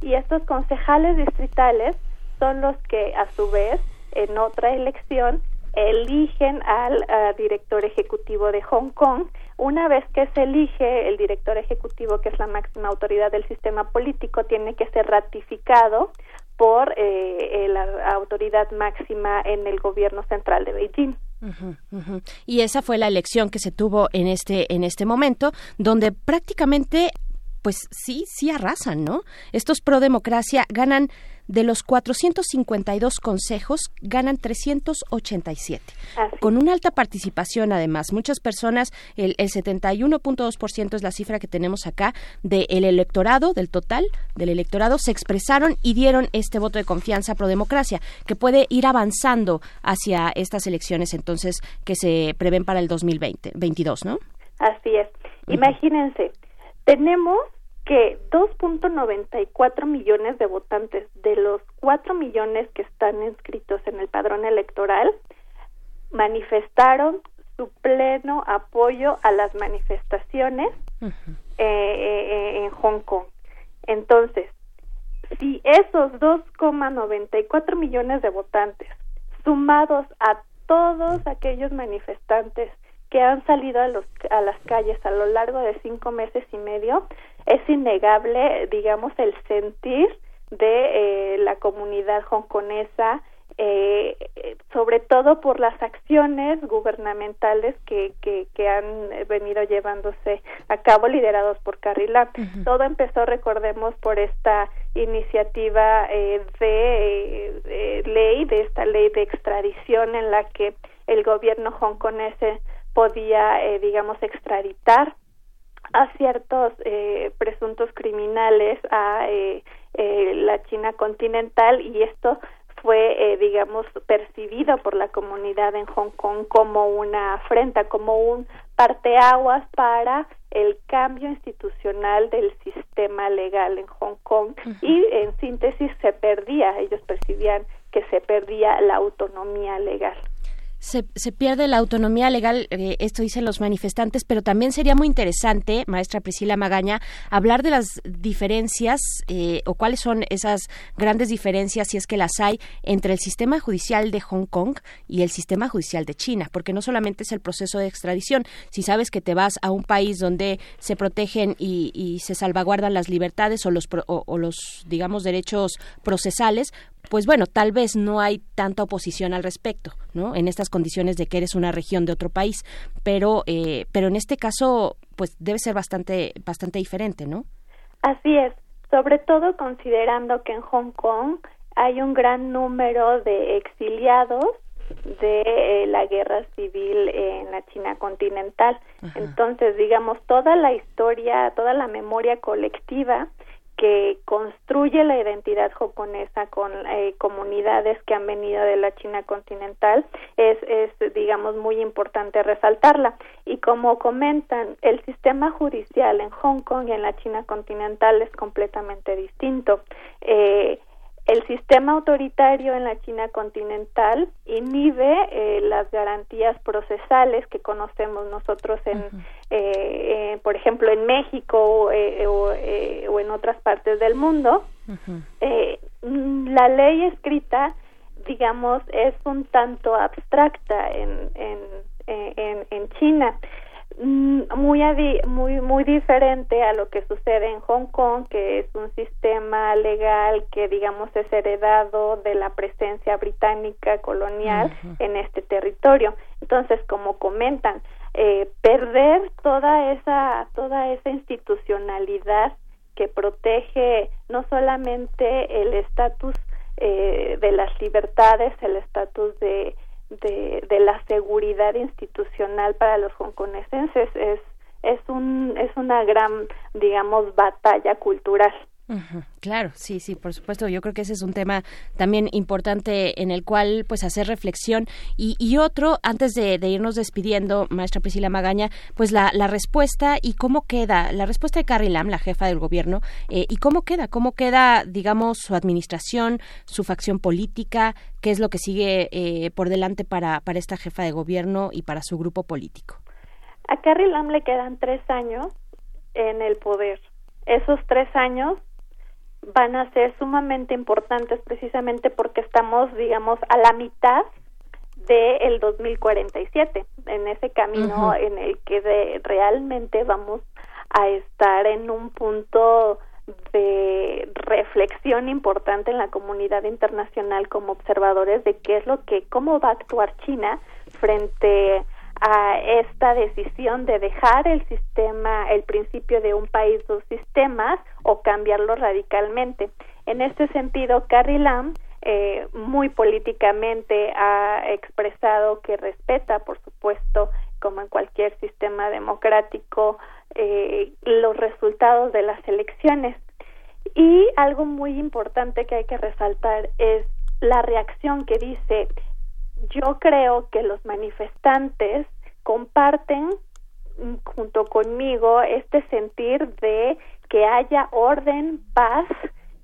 y estos concejales distritales son los que a su vez en otra elección eligen al director ejecutivo de Hong Kong. Una vez que se elige el director ejecutivo, que es la máxima autoridad del sistema político, tiene que ser ratificado por eh, la autoridad máxima en el gobierno central de Beijing. Y esa fue la elección que se tuvo en este en este momento, donde prácticamente, pues sí, sí arrasan, ¿no? Estos pro democracia ganan de los 452 consejos, ganan 387. Con una alta participación, además. Muchas personas, el, el 71.2% es la cifra que tenemos acá del electorado, del total del electorado, se expresaron y dieron este voto de confianza pro democracia, que puede ir avanzando hacia estas elecciones entonces que se prevén para el 2020, 22, ¿no? Así es. Imagínense, tenemos que 2.94 millones de votantes de los 4 millones que están inscritos en el padrón electoral manifestaron su pleno apoyo a las manifestaciones eh, eh, en Hong Kong. Entonces, si esos 2,94 millones de votantes, sumados a todos aquellos manifestantes que han salido a, los, a las calles a lo largo de cinco meses y medio, es innegable, digamos, el sentir de eh, la comunidad hongkonesa, eh, sobre todo por las acciones gubernamentales que, que, que, han venido llevándose a cabo liderados por Carrie Lam. Todo empezó, recordemos, por esta iniciativa eh, de eh, ley, de esta ley de extradición en la que el gobierno hongkonese podía, eh, digamos, extraditar a ciertos eh, presuntos criminales a eh, la China continental y esto fue, digamos, percibido por la comunidad en Hong Kong como una afrenta, como un parteaguas para el cambio institucional del sistema legal en Hong Kong. Y en síntesis se perdía, ellos percibían que se perdía la autonomía legal se, pierde la autonomía legal, eh, esto dicen los manifestantes, pero también sería muy interesante, maestra Priscila Magaña, hablar de las diferencias eh, o cuáles son esas grandes diferencias, si es que las hay, entre el sistema judicial de Hong Kong y el sistema judicial de China, porque no solamente es el proceso de extradición, si sabes que te vas a un país donde se protegen y, se salvaguardan las libertades o los, o los, digamos, derechos procesales, pues bueno, tal vez no hay tanta oposición al respecto, ¿no? En estas condiciones de que eres una región de otro país, pero, eh, pero en este caso, pues debe ser bastante, bastante diferente, ¿no? Así es, sobre todo considerando que en Hong Kong hay un gran número de exiliados de eh, la guerra civil en la China continental. Entonces, digamos, toda la historia, toda la memoria colectiva que construye la identidad japonesa con eh, comunidades que han venido de la China continental es, es digamos muy importante resaltarla. Y como comentan el sistema judicial en Hong Kong y en la China continental es completamente distinto. Eh, el sistema autoritario en la China continental inhibe eh, las garantías procesales que conocemos nosotros en, eh, por ejemplo, en México o, eh, en otras partes del mundo. la ley escrita, digamos, es un tanto abstracta en, en, en, en China. Mm, muy, muy, muy diferente a lo que sucede en Hong Kong, que es un sistema legal que, digamos, es heredado de la presencia británica colonial en este territorio. Entonces, como comentan, eh, perder toda esa, toda esa institucionalidad que protege no solamente el estatus eh, de las libertades, el estatus de de, de la seguridad institucional para los hongkonesenses. Es es un es una gran digamos batalla cultural Claro, sí, sí, por supuesto. Yo creo que ese es un tema también importante en el cual, pues, hacer reflexión. Y, y otro, antes de, irnos despidiendo, maestra Priscila Magaña, pues la, respuesta y cómo queda, la respuesta de Carrie Lam, la jefa del gobierno, eh, y cómo queda, cómo queda, digamos, su administración, su facción política, qué es lo que sigue eh, por delante para, para esta jefa de gobierno y para su grupo político. A Carrie Lam le quedan tres años en el poder. Esos tres años van a ser sumamente importantes precisamente porque estamos, digamos, a la mitad del el 2047, en ese camino en el que de, realmente vamos a estar en un punto de reflexión importante en la comunidad internacional como observadores de qué es lo que, cómo va a actuar China frente a esta decisión de dejar el sistema, el principio de un país, dos sistemas o cambiarlo radicalmente. En este sentido, Carrie Lam eh, muy políticamente ha expresado que respeta, por supuesto, como en cualquier sistema democrático, eh, los resultados de las elecciones. Y algo muy importante que hay que resaltar es la reacción que dice yo creo que los manifestantes comparten junto conmigo este sentir de que haya orden, paz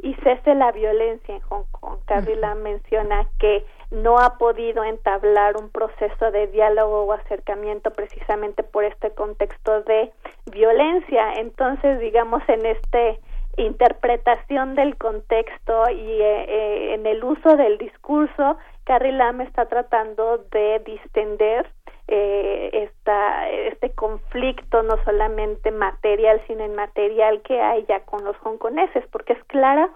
y cese la violencia en Hong Kong. Carrie menciona que no ha podido entablar un proceso de diálogo o acercamiento precisamente por este contexto de violencia. Entonces, digamos, en este interpretación del contexto y eh, eh, en el uso del discurso, Carrie Lam está tratando de distender eh, esta, este conflicto no solamente material sino inmaterial que hay ya con los hongkoneses porque es claro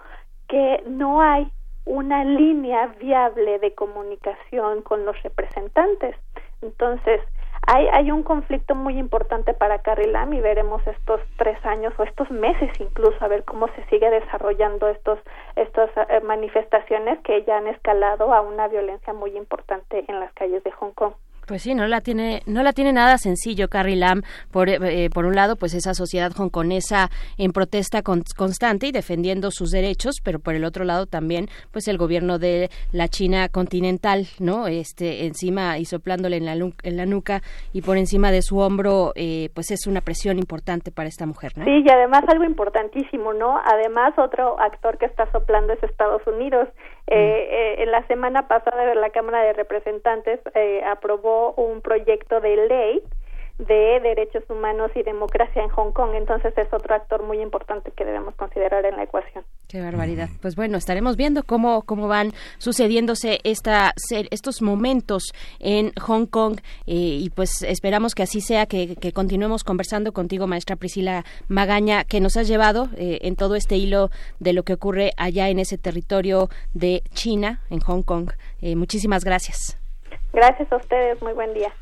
que no hay una línea viable de comunicación con los representantes entonces hay, hay un conflicto muy importante para Carrie Lam y veremos estos tres años o estos meses incluso a ver cómo se sigue desarrollando estos estas eh, manifestaciones que ya han escalado a una violencia muy importante en las calles de Hong Kong. Pues sí, no la tiene, no la tiene nada sencillo Carrie Lam. Por, eh, por un lado, pues esa sociedad hongkonesa en protesta constante y defendiendo sus derechos, pero por el otro lado también, pues el gobierno de la China continental, ¿no? Este, encima y soplándole en la, en la nuca y por encima de su hombro, eh, pues es una presión importante para esta mujer, ¿no? Sí, y además algo importantísimo, ¿no? Además, otro actor que está soplando es Estados Unidos eh, eh, en la semana pasada la Cámara de Representantes eh, aprobó un proyecto de ley de derechos humanos y democracia en Hong Kong. Entonces es otro actor muy importante que debemos considerar en la ecuación. Qué barbaridad. Pues bueno, estaremos viendo cómo, cómo van sucediéndose esta, estos momentos en Hong Kong eh, y pues esperamos que así sea, que, continuemos conversando contigo, maestra Priscila Magaña, que nos has llevado eh, en todo este hilo de lo que ocurre allá en ese territorio de China, en Hong Kong. Eh, muchísimas gracias. Gracias a ustedes. Muy buen día.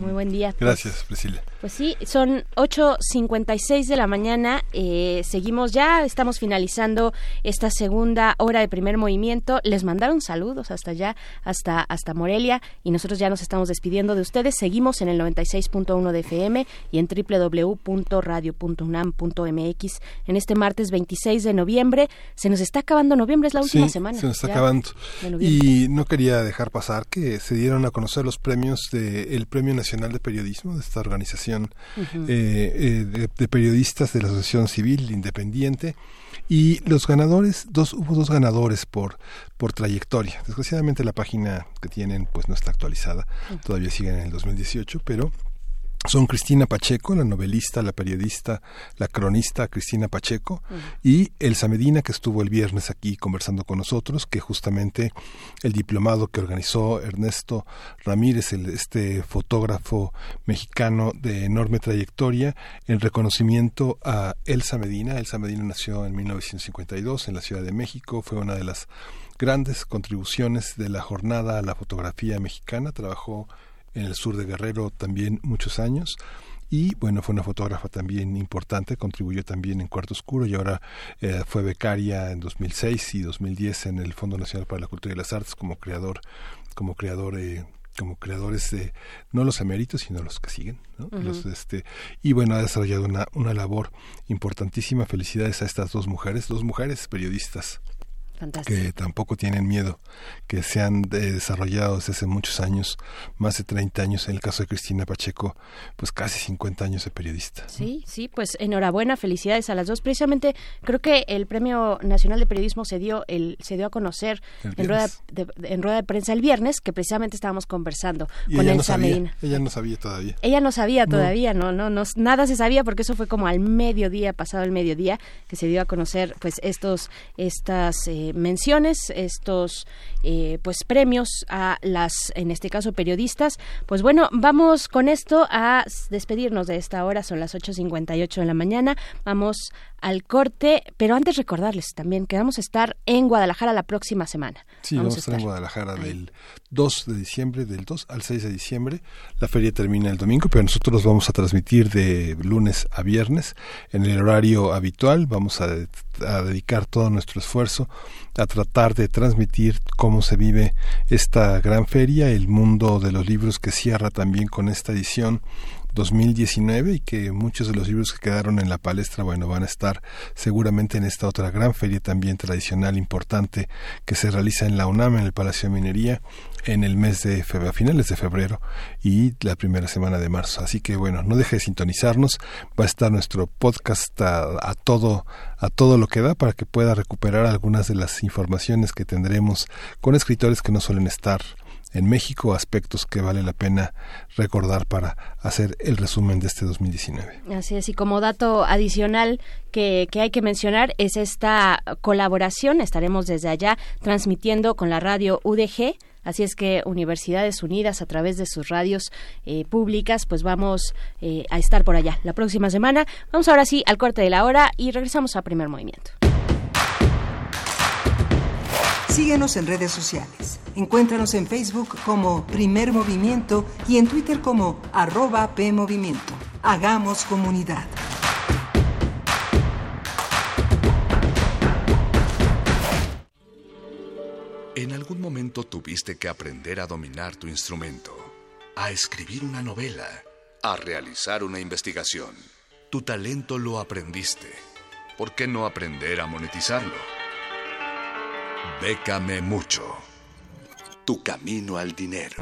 Muy buen día. Gracias, Priscila. Pues sí, son 8.56 de la mañana. Eh, seguimos ya, estamos finalizando esta segunda hora de primer movimiento. Les mandaron saludos hasta allá, hasta, hasta Morelia, y nosotros ya nos estamos despidiendo de ustedes. Seguimos en el 96.1 de FM y en www.radio.unam.mx en este martes 26 de noviembre. Se nos está acabando noviembre, es la última semana. Se nos está acabando. Y no quería dejar pasar que se dieron a conocer los premios del Premio Nacional de Periodismo de esta organización eh, eh, de, periodistas de la Asociación Civil Independiente. Y los ganadores, dos hubo dos ganadores por por trayectoria. Desgraciadamente la página que tienen pues no está actualizada, todavía siguen en el 2018, pero son Cristina Pacheco, la novelista, la periodista, la cronista Cristina Pacheco, y Elsa Medina, que estuvo el viernes aquí conversando con nosotros, que justamente el diplomado que organizó Ernesto Ramírez, el, este fotógrafo mexicano de enorme trayectoria, en reconocimiento a Elsa Medina. Elsa Medina nació en 1952 en la Ciudad de México, fue una de las grandes contribuciones de la jornada a la fotografía mexicana, trabajó en el sur de Guerrero también muchos años. Y bueno, fue una fotógrafa también importante, contribuyó también en Cuarto Oscuro y ahora eh, fue becaria en 2006 y 2010 en el Fondo Nacional para la Cultura y las Artes como creador, como creador eh, como creadores de no los eméritos sino los que siguen ¿no? los, este y bueno ha desarrollado una, una labor importantísima. Felicidades a estas dos mujeres dos mujeres periodistas que tampoco tienen miedo, que se han desarrollado desde hace muchos años, más de 30 años, en el caso de Cristina Pacheco, pues casi 50 años de periodista. Sí, sí, pues enhorabuena, felicidades a las dos. Precisamente creo que el Premio Nacional de Periodismo se dio, el, se dio a conocer en rueda, de, en rueda de prensa el viernes, que precisamente estábamos conversando con Elsa no Medina. Ella no sabía todavía. Ella no sabía todavía, no. no, no, nada se sabía porque eso fue como al mediodía, pasado el mediodía, que se dio a conocer pues estos, estas... Eh, menciones, estos eh, pues premios a las, en este caso, periodistas. Pues bueno, vamos con esto a despedirnos de esta hora, son las 8.58 de la mañana. Vamos al corte, pero antes recordarles también que vamos a estar en Guadalajara la próxima semana. Sí, vamos, a estar en Guadalajara del 2 de diciembre, del 2 al 6 de diciembre. La feria termina el domingo, pero nosotros vamos a transmitir de lunes a viernes en el horario habitual. Vamos a, a dedicar todo nuestro esfuerzo a tratar de transmitir cómo se vive esta gran feria, el mundo de los libros que cierra también con esta edición 2019 y que muchos de los libros que quedaron en la palestra, bueno, van a estar seguramente en esta otra gran feria también tradicional importante que se realiza en la UNAM, en el Palacio de Minería, en el mes de febrero, a finales de febrero y la primera semana de marzo. Así que bueno, no deje de sintonizarnos, va a estar nuestro podcast a, a todo a todo lo que da para que pueda recuperar algunas de las informaciones que tendremos con escritores que no suelen estar en México, aspectos que vale la pena recordar para hacer el resumen de este 2019. Así es, y como dato adicional que, que hay que mencionar es esta colaboración, estaremos desde allá transmitiendo con la radio UDG, Así es que Universidades Unidas, a través de sus radios eh, públicas, pues vamos eh, a estar por allá la próxima semana. Vamos ahora sí al corte de la hora y regresamos a primer movimiento. Síguenos en redes sociales. Encuéntranos en Facebook como Primer Movimiento y en Twitter como arroba PMovimiento. Hagamos comunidad. En algún momento tuviste que aprender a dominar tu instrumento, a escribir una novela, a realizar una investigación. Tu talento lo aprendiste. ¿Por qué no aprender a monetizarlo? Bécame mucho. Tu camino al dinero.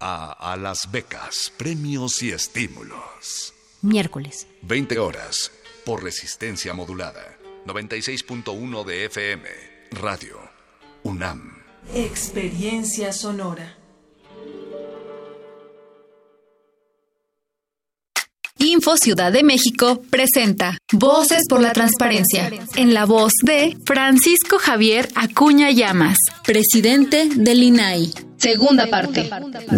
A, a las becas, premios y estímulos. Miércoles. 20 horas por resistencia modulada. 96.1 de FM. Radio. UNAM. Experiencia sonora. Info Ciudad de México presenta Voces por la Transparencia, en la voz de Francisco Javier Acuña Llamas, presidente del INAI. Segunda parte.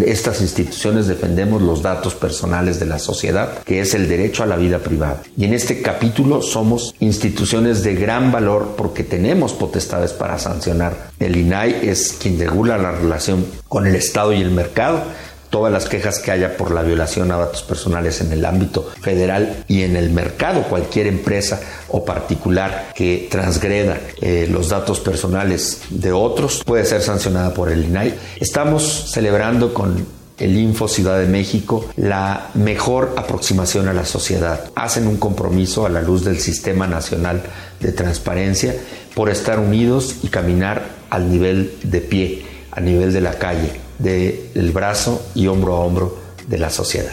Estas instituciones defendemos los datos personales de la sociedad, que es el derecho a la vida privada. Y en este capítulo somos instituciones de gran valor porque tenemos potestades para sancionar. El INAI es quien regula la relación con el Estado y el mercado todas las quejas que haya por la violación a datos personales en el ámbito federal y en el mercado, cualquier empresa o particular que transgreda eh, los datos personales de otros puede ser sancionada por el INAI. Estamos celebrando con el Info Ciudad de México la mejor aproximación a la sociedad. Hacen un compromiso a la luz del Sistema Nacional de Transparencia por estar unidos y caminar al nivel de pie, a nivel de la calle del brazo y hombro a hombro de la sociedad.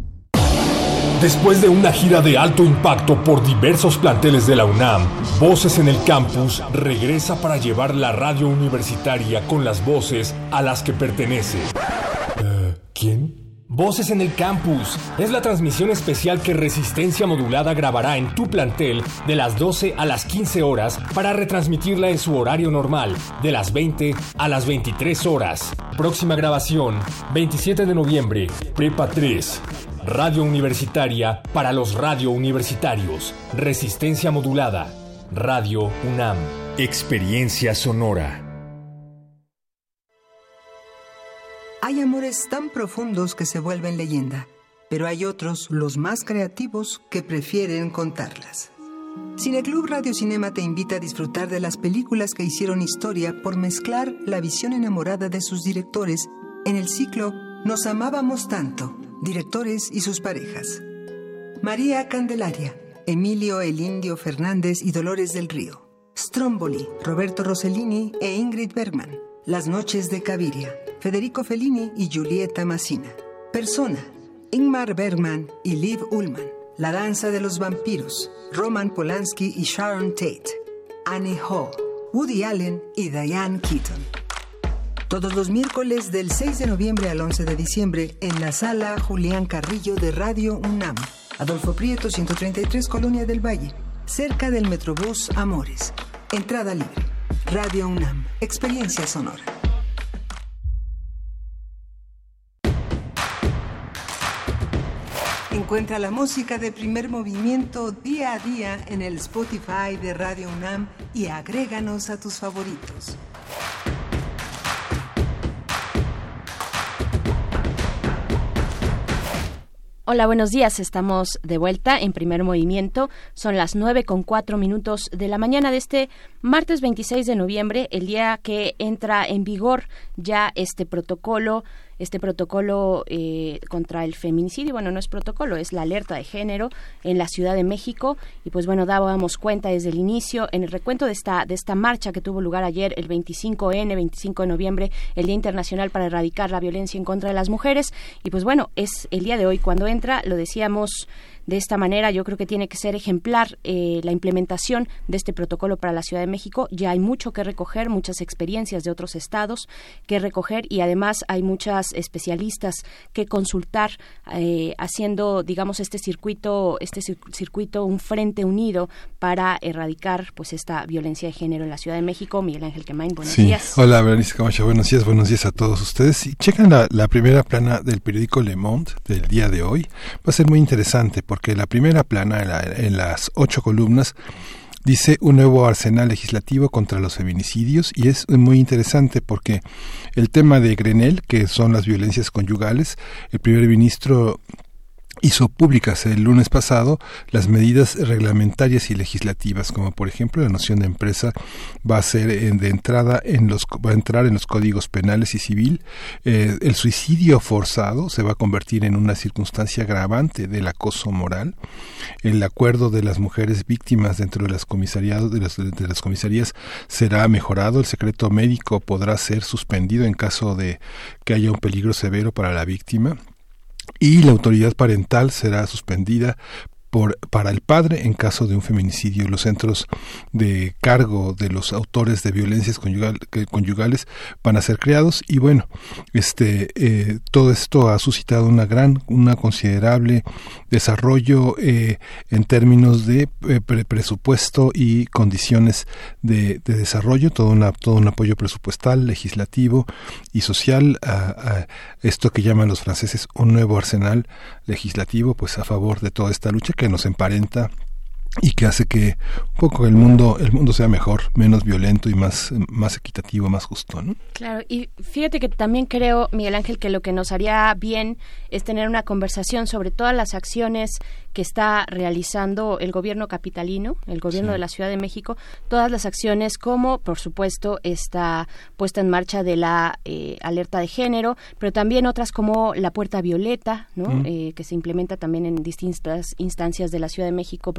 Después de una gira de alto impacto por diversos planteles de la UNAM, Voces en el Campus regresa para llevar la radio universitaria con las voces a las que pertenece. Uh, ¿Quién? Voces en el Campus es la transmisión especial que Resistencia Modulada grabará en tu plantel de las 12 a las 15 horas para retransmitirla en su horario normal, de las 20 a las 23 horas. Próxima grabación, 27 de noviembre, Prepa 3. Radio Universitaria para los radio universitarios. Resistencia modulada. Radio UNAM. Experiencia sonora. Hay amores tan profundos que se vuelven leyenda, pero hay otros, los más creativos, que prefieren contarlas. Cineclub Radio Cinema te invita a disfrutar de las películas que hicieron historia por mezclar la visión enamorada de sus directores en el ciclo Nos amábamos tanto directores y sus parejas. María Candelaria, Emilio El Indio Fernández y Dolores del Río. Stromboli, Roberto Rossellini e Ingrid Bergman. Las noches de Caviria, Federico Fellini y Julieta Massina. Persona, Ingmar Bergman y Liv Ullman. La danza de los vampiros, Roman Polanski y Sharon Tate. Annie Hall, Woody Allen y Diane Keaton. Todos los miércoles del 6 de noviembre al 11 de diciembre en la sala Julián Carrillo de Radio UNAM. Adolfo Prieto, 133, Colonia del Valle. Cerca del Metrobús Amores. Entrada libre. Radio UNAM. Experiencia sonora. Encuentra la música de primer movimiento día a día en el Spotify de Radio UNAM y agréganos a tus favoritos. Hola, buenos días. Estamos de vuelta en primer movimiento. Son las nueve con cuatro minutos de la mañana de este martes 26 de noviembre, el día que entra en vigor ya este protocolo este protocolo eh, contra el feminicidio, bueno, no es protocolo, es la alerta de género en la Ciudad de México. Y pues bueno, dábamos cuenta desde el inicio en el recuento de esta de esta marcha que tuvo lugar ayer el 25N, 25 de noviembre, el Día Internacional para erradicar la violencia en contra de las mujeres. Y pues bueno, es el día de hoy cuando entra, lo decíamos de esta manera. Yo creo que tiene que ser ejemplar eh, la implementación de este protocolo para la Ciudad de México. Ya hay mucho que recoger, muchas experiencias de otros estados que recoger y además hay muchas especialistas que consultar eh, haciendo, digamos, este circuito, este circuito, un frente unido para erradicar pues esta violencia de género en la Ciudad de México. Miguel Ángel Quemain, buenos días. Hola, Berenice Camacho, buenos días, buenos días a todos ustedes. Y chequen la, la primera plana del periódico Le Monde del día de hoy. Va a ser muy interesante porque la primera plana, en, las ocho columnas, dice un nuevo arsenal legislativo contra los feminicidios y es muy interesante porque el tema de Grenell, que son las violencias conyugales, el primer ministro hizo públicas el lunes pasado las medidas reglamentarias y legislativas, como por ejemplo la noción de empresa va a ser de entrada en los va a entrar en los códigos penales y civil. Eh, el suicidio forzado se va a convertir en una circunstancia agravante del acoso moral. El acuerdo de las mujeres víctimas dentro de las las, de las comisarías será mejorado. El secreto médico podrá ser suspendido en caso de que haya un peligro severo para la víctima y la autoridad parental será suspendida por, para el padre en caso de un feminicidio. Los centros de cargo de los autores de violencias conyugales van a ser creados y bueno, este, eh, todo esto ha suscitado una gran, una considerable desarrollo eh, en términos de eh, presupuesto y condiciones de, desarrollo, todo, una, todo un apoyo presupuestal, legislativo y social a, esto que llaman los franceses un nuevo arsenal legislativo, pues a favor de toda esta lucha que nos emparenta y que hace que un poco el mundo el mundo sea mejor, menos violento y más más equitativo, más justo, ¿no? Claro, y fíjate que también creo, Miguel Ángel, que lo que nos haría bien es tener una conversación sobre todas las acciones que está realizando el gobierno capitalino, el gobierno de la Ciudad de México, todas las acciones como, por supuesto, esta puesta en marcha de la eh, alerta de género, pero también otras como la puerta violeta, ¿no? Eh, que se implementa también en distintas instancias de la Ciudad de México,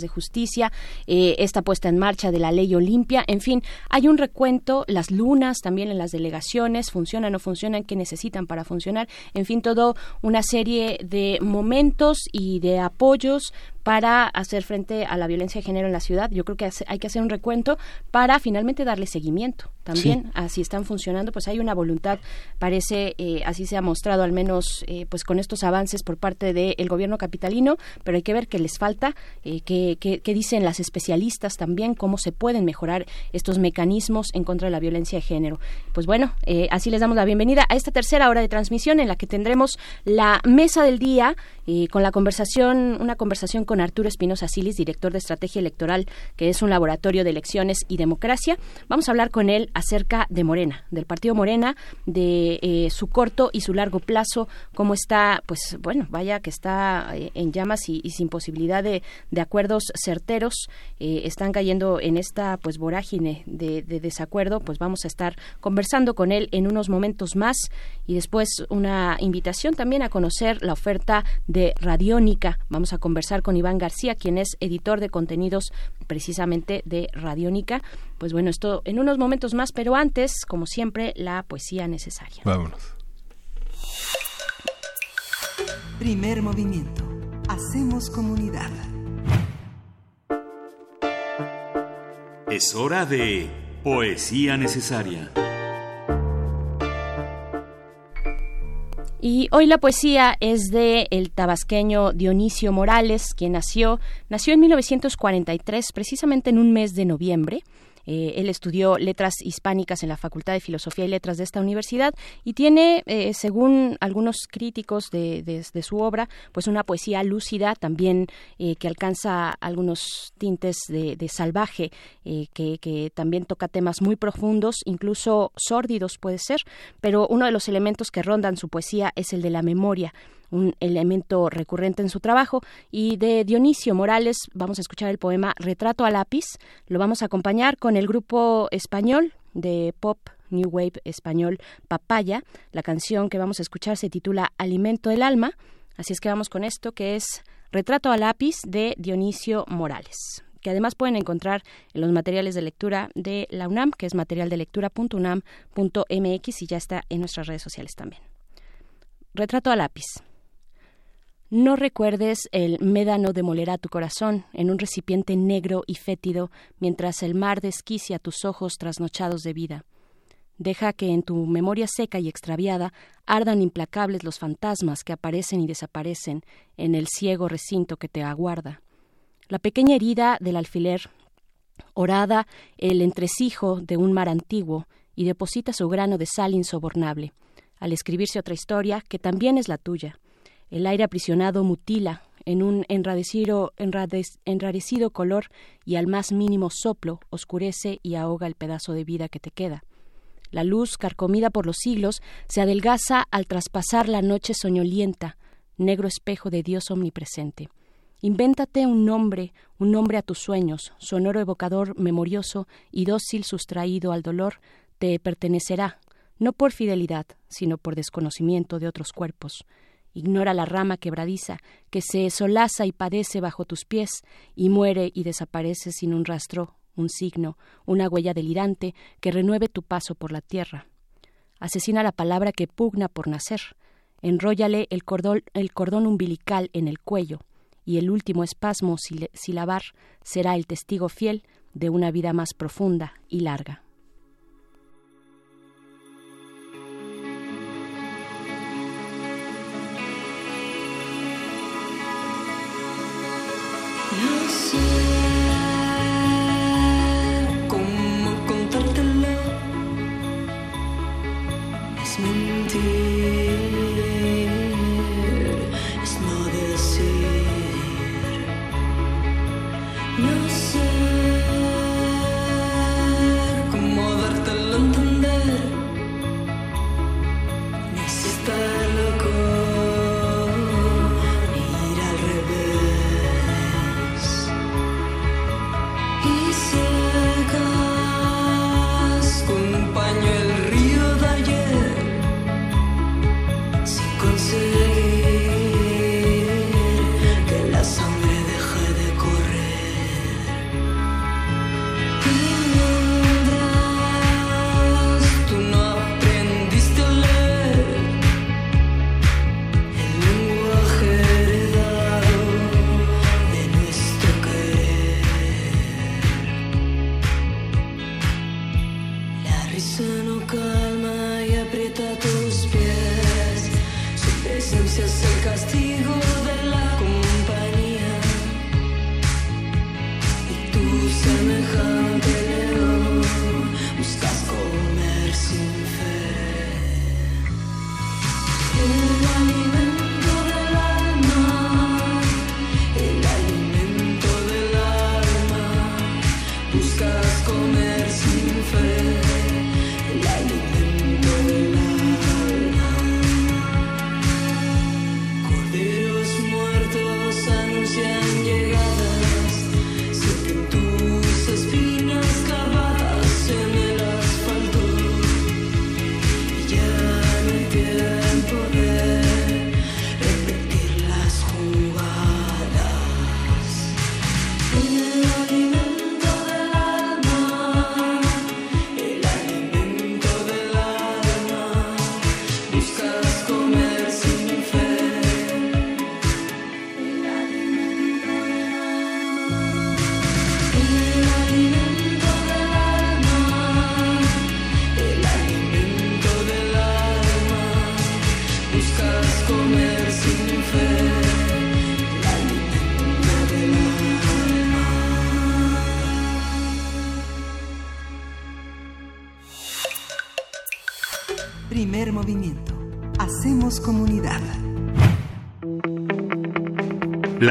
de justicia, eh, esta puesta en marcha de la ley Olimpia, en fin, hay un recuento, las lunas también en las delegaciones, funcionan o no funcionan, qué necesitan para funcionar, en fin, todo una serie de momentos y de apoyos para hacer frente a la violencia de género en la ciudad. Yo creo que hay que hacer un recuento para finalmente darle seguimiento también así están funcionando. Pues hay una voluntad, parece, eh, así se ha mostrado al menos eh, pues con estos avances por parte del gobierno capitalino, pero hay que ver qué les falta, eh, qué, qué, dicen las especialistas también, cómo se pueden mejorar estos mecanismos en contra de la violencia de género. Pues bueno, eh, así les damos la bienvenida a esta tercera hora de transmisión en la que tendremos la mesa del día con la conversación, una conversación con Arturo Espinosa Silis, director de Estrategia Electoral, que es un laboratorio de elecciones y democracia. Vamos a hablar con él acerca de Morena, del partido Morena, de eh, su corto y su largo plazo, cómo está, pues bueno, vaya que está eh, en llamas y, sin posibilidad de, acuerdos certeros, eh, están cayendo en esta pues vorágine de, de desacuerdo, pues vamos a estar conversando con él en unos momentos más y después una invitación también a conocer la oferta de Radiónica. Vamos a conversar con Iván García, quien es editor de contenidos precisamente de Radiónica. Pues bueno, esto en unos momentos más, pero antes, como siempre, la poesía necesaria. Vámonos. Primer movimiento. Hacemos comunidad. Es hora de poesía necesaria. Y hoy la poesía es de el tabasqueño Dionisio Morales, quien nació, nació en 1943, precisamente en un mes de noviembre. Eh, él estudió letras hispánicas en la Facultad de Filosofía y Letras de esta universidad y tiene, eh, según algunos críticos de, su obra, pues una poesía lúcida también eh, que alcanza algunos tintes de, salvaje, que, que también toca temas muy profundos, incluso sórdidos puede ser, pero uno de los elementos que rondan su poesía es el de la memoria un elemento recurrente en su trabajo. Y de Dionisio Morales vamos a escuchar el poema Retrato a lápiz. Lo vamos a acompañar con el grupo español de pop New Wave español Papaya. La canción que vamos a escuchar se titula Alimento del Alma. Así es que vamos con esto que es Retrato a lápiz de Dionisio Morales que además pueden encontrar en los materiales de lectura de la UNAM, que es materialdelectura.unam.mx y ya está en nuestras redes sociales también. Retrato a lápiz. No recuerdes el médano demolerá tu corazón en un recipiente negro y fétido mientras el mar desquicia tus ojos trasnochados de vida. Deja que en tu memoria seca y extraviada ardan implacables los fantasmas que aparecen y desaparecen en el ciego recinto que te aguarda. La pequeña herida del alfiler, orada el entresijo de un mar antiguo, y deposita su grano de sal insobornable, al escribirse otra historia que también es la tuya el aire aprisionado mutila en un enrarecido, enrarecido color y al más mínimo soplo oscurece y ahoga el pedazo de vida que te queda. La luz, carcomida por los siglos, se adelgaza al traspasar la noche soñolienta, negro espejo de Dios omnipresente. Invéntate un nombre, un nombre a tus sueños, sonoro evocador memorioso y dócil sustraído al dolor, te pertenecerá, no por fidelidad, sino por desconocimiento de otros cuerpos. Ignora la rama quebradiza que se solaza y padece bajo tus pies y muere y desaparece sin un rastro, un signo, una huella delirante que renueve tu paso por la tierra. Asesina la palabra que pugna por nacer. Enróllale el cordón, umbilical en el cuello y el último espasmo silabar será el testigo fiel de una vida más profunda y larga.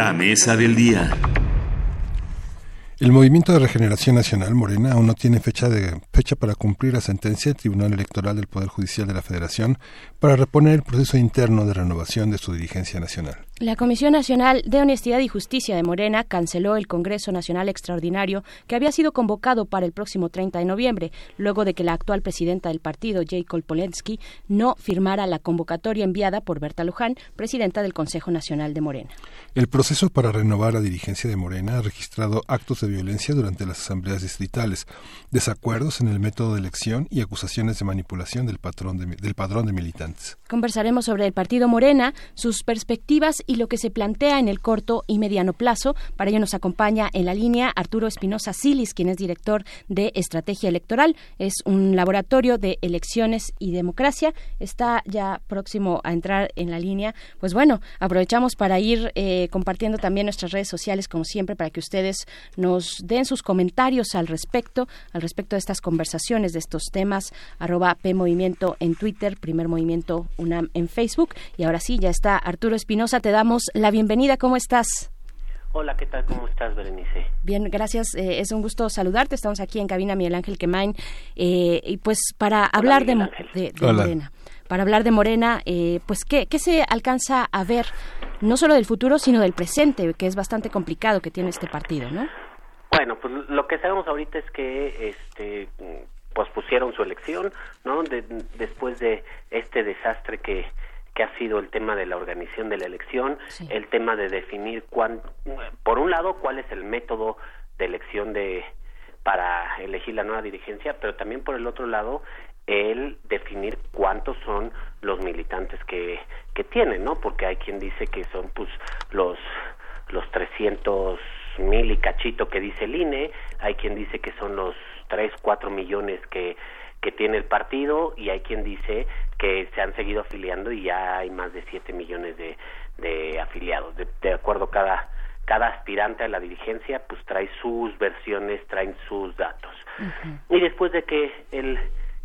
La mesa del día. El Movimiento de Regeneración Nacional, Morena, aún no tiene fecha, de, fecha para cumplir la sentencia del Tribunal Electoral del Poder Judicial de la Federación para reponer el proceso interno de renovación de su dirigencia nacional. La Comisión Nacional de Honestidad y Justicia de Morena canceló el Congreso Nacional Extraordinario que había sido convocado para el próximo 30 de noviembre, luego de que la actual presidenta del partido, Jacob Polensky, no firmara la convocatoria enviada por Berta Luján, presidenta del Consejo Nacional de Morena. El proceso para renovar la dirigencia de Morena ha registrado actos de violencia durante las asambleas distritales, desacuerdos en el método de elección y acusaciones de manipulación del, patrón del padrón de militantes. Conversaremos sobre el partido Morena, sus perspectivas y lo que se plantea en el corto y mediano plazo. Para ello nos acompaña en la línea Arturo Espinosa Silis, quien es director de Estrategia Electoral. Es un laboratorio de elecciones y democracia. Está ya próximo a entrar en la línea. Pues bueno, aprovechamos para ir eh, compartiendo también nuestras redes sociales, como siempre, para que ustedes nos den sus comentarios al respecto, al respecto de estas conversaciones, de estos temas. Arroba P Movimiento en Twitter, Primer Movimiento UNAM en Facebook. Y ahora sí, ya está Arturo Espinosa. Damos la bienvenida. ¿Cómo estás? Hola, ¿qué tal? ¿Cómo estás, Berenice? Bien, gracias. Eh, es un gusto saludarte. Estamos aquí en cabina Miguel Ángel Quemain. Eh, y pues para hablar de, Morena, para hablar de Morena, eh, pues ¿qué, ¿qué se alcanza a ver, no solo del futuro, sino del presente, que es bastante complicado que tiene este partido, ¿no? Bueno, pues lo que sabemos ahorita es que este pospusieron su elección, ¿no? después de este desastre que que ha sido el tema de la organización de la elección, el tema de definir cuán, por un lado cuál es el método de elección de para elegir la nueva dirigencia, pero también por el otro lado el definir cuántos son los militantes que que tienen, ¿no? Porque hay quien dice que son pues los los 300 mil y cachito que dice el INE, hay quien dice que son los 3, 4 millones que, que tiene el partido y hay quien dice que se han seguido afiliando y ya hay más de 7 millones de, de afiliados. De, de acuerdo cada cada aspirante a la dirigencia pues trae sus versiones, traen sus datos. Y después de que el,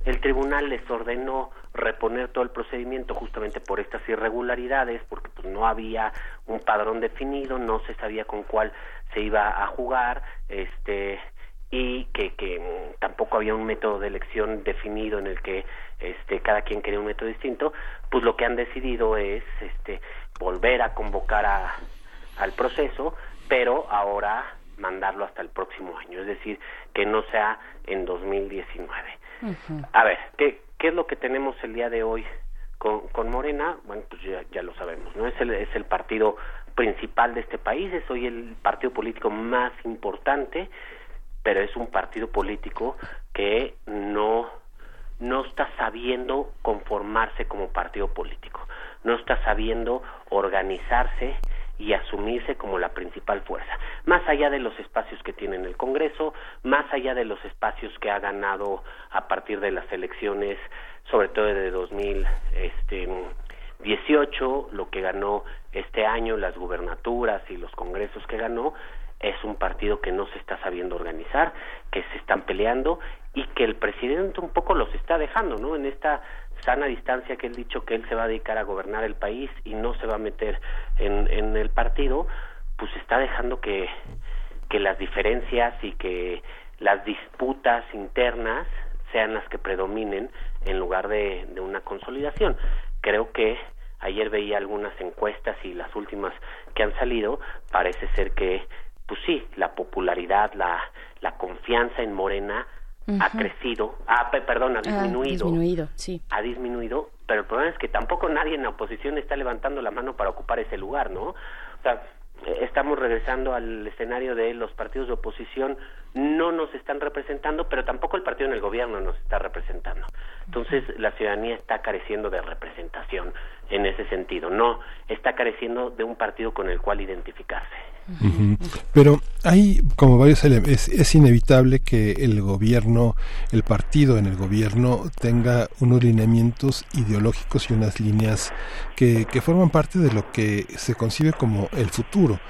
el tribunal les ordenó reponer todo el procedimiento justamente por estas irregularidades, porque pues no había un padrón definido, no se sabía con cuál se iba a jugar, este y que, que mm, tampoco había un método de elección definido en el que este cada quien quería un método distinto, pues lo que han decidido es este volver a convocar a, al proceso, pero ahora mandarlo hasta el próximo año, es decir, que no sea en 2019. A ver, ¿qué, ¿qué es lo que tenemos el día de hoy con, con Morena? Bueno, pues ya, ya lo sabemos, ¿no? Es el, es el partido principal de este país, es hoy el partido político más importante, pero es un partido político que no no está sabiendo conformarse como partido político, no está sabiendo organizarse y asumirse como la principal fuerza, más allá de los espacios que tiene en el Congreso, más allá de los espacios que ha ganado a partir de las elecciones, sobre todo de 2018, lo que ganó este año, las gubernaturas y los congresos que ganó, es un partido que no se está sabiendo organizar, que se están peleando y que el presidente un poco los está dejando, ¿no? En esta sana distancia que él dicho que él se va a dedicar a gobernar el país y no se va a meter en, en el partido, pues está dejando que, que las diferencias y que las disputas internas sean las que predominen en lugar de, de una consolidación. Creo que ayer veía algunas encuestas y las últimas que han salido, parece ser que, pues sí, la popularidad, la, la confianza en Morena ha crecido, ah, perdón, ha disminuido. Ha disminuido, sí. Ha disminuido, pero el problema es que tampoco nadie en la oposición está levantando la mano para ocupar ese lugar, ¿no? O sea, eh, estamos regresando al escenario de los partidos de oposición no nos están representando, pero tampoco el partido en el gobierno nos está representando. Entonces, la ciudadanía está careciendo de representación en ese sentido, no está careciendo de un partido con el cual identificarse. Pero hay como varios elementos, es, inevitable que el gobierno, el partido en el gobierno tenga unos lineamientos ideológicos y unas líneas que, que forman parte de lo que se concibe como el futuro,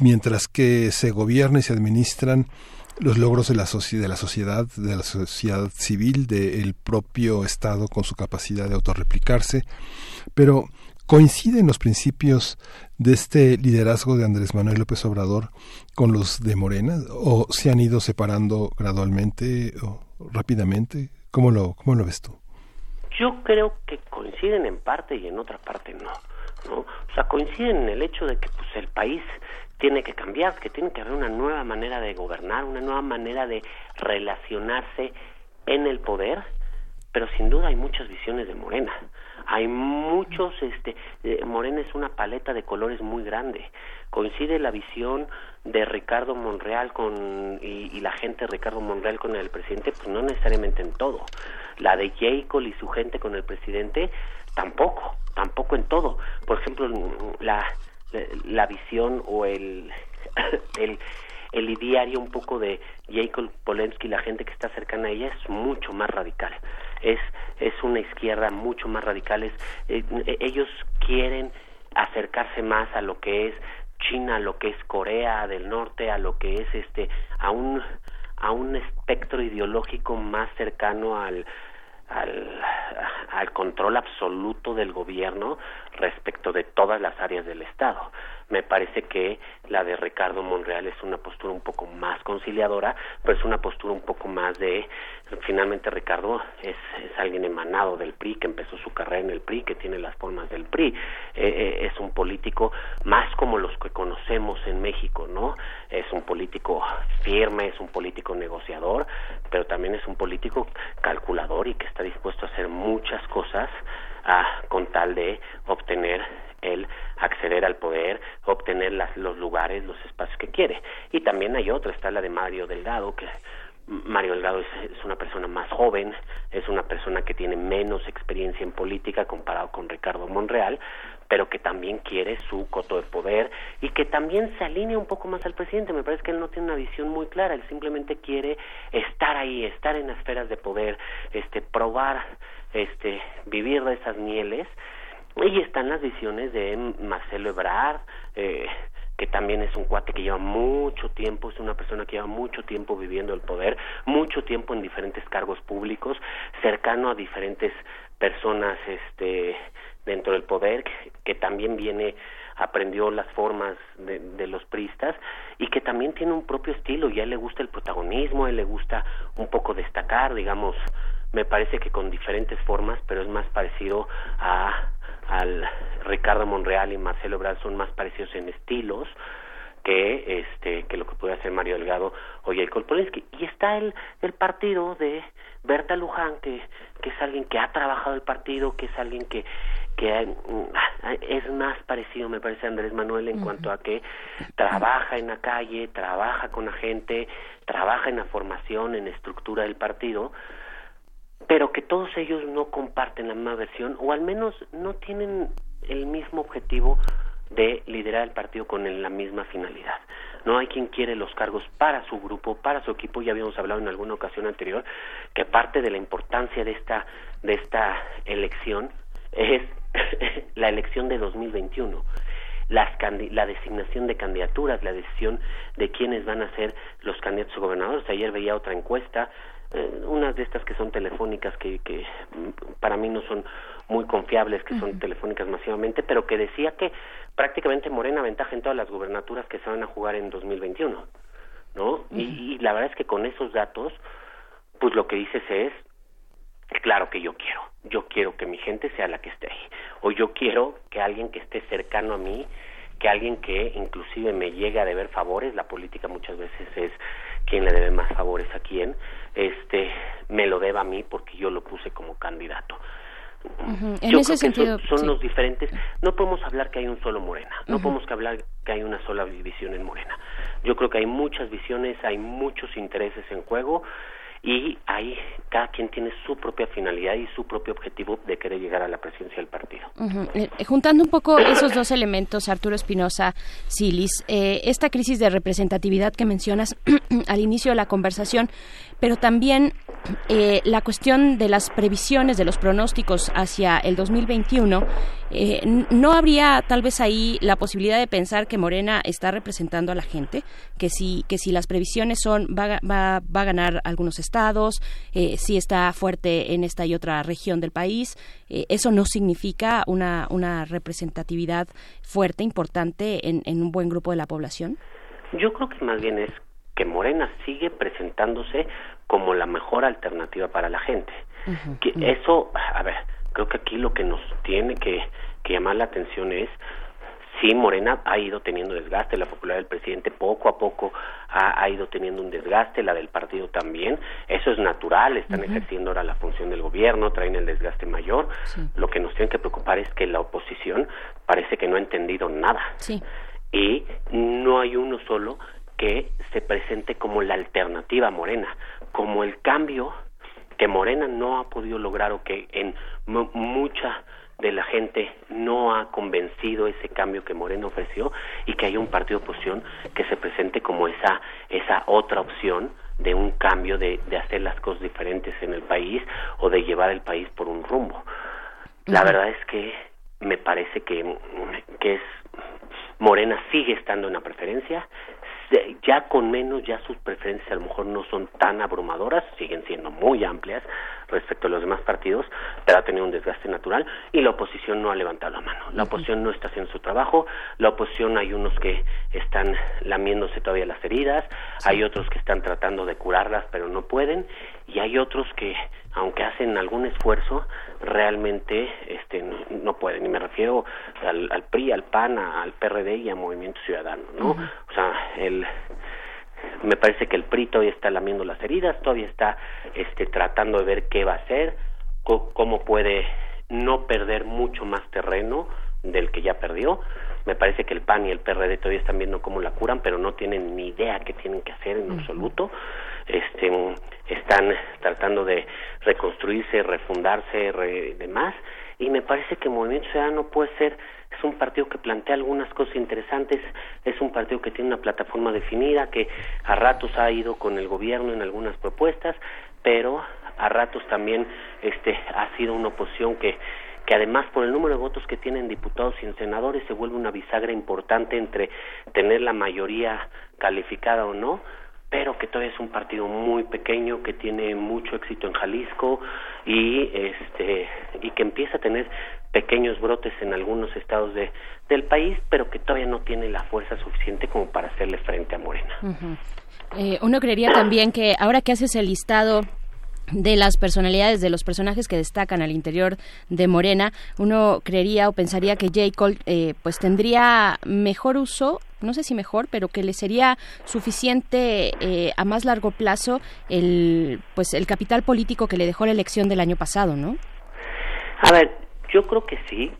mientras que se gobierna y se administran los logros de la, de la sociedad, de la sociedad civil, del propio Estado con su capacidad de autorreplicarse, pero coinciden los principios de este liderazgo de Andrés Manuel López Obrador con los de Morena o se han ido separando gradualmente o rápidamente? ¿Cómo lo, cómo lo ves tú? Yo creo que coinciden en parte y en otra parte no. ¿no? O sea, coinciden en el hecho de que pues, el país tiene que cambiar, que tiene que haber una nueva manera de gobernar, una nueva manera de relacionarse en el poder, pero sin duda hay muchas visiones de Morena. Hay muchos, este, eh, Morena es una paleta de colores muy grande. Coincide la visión de Ricardo Monreal con, y, y la gente de Ricardo Monreal con el presidente, pues no necesariamente en todo. La de Jacob y su gente con el presidente, tampoco, tampoco en todo. Por ejemplo, la, la visión o el, el, el ideario un poco de Jacob Polensky, la gente que está cercana a ella, es mucho más radical. Es, es una izquierda mucho más radical. Es, eh, ellos quieren acercarse más a lo que es China, a lo que es Corea del Norte, a lo que es este, a un, a un espectro ideológico más cercano al, al, al control absoluto del gobierno respecto de todas las áreas del Estado. Me parece que la de Ricardo Monreal es una postura un poco más conciliadora, pero es una postura un poco más de, finalmente Ricardo es, es alguien emanado del PRI, que empezó su carrera en el PRI, que tiene las formas del PRI, eh, eh, es un político más como los que conocemos en México, ¿no? Es un político firme, es un político negociador, pero también es un político calculador y que está dispuesto a hacer muchas cosas a, con tal de obtener el acceder al poder, obtener las, los lugares, los espacios que quiere. Y también hay otra, está la de Mario Delgado, que Mario Delgado es, una persona más joven, es una persona que tiene menos experiencia en política comparado con Ricardo Monreal, pero que también quiere su coto de poder y que también se alinea un poco más al presidente. Me parece que él no tiene una visión muy clara, él simplemente quiere estar ahí, estar en las esferas de poder, este, probar, este, vivir de esas mieles. Y están las visiones de Marcelo Ebrard, eh, que también es un cuate que lleva mucho tiempo, es una persona que lleva mucho tiempo viviendo el poder, mucho tiempo en diferentes cargos públicos, cercano a diferentes personas este dentro del poder que, también viene aprendió las formas de, de, los pristas y que también tiene un propio estilo y él le gusta el protagonismo, a él le gusta un poco destacar, digamos, me parece que con diferentes formas, pero es más parecido a al Ricardo Monreal y Marcelo Ebrard son más parecidos en estilos que este que lo que puede hacer Mario Delgado o Jacob Polensky y está el el partido de Berta Luján que que es alguien que ha trabajado el partido que es alguien que que mm, es más parecido, me parece, a Andrés Manuel en cuanto a que trabaja en la calle, trabaja con la gente, trabaja en la formación, en la estructura del partido, pero que todos ellos no comparten la misma versión o al menos no tienen el mismo objetivo de liderar el partido con la misma finalidad. No hay quien quiere los cargos para su grupo, para su equipo. Ya habíamos hablado en alguna ocasión anterior que parte de la importancia de esta de esta elección es la elección de 2021. Las la designación de candidaturas, la decisión de quiénes van a ser los candidatos a gobernadores. Ayer veía otra encuesta, eh, unas de estas que son telefónicas, que, que para mí no son muy confiables, que son telefónicas masivamente, pero que decía que prácticamente Morena ventaja en todas las gubernaturas que se van a jugar en 2021, ¿no? y, y la verdad es que con esos datos, pues lo que dices es, claro que yo quiero, yo quiero que mi gente sea la que esté ahí, o yo quiero que alguien que esté cercano a mí, que alguien que inclusive me llegue a deber favores, la política muchas veces es quien le debe más favores a quién, este, me lo deba a mí porque yo lo puse como candidato. En ese sentido, son, los diferentes. No podemos hablar que hay un solo Morena, no podemos hablar que hay una sola visión en Morena. Yo creo que hay muchas visiones, hay muchos intereses en juego y ahí cada quien tiene su propia finalidad y su propio objetivo de querer llegar a la presidencia del partido. Eh, juntando un poco esos dos elementos, Arturo Espinosa, Silis, eh, esta crisis de representatividad que mencionas al inicio de la conversación, pero también eh, la cuestión de las previsiones, de los pronósticos hacia el 2021, ¿no habría tal vez ahí la posibilidad de pensar que Morena está representando a la gente? Que si, que si las previsiones son, va, va, va a ganar algunos estados, eh, si está fuerte en esta y otra región del país. Eh, eso no significa una, una representatividad fuerte, importante en, en un buen grupo de la población. Yo creo que más bien es que Morena sigue presentándose como la mejor alternativa para la gente. que Eso, a ver, creo que aquí lo que nos tiene que, que llamar la atención es sí, Morena ha ido teniendo desgaste, la popularidad del presidente poco a poco ha, ido teniendo un desgaste, la del partido también, eso es natural, están ejerciendo ahora la función del gobierno, traen el desgaste mayor, lo que nos tiene que preocupar es que la oposición parece que no ha entendido nada. Y no hay uno solo que se presente como la alternativa a Morena, como el cambio que Morena no ha podido lograr o que en mucha de la gente no ha convencido ese cambio que Moreno ofreció y que haya un partido de oposición que se presente como esa esa otra opción de un cambio de, de hacer las cosas diferentes en el país o de llevar el país por un rumbo. La verdad es que me parece que, que es Morena sigue estando en la preferencia, ya con menos, ya sus preferencias a lo mejor no son tan abrumadoras, siguen siendo muy amplias respecto a los demás partidos, pero ha tenido un desgaste natural y la oposición no ha levantado la mano. La oposición no está haciendo su trabajo, la oposición hay unos que están lamiéndose todavía las heridas, hay otros que están tratando de curarlas pero no pueden y hay otros que aunque hacen algún esfuerzo realmente este no, pueden y me refiero al, al PRI, al PAN, al PRD y al Movimiento Ciudadano, ¿no? O sea, el me parece que el PRI todavía está lamiendo las heridas, todavía está este, tratando de ver qué va a hacer, cómo puede no perder mucho más terreno del que ya perdió. Me parece que el PAN y el PRD todavía están viendo cómo la curan, pero no tienen ni idea qué tienen que hacer en absoluto. Este, están tratando de reconstruirse, refundarse, re, demás. Y me parece que Movimiento Ciudadano puede ser es un partido que plantea algunas cosas interesantes, es un partido que tiene una plataforma definida, que a ratos ha ido con el gobierno en algunas propuestas, pero a ratos también este ha sido una oposición que que además por el número de votos que tienen diputados y senadores se vuelve una bisagra importante entre tener la mayoría calificada o no, pero que todavía es un partido muy pequeño que tiene mucho éxito en Jalisco y este y que empieza a tener pequeños brotes en algunos estados de, del país, pero que todavía no tiene la fuerza suficiente como para hacerle frente a Morena. eh, uno creería también que ahora que haces el listado de las personalidades de los personajes que destacan al interior de Morena, uno creería o pensaría que J. Cole eh, pues tendría mejor uso, no sé si mejor, pero que le sería suficiente eh, a más largo plazo el pues el capital político que le dejó la elección del año pasado, ¿no? A ver, yo creo que sí.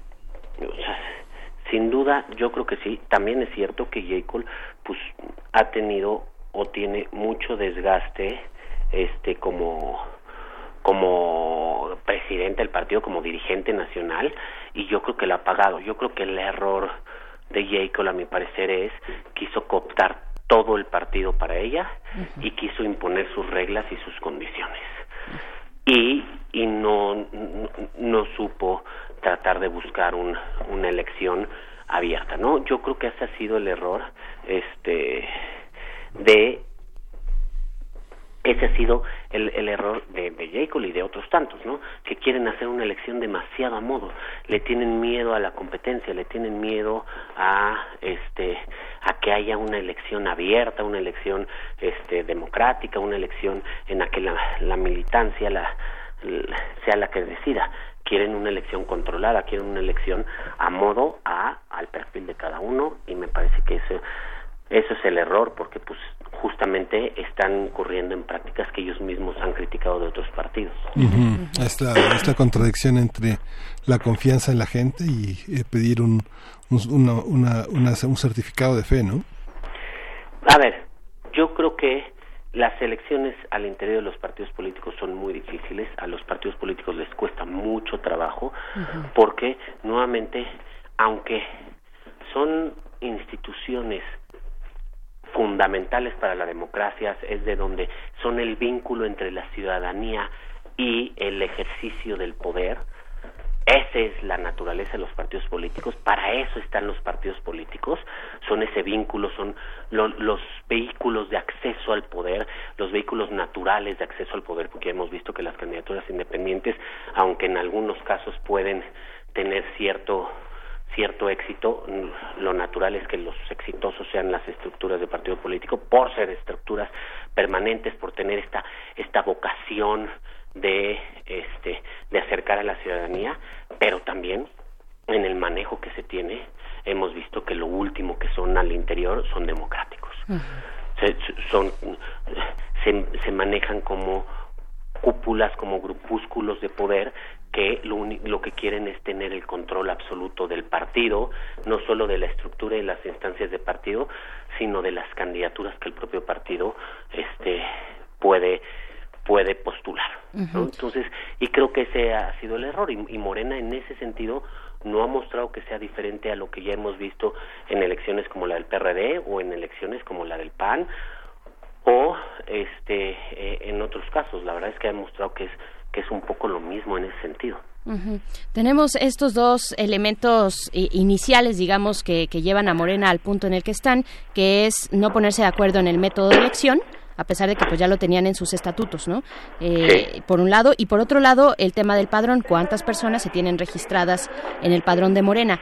sin duda, yo creo que sí. También es cierto que J. Cole pues ha tenido o tiene mucho desgaste este como como presidente del partido, como dirigente nacional, y yo creo que lo ha pagado. Yo creo que el error de Jacob, a mi parecer, es quiso cooptar todo el partido para ella y quiso imponer sus reglas y sus condiciones. Y, y no, no, supo tratar de buscar un, una elección abierta, ¿no? Yo creo que ese ha sido el error este de ese ha sido el, error de, de Jacob y de otros tantos, ¿no? Que quieren hacer una elección demasiado a modo, le tienen miedo a la competencia, le tienen miedo a este a que haya una elección abierta, una elección este democrática, una elección en la que la, la militancia la, sea la que decida. Quieren una elección controlada, quieren una elección a modo a al perfil de cada uno y me parece que eso eso es el error porque pues justamente están incurriendo en prácticas que ellos mismos han criticado de otros partidos. esta, contradicción entre la confianza en la gente y eh, pedir un, un, una, un certificado de fe, ¿no? A ver, yo creo que las elecciones al interior de los partidos políticos son muy difíciles, a los partidos políticos les cuesta mucho trabajo, porque nuevamente, aunque son instituciones fundamentales para la democracia, es de donde son el vínculo entre la ciudadanía y el ejercicio del poder. Esa es la naturaleza de los partidos políticos, para eso están los partidos políticos, son ese vínculo, son los vehículos de acceso al poder, los vehículos naturales de acceso al poder, porque hemos visto que las candidaturas independientes, aunque en algunos casos pueden tener cierto cierto éxito, lo natural es que los exitosos sean las estructuras de partido político por ser estructuras permanentes, por tener esta esta vocación de este de acercar a la ciudadanía, pero también en el manejo que se tiene hemos visto que lo último que son al interior son democráticos. se, son se, se manejan como cúpulas, como grupúsculos de poder que lo, lo, que quieren es tener el control absoluto del partido, no solo de la estructura y las instancias de partido, sino de las candidaturas que el propio partido este puede puede postular. Entonces, y creo que ese ha sido el error y, y Morena en ese sentido no ha mostrado que sea diferente a lo que ya hemos visto en elecciones como la del PRD o en elecciones como la del PAN o este eh, en otros casos la verdad es que ha demostrado que es que es un poco lo mismo en ese sentido Tenemos estos dos elementos iniciales, digamos, que, que llevan a Morena al punto en el que están, que es no ponerse de acuerdo en el método de elección, a pesar de que pues ya lo tenían en sus estatutos, ¿no? Eh, por un lado y por otro lado el tema del padrón, cuántas personas se tienen registradas en el padrón de Morena.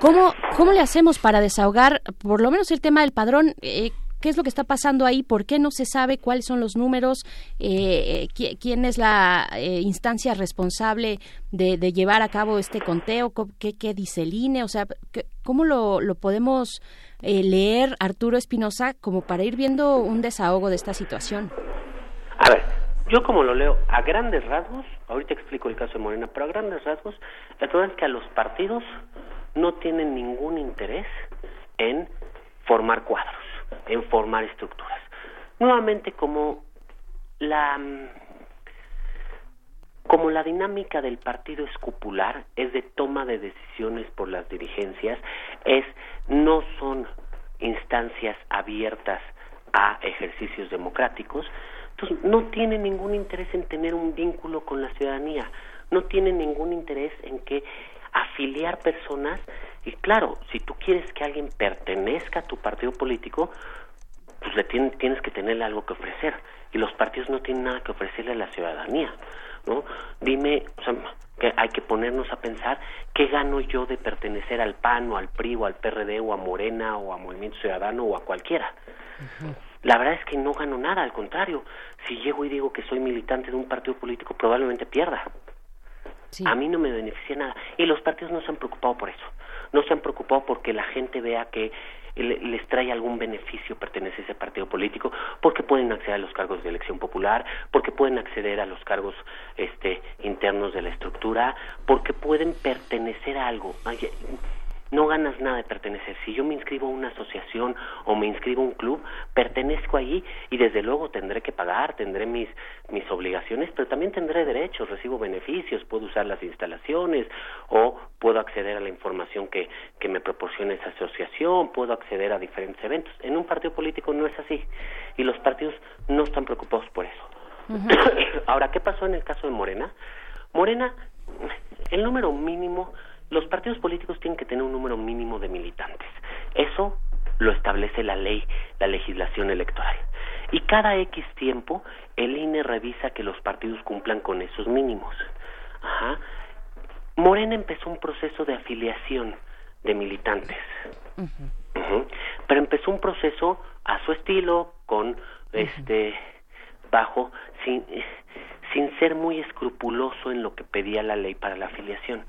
¿Cómo, cómo le hacemos para desahogar por lo menos el tema del padrón? Eh, qué es lo que está pasando ahí, por qué no se sabe cuáles son los números, eh, quién es la eh, instancia responsable de, llevar a cabo este conteo, qué, qué dice el INE, o sea, cómo lo, lo podemos eh, leer Arturo Espinosa como para ir viendo un desahogo de esta situación. A ver, yo como lo leo a grandes rasgos, ahorita explico el caso de Morena, pero a grandes rasgos, la verdad es que a los partidos no tienen ningún interés en formar cuadros en formar estructuras. Nuevamente como la como la dinámica del partido es cupular, es de toma de decisiones por las dirigencias, es no son instancias abiertas a ejercicios democráticos, entonces no tiene ningún interés en tener un vínculo con la ciudadanía, no tiene ningún interés en que afiliar personas y claro, si tú quieres que alguien pertenezca a tu partido político, pues le tienes que tenerle algo que ofrecer y los partidos no tienen nada que ofrecerle a la ciudadanía, ¿no? Dime, o sea, que hay que ponernos a pensar qué gano yo de pertenecer al PAN o al PRI o al PRD o a Morena o a Movimiento Ciudadano o a cualquiera. La verdad es que no gano nada, al contrario, si llego y digo que soy militante de un partido político probablemente pierda. A mí no me beneficia nada. Y los partidos no se han preocupado por eso. No se han preocupado porque la gente vea que les trae algún beneficio pertenecer a ese partido político, porque pueden acceder a los cargos de elección popular, porque pueden acceder a los cargos este, internos de la estructura, porque pueden pertenecer a algo no ganas nada de pertenecer. Si yo me inscribo a una asociación o me inscribo a un club, pertenezco allí y desde luego tendré que pagar, tendré mis, mis obligaciones, pero también tendré derechos, recibo beneficios, puedo usar las instalaciones o puedo acceder a la información que, que me proporciona esa asociación, puedo acceder a diferentes eventos. En un partido político no es así y los partidos no están preocupados por eso. Ahora, ¿qué pasó en el caso de Morena? Morena, el número mínimo los partidos políticos tienen que tener un número mínimo de militantes. Eso lo establece la ley, la legislación electoral. Y cada X tiempo el INE revisa que los partidos cumplan con esos mínimos. Ajá. Morena empezó un proceso de afiliación de militantes. Pero empezó un proceso a su estilo, con este bajo sin sin ser muy escrupuloso en lo que pedía la ley para la afiliación.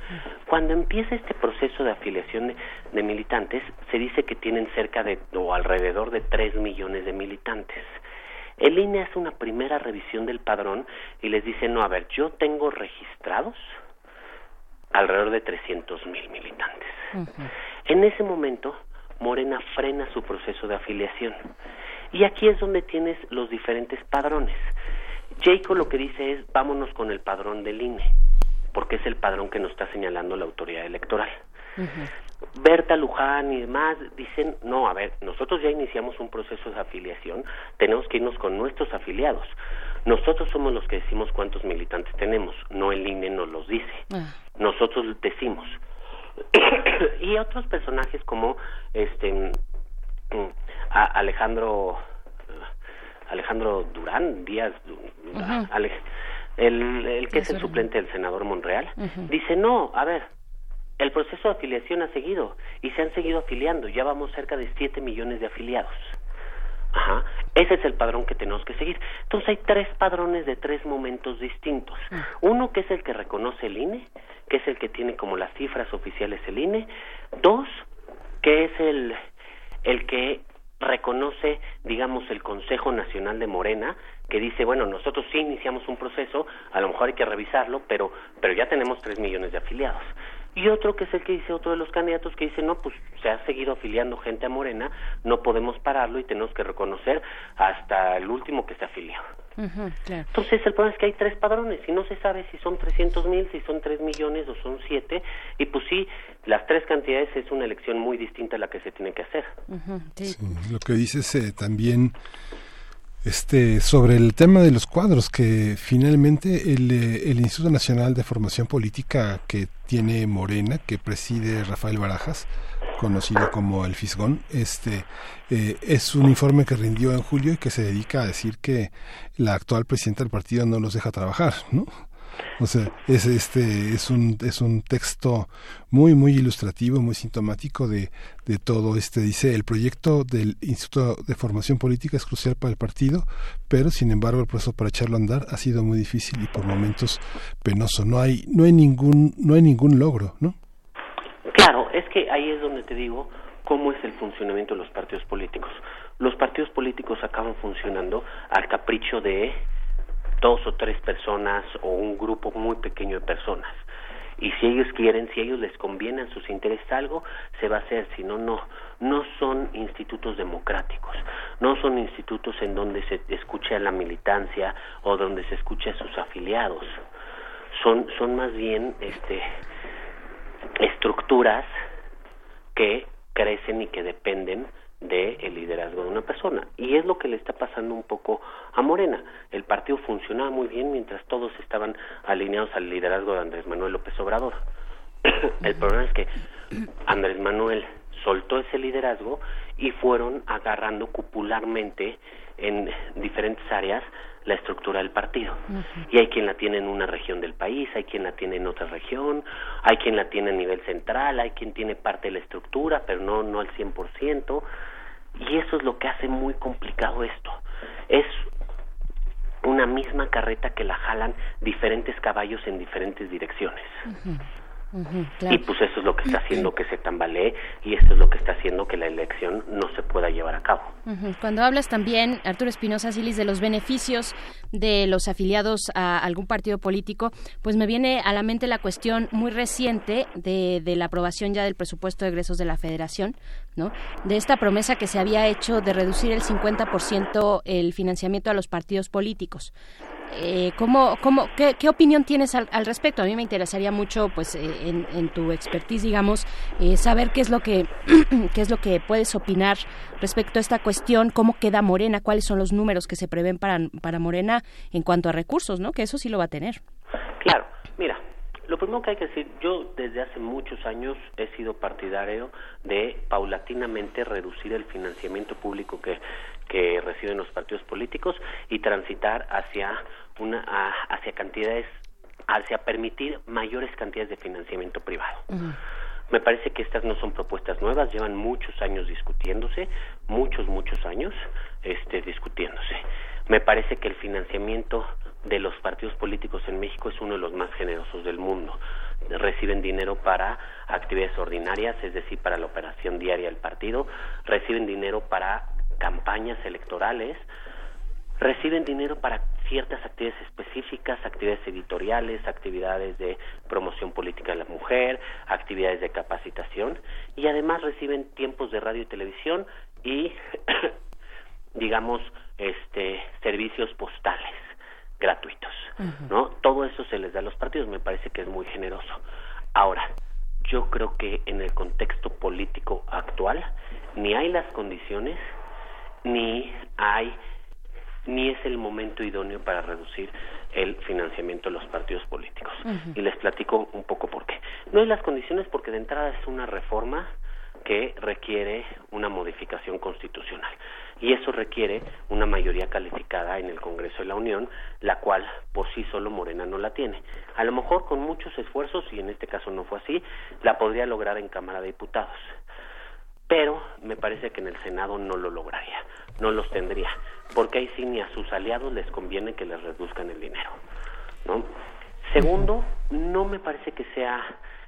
Cuando empieza este proceso de afiliación de, militantes, se dice que tienen cerca de o alrededor de 3 millones de militantes. El INE hace una primera revisión del padrón y les dice, no, a ver, yo tengo registrados alrededor de 300 mil militantes. En ese momento, Morena frena su proceso de afiliación. Y aquí es donde tienes los diferentes padrones. Jacob lo que dice es vámonos con el padrón del INE, porque es el padrón que nos está señalando la autoridad electoral. Berta Luján y demás dicen, no, a ver, nosotros ya iniciamos un proceso de afiliación, tenemos que irnos con nuestros afiliados. Nosotros somos los que decimos cuántos militantes tenemos, no el INE nos los dice. Ah. Nosotros decimos. y otros personajes como este mm, Alejandro Alejandro Durán, Díaz, el, el, que es el suplente del senador Monreal, dice, no, a ver, el proceso de afiliación ha seguido y se han seguido afiliando, ya vamos cerca de 7 millones de afiliados. Ajá. Ese es el padrón que tenemos que seguir. Entonces hay tres padrones de tres momentos distintos. Uno que es el que reconoce el INE, que es el que tiene como las cifras oficiales el INE. Dos, que es el, el que reconoce, digamos, el Consejo Nacional de Morena, que dice, bueno, nosotros sí iniciamos un proceso, a lo mejor hay que revisarlo, pero, pero ya tenemos tres millones de afiliados. Y otro que es el que dice otro de los candidatos que dice, no, pues se ha seguido afiliando gente a Morena, no podemos pararlo y tenemos que reconocer hasta el último que se afilió. Entonces el problema es que hay tres padrones y no se sabe si son 300 mil, si son 3 millones o son 7 y pues sí, las tres cantidades es una elección muy distinta a la que se tiene que hacer. lo que dices eh, también este sobre el tema de los cuadros que finalmente el, eh, el Instituto Nacional de Formación Política que tiene Morena que preside Rafael Barajas conocido como el Fisgón, este eh, es un informe que rindió en julio y que se dedica a decir que la actual presidenta del partido no los deja trabajar, ¿no? O sea, es este es un es un texto muy muy ilustrativo, muy sintomático de, de todo este dice el proyecto del Instituto de Formación Política es crucial para el partido, pero sin embargo el proceso para echarlo a andar ha sido muy difícil y por momentos penoso. No hay no hay ningún no hay ningún logro, ¿no? Claro, es que ahí es donde te digo cómo es el funcionamiento de los partidos políticos. Los partidos políticos acaban funcionando al capricho de dos o tres personas o un grupo muy pequeño de personas. Y si ellos quieren, si ellos les conviene a sus intereses algo, se va a hacer, si no, no. No son institutos democráticos, no son institutos en donde se escuche a la militancia o donde se escuche a sus afiliados. son son más bien este estructuras que crecen y que dependen del liderazgo de una persona. Y es lo que le está pasando un poco a Morena. El partido funcionaba muy bien mientras todos estaban alineados al liderazgo de Andrés Manuel López Obrador. el problema es que Andrés Manuel soltó ese liderazgo y fueron agarrando cupularmente en diferentes áreas la estructura del partido. Y hay quien la tiene en una región del país, hay quien la tiene en otra región, hay quien la tiene a nivel central, hay quien tiene parte de la estructura, pero no, no al 100%. Y eso es lo que hace muy complicado esto. Es una misma carreta que la jalan diferentes caballos en diferentes direcciones. Y pues eso es lo que está haciendo que se tambalee y esto es lo que está haciendo que la elección no se pueda llevar a cabo. Cuando hablas también, Arturo Espinosa Silis, de los beneficios de los afiliados a algún partido político, pues me viene a la mente la cuestión muy reciente de, de la aprobación ya del presupuesto de egresos de la Federación, ¿no? de esta promesa que se había hecho de reducir el 50% el financiamiento a los partidos políticos. Eh, ¿cómo, cómo, qué, qué, opinión tienes al, respecto? A mí me interesaría mucho, pues, eh, en, en, tu expertise, digamos, eh, saber qué es lo que qué es lo que puedes opinar respecto a esta cuestión, cómo queda Morena, cuáles son los números que se prevén para, para Morena en cuanto a recursos, ¿no? Que eso sí lo va a tener. Claro, mira, lo primero que hay que decir, yo desde hace muchos años he sido partidario de paulatinamente reducir el financiamiento público que, que reciben los partidos políticos y transitar hacia una hacia cantidades hacia permitir mayores cantidades de financiamiento privado. Uh -huh. Me parece que estas no son propuestas nuevas, llevan muchos años discutiéndose, muchos muchos años este discutiéndose. Me parece que el financiamiento de los partidos políticos en México es uno de los más generosos del mundo. Reciben dinero para actividades ordinarias, es decir, para la operación diaria del partido, reciben dinero para campañas electorales, reciben dinero para ciertas actividades específicas, actividades editoriales, actividades de promoción política de la mujer, actividades de capacitación y además reciben tiempos de radio y televisión y digamos este servicios postales gratuitos, uh -huh. ¿no? Todo eso se les da a los partidos, me parece que es muy generoso. Ahora, yo creo que en el contexto político actual ni hay las condiciones ni hay ni es el momento idóneo para reducir el financiamiento de los partidos políticos. Uh -huh. Y les platico un poco por qué. No hay las condiciones porque de entrada es una reforma que requiere una modificación constitucional y eso requiere una mayoría calificada en el Congreso de la Unión, la cual por sí solo Morena no la tiene. A lo mejor con muchos esfuerzos, y en este caso no fue así, la podría lograr en Cámara de Diputados. Pero me parece que en el Senado no lo lograría, no los tendría, porque ahí sí ni a sus aliados les conviene que les reduzcan el dinero. ¿no? Segundo, no me parece que sea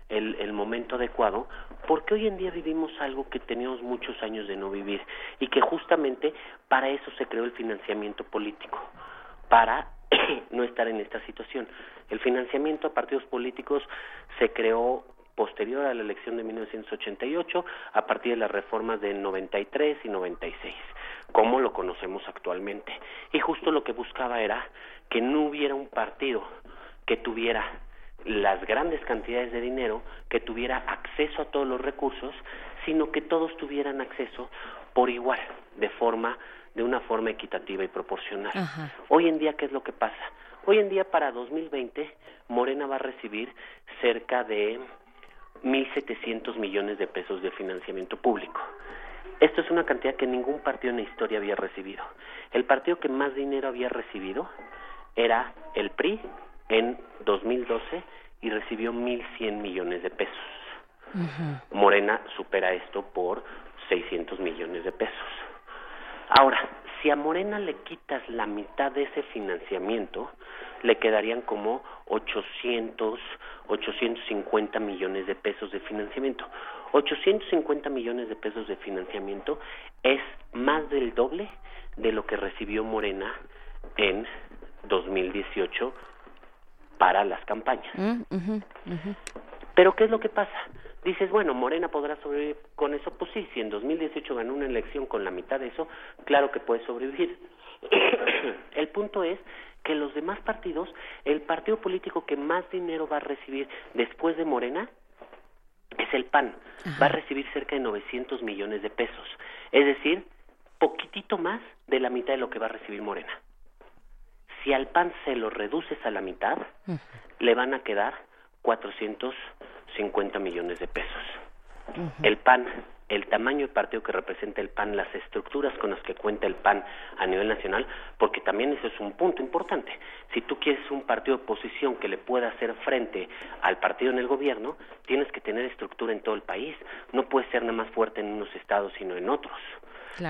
el, el, momento adecuado, porque hoy en día vivimos algo que teníamos muchos años de no vivir y que justamente para eso se creó el financiamiento político, para no estar en esta situación. El financiamiento a partidos políticos se creó posterior a la elección de 1988 a partir de las reformas de 93 y 96, como lo conocemos actualmente. Y justo lo que buscaba era que no hubiera un partido que tuviera las grandes cantidades de dinero, que tuviera acceso a todos los recursos, sino que todos tuvieran acceso por igual, de forma de una forma equitativa y proporcional. Ajá. Hoy en día, ¿qué es lo que pasa? Hoy en día, para 2020, Morena va a recibir cerca de 1.700 millones de pesos de financiamiento público. Esto es una cantidad que ningún partido en la historia había recibido. El partido que más dinero había recibido era el PRI en 2012 y recibió 1.100 millones de pesos. Uh -huh. Morena supera esto por 600 millones de pesos. Ahora, si a Morena le quitas la mitad de ese financiamiento, le quedarían como 800, 850 millones de pesos de financiamiento. 850 millones de pesos de financiamiento es más del doble de lo que recibió Morena en 2018 para las campañas. Uh -huh, uh -huh. Pero ¿qué es lo que pasa? Dices, bueno, Morena podrá sobrevivir con eso. Pues sí, si en 2018 ganó una elección con la mitad de eso, claro que puede sobrevivir. el punto es que los demás partidos, el partido político que más dinero va a recibir después de Morena es el PAN. Va a recibir cerca de 900 millones de pesos. Es decir, poquitito más de la mitad de lo que va a recibir Morena. Si al PAN se lo reduces a la mitad, le van a quedar 450 millones de pesos. El PAN el tamaño del partido que representa el PAN, las estructuras con las que cuenta el PAN a nivel nacional, porque también ese es un punto importante. Si tú quieres un partido de oposición que le pueda hacer frente al partido en el gobierno, tienes que tener estructura en todo el país. No puedes ser nada más fuerte en unos estados, sino en otros.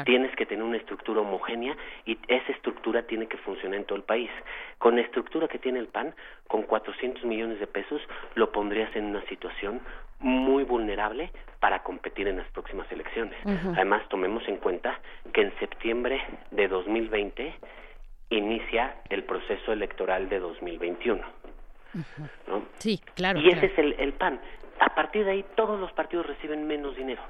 Tienes que tener una estructura homogénea y esa estructura tiene que funcionar en todo el país. Con la estructura que tiene el PAN, con 400 millones de pesos, lo pondrías en una situación muy vulnerable para competir en las próximas elecciones. Además, tomemos en cuenta que en septiembre de 2020 inicia el proceso electoral de 2021. ¿no? Sí, claro. Y ese es el, el PAN. A partir de ahí, todos los partidos reciben menos dinero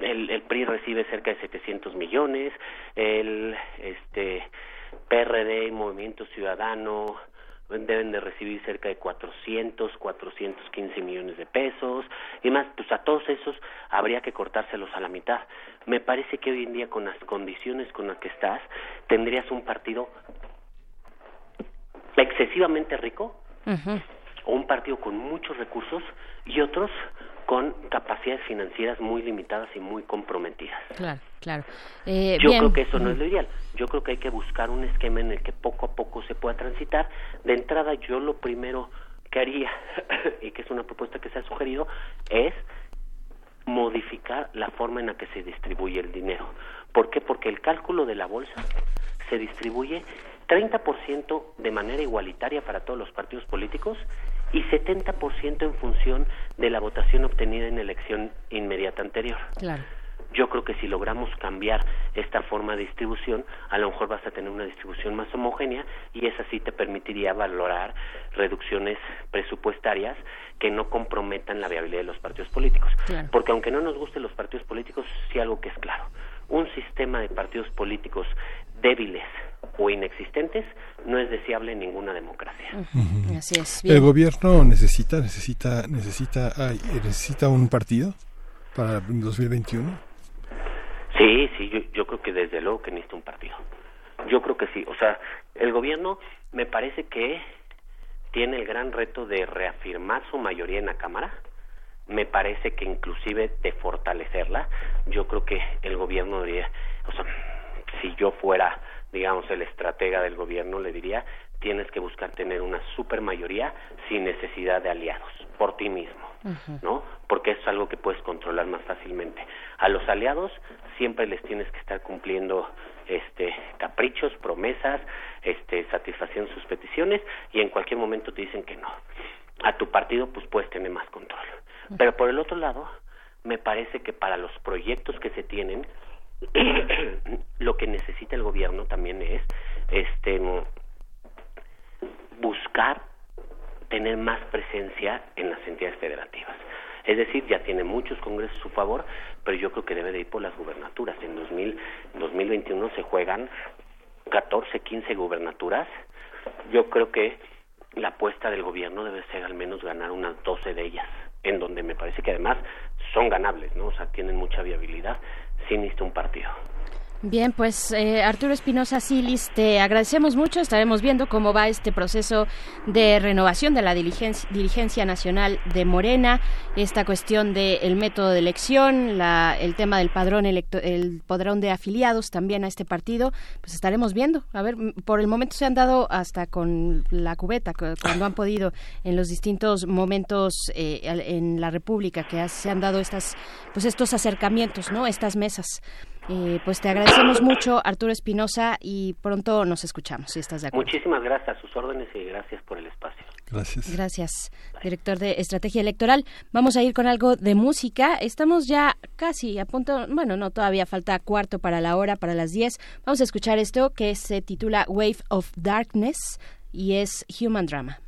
el, el PRI recibe cerca de 700 millones, el este PRD Movimiento Ciudadano deben de recibir cerca de 400, 415 millones de pesos y más, pues a todos esos habría que cortárselos a la mitad. Me parece que hoy en día con las condiciones con las que estás, tendrías un partido excesivamente rico o un partido con muchos recursos y otros con capacidades financieras muy limitadas y muy comprometidas. Claro, claro. Eh, Yo creo que eso no es lo ideal. Yo creo que hay que buscar un esquema en el que poco a poco se pueda transitar. De entrada, yo lo primero que haría, y que es una propuesta que se ha sugerido, es modificar la forma en la que se distribuye el dinero. ¿Por qué? Porque el cálculo de la bolsa se distribuye 30% de manera igualitaria para todos los partidos políticos y 70% en función de la votación obtenida en elección inmediata anterior. Claro. Yo creo que si logramos cambiar esta forma de distribución, a lo mejor vas a tener una distribución más homogénea y esa sí te permitiría valorar reducciones presupuestarias que no comprometan la viabilidad de los partidos políticos. Porque aunque no nos gusten los partidos políticos, sí algo que es claro. Un sistema de partidos políticos débiles o inexistentes no es deseable en ninguna democracia. Así es. El gobierno necesita necesita necesita necesita un partido para 2021. Sí, sí, yo, yo creo que desde luego que necesita un partido. Yo creo que sí. O sea, el gobierno me parece que tiene el gran reto de reafirmar su mayoría en la Cámara. Me parece que inclusive de fortalecerla. Yo creo que el gobierno debería, o sea, si yo fuera, digamos, el estratega del gobierno, le diría, tienes que buscar tener una super mayoría sin necesidad de aliados, por ti mismo, ¿no? Porque es algo que puedes controlar más fácilmente. A los aliados siempre les tienes que estar cumpliendo este caprichos, promesas, este satisfacción sus peticiones y en cualquier momento te dicen que no. A tu partido pues puedes tener más control. Pero por el otro lado, me parece que para los proyectos que se tienen lo que necesita el gobierno también es este buscar tener más presencia en las entidades federativas. Es decir, ya tiene muchos congresos a su favor, pero yo creo que debe de ir por las gubernaturas. En 2000, 2021 se juegan 14, 15 gubernaturas. Yo creo que la apuesta del gobierno debe ser al menos ganar unas 12 de ellas, en donde me parece que además son ganables, ¿no? O sea, tienen mucha viabilidad sin un partido. Bien, pues eh, Arturo Espinosa Silis, te agradecemos mucho. Estaremos viendo cómo va este proceso de renovación de la dirigencia nacional de Morena, esta cuestión del método de elección, la, el tema del padrón electo, el padrón de afiliados también a este partido. Pues estaremos viendo. A ver, por el momento se han dado hasta con la cubeta, cuando han podido en los distintos momentos eh, en la República que se han dado estas, pues estos acercamientos, no, estas mesas. Eh, pues te agradecemos mucho, Arturo Espinosa, y pronto nos escuchamos, si estás de acuerdo. Muchísimas gracias a sus órdenes y gracias por el espacio. Gracias. Gracias, director de Estrategia Electoral. Vamos a ir con algo de música. Estamos ya casi a punto, bueno, no, todavía falta cuarto para la hora, para las 10. Vamos a escuchar esto que se titula Wave of Darkness y es Human Drama.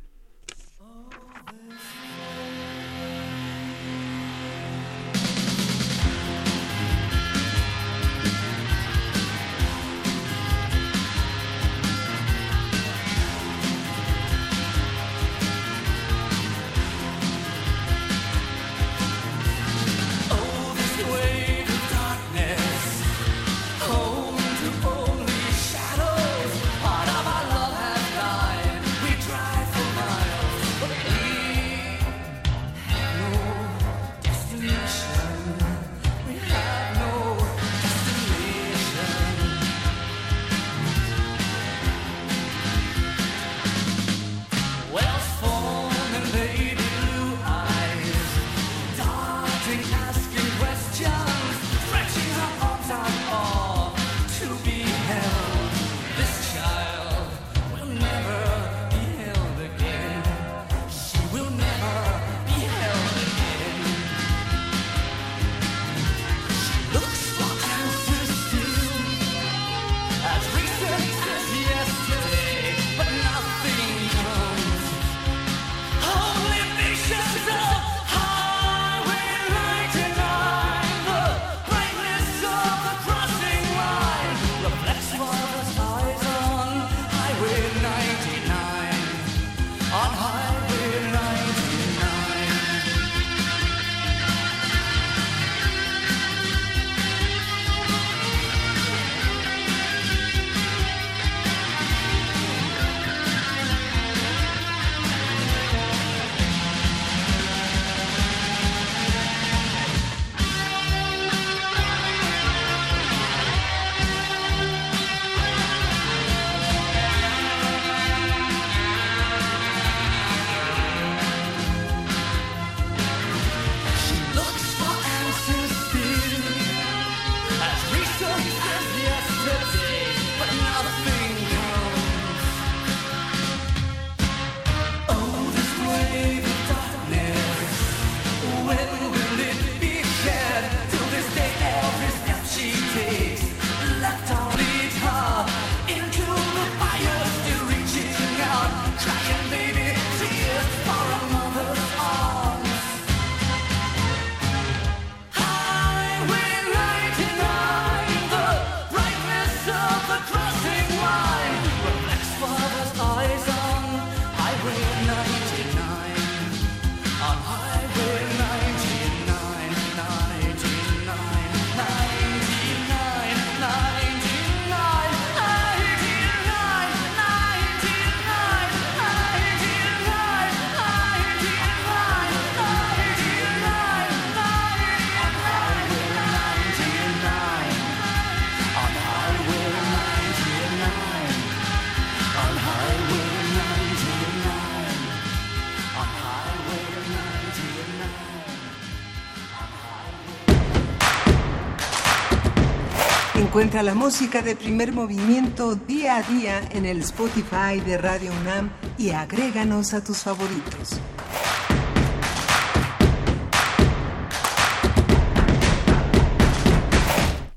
Encuentra la música de primer movimiento día a día en el Spotify de Radio UNAM y agréganos a tus favoritos.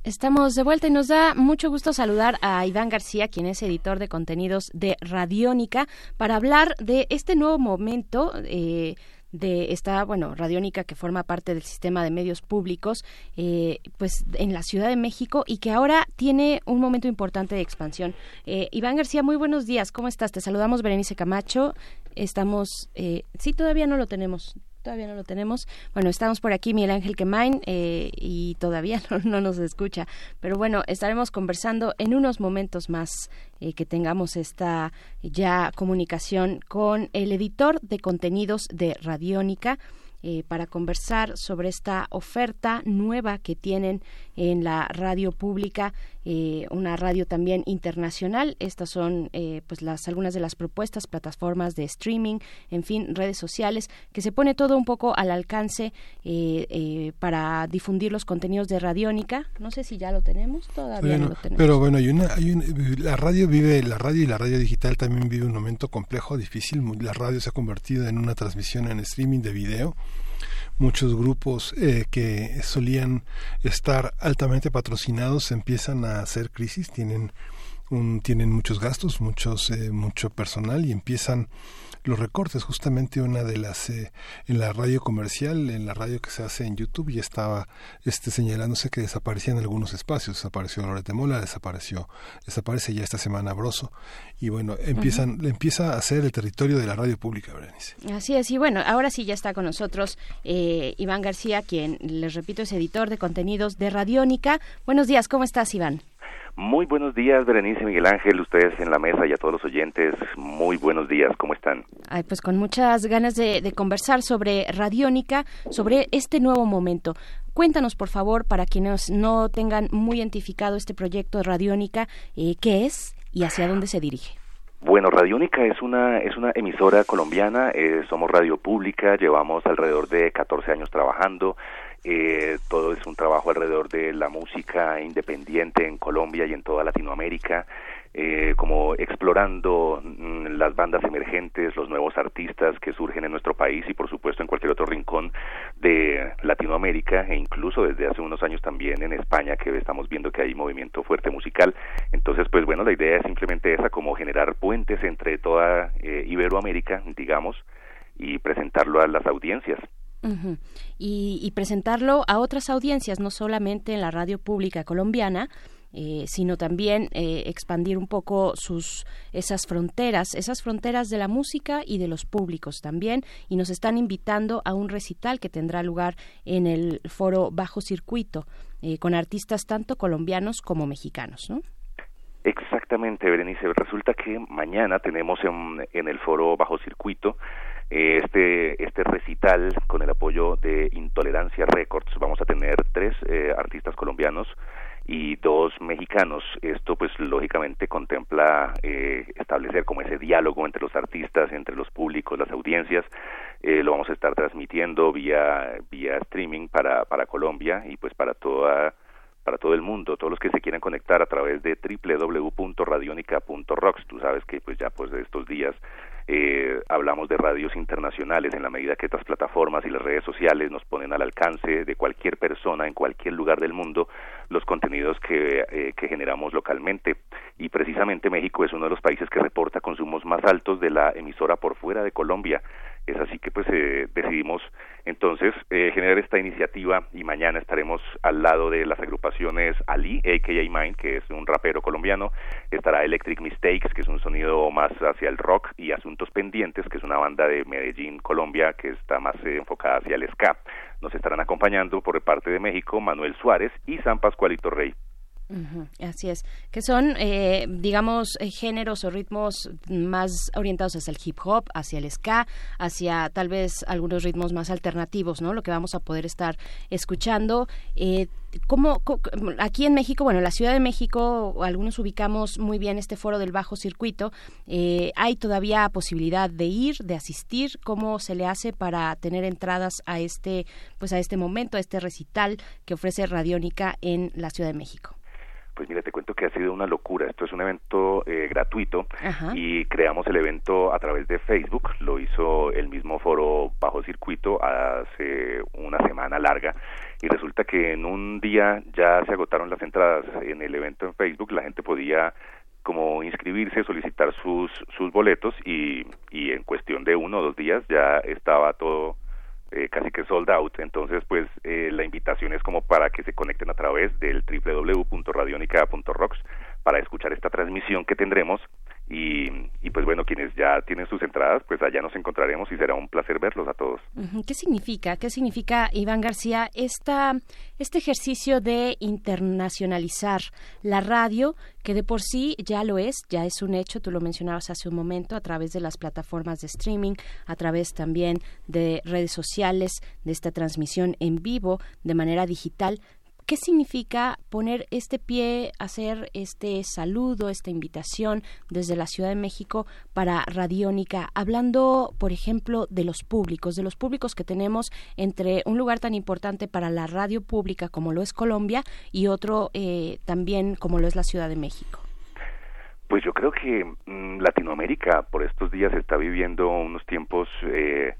Estamos de vuelta y nos da mucho gusto saludar a Iván García, quien es editor de contenidos de Radiónica, para hablar de este nuevo momento. Eh, de esta, bueno, Radiónica que forma parte del sistema de medios públicos, eh, pues en la Ciudad de México y que ahora tiene un momento importante de expansión. Eh, Iván García, muy buenos días, ¿cómo estás? Te saludamos, Berenice Camacho. Estamos, eh, sí, todavía no lo tenemos, Todavía no lo tenemos. Bueno, estamos por aquí, Miguel Ángel Quemain, eh, y todavía no, nos escucha. Pero bueno, estaremos conversando en unos momentos más eh, que tengamos esta ya comunicación con el editor de contenidos de Radiónica. Eh, para conversar sobre esta oferta nueva que tienen en la radio pública, eh, una radio también internacional. Estas son eh, pues las algunas de las propuestas, plataformas de streaming, en fin, redes sociales, que se pone todo un poco al alcance para difundir los contenidos de Radiónica. No sé si ya lo tenemos, todavía no lo tenemos. Pero bueno, hay una, hay la radio vive, la radio y la radio digital también vive un momento complejo, difícil. La radio se ha convertido en una transmisión en streaming de video muchos grupos eh, que solían estar altamente patrocinados empiezan a hacer crisis, tienen un, tienen muchos gastos, muchos eh, mucho personal y empiezan los recortes. Justamente una de las eh, en la radio comercial, en la radio que se hace en YouTube, ya estaba este señalándose que desaparecían algunos espacios. Desapareció Lorete Mola, desapareció, desaparece ya esta semana Broso. Y bueno, empiezan, empieza a ser el territorio de la radio pública, Berenice. Así es, y bueno, ahora sí ya está con nosotros eh, Iván García, quien, les repito, es editor de contenidos de Radiónica. Buenos días, ¿cómo estás, Iván? Muy buenos días, Berenice Miguel Ángel, ustedes en la mesa y a todos los oyentes, muy buenos días, ¿cómo están? Ay, pues con muchas ganas de, conversar sobre Radiónica, sobre este nuevo momento. Cuéntanos, por favor, para quienes no tengan muy identificado este proyecto de Radiónica, eh, qué es y hacia dónde se dirige. Bueno, Radiónica es una, es una emisora colombiana, eh, somos radio pública, llevamos alrededor de 14 años trabajando, eh, todo es un trabajo alrededor de la música independiente en Colombia y en toda Latinoamérica, eh, como explorando mm, las bandas emergentes, los nuevos artistas que surgen en nuestro país y por supuesto en cualquier otro rincón de Latinoamérica e incluso desde hace unos años también en España que estamos viendo que hay movimiento fuerte musical. Entonces, pues bueno, la idea es simplemente esa, como generar puentes entre toda eh, Iberoamérica, digamos, y presentarlo a las audiencias y, presentarlo a otras audiencias, no solamente en la radio pública colombiana, eh, sino también eh, expandir un poco sus esas fronteras, esas fronteras de la música y de los públicos también. Y nos están invitando a un recital que tendrá lugar en el foro Bajo Circuito eh, con artistas tanto colombianos como mexicanos, ¿no? Exactamente, Berenice. Resulta que mañana tenemos en, en el foro Bajo Circuito este, este recital con el apoyo de Intolerancia Records. Vamos a tener tres eh, artistas colombianos y dos mexicanos. Esto pues lógicamente contempla eh, establecer como ese diálogo entre los artistas, entre los públicos, las audiencias. Eh, lo vamos a estar transmitiendo vía, vía streaming para, para Colombia y pues para toda para todo el mundo, todos los que se quieran conectar a través de www.radionica.rocks. Tú sabes que pues ya pues de estos días eh, hablamos de radios internacionales en la medida que estas plataformas y las redes sociales nos ponen al alcance de cualquier persona en cualquier lugar del mundo los contenidos que, eh, que generamos localmente. Y precisamente México es uno de los países que reporta consumos más altos de la emisora por fuera de Colombia. Es así que pues eh, decidimos entonces eh, generar esta iniciativa y mañana estaremos al lado de las agrupaciones Ali, AKA Mine, que es un rapero colombiano, estará Electric Mistakes, que es un sonido más hacia el rock, y Asuntos Pendientes, que es una banda de Medellín, Colombia, que está más eh, enfocada hacia el ska. Nos estarán acompañando por parte de México Manuel Suárez y San Pascualito Rey así es, que son, eh, digamos, eh, géneros o ritmos más orientados hacia el hip hop, hacia el ska, hacia tal vez algunos ritmos más alternativos, ¿no? Lo que vamos a poder estar escuchando. Eh, ¿cómo, aquí en México, bueno, en la Ciudad de México, algunos ubicamos muy bien este foro del bajo circuito. Eh, ¿Hay todavía posibilidad de ir, de asistir? ¿Cómo se le hace para tener entradas a este, pues a este momento, a este recital que ofrece Radiónica en la Ciudad de México? Pues mira, te cuento que ha sido una locura. Esto es un evento eh, gratuito y creamos el evento a través de Facebook. Lo hizo el mismo foro Bajo Circuito hace una semana larga y resulta que en un día ya se agotaron las entradas en el evento en Facebook. La gente podía como inscribirse, solicitar sus, sus boletos y, y en cuestión de uno o dos días ya estaba todo eh, casi que sold out. Entonces, pues eh, la invitación es como para que se conecten a través del www.radionica.rocks para escuchar esta transmisión que tendremos y, y, pues bueno, quienes ya tienen sus entradas, pues allá nos encontraremos y será un placer verlos a todos. ¿Qué significa? ¿Qué significa, Iván García, esta, este ejercicio de internacionalizar la radio, que de por sí ya lo es, ya es un hecho, tú lo mencionabas hace un momento, a través de las plataformas de streaming, a través también de redes sociales, de esta transmisión en vivo, de manera digital, ¿Qué significa poner este pie, hacer este saludo, esta invitación desde la Ciudad de México para Radiónica? Hablando, por ejemplo, de los públicos, de los públicos que tenemos entre un lugar tan importante para la radio pública como lo es Colombia y otro eh, también como lo es la Ciudad de México. Pues yo creo que mm, Latinoamérica por estos días está viviendo unos tiempos eh,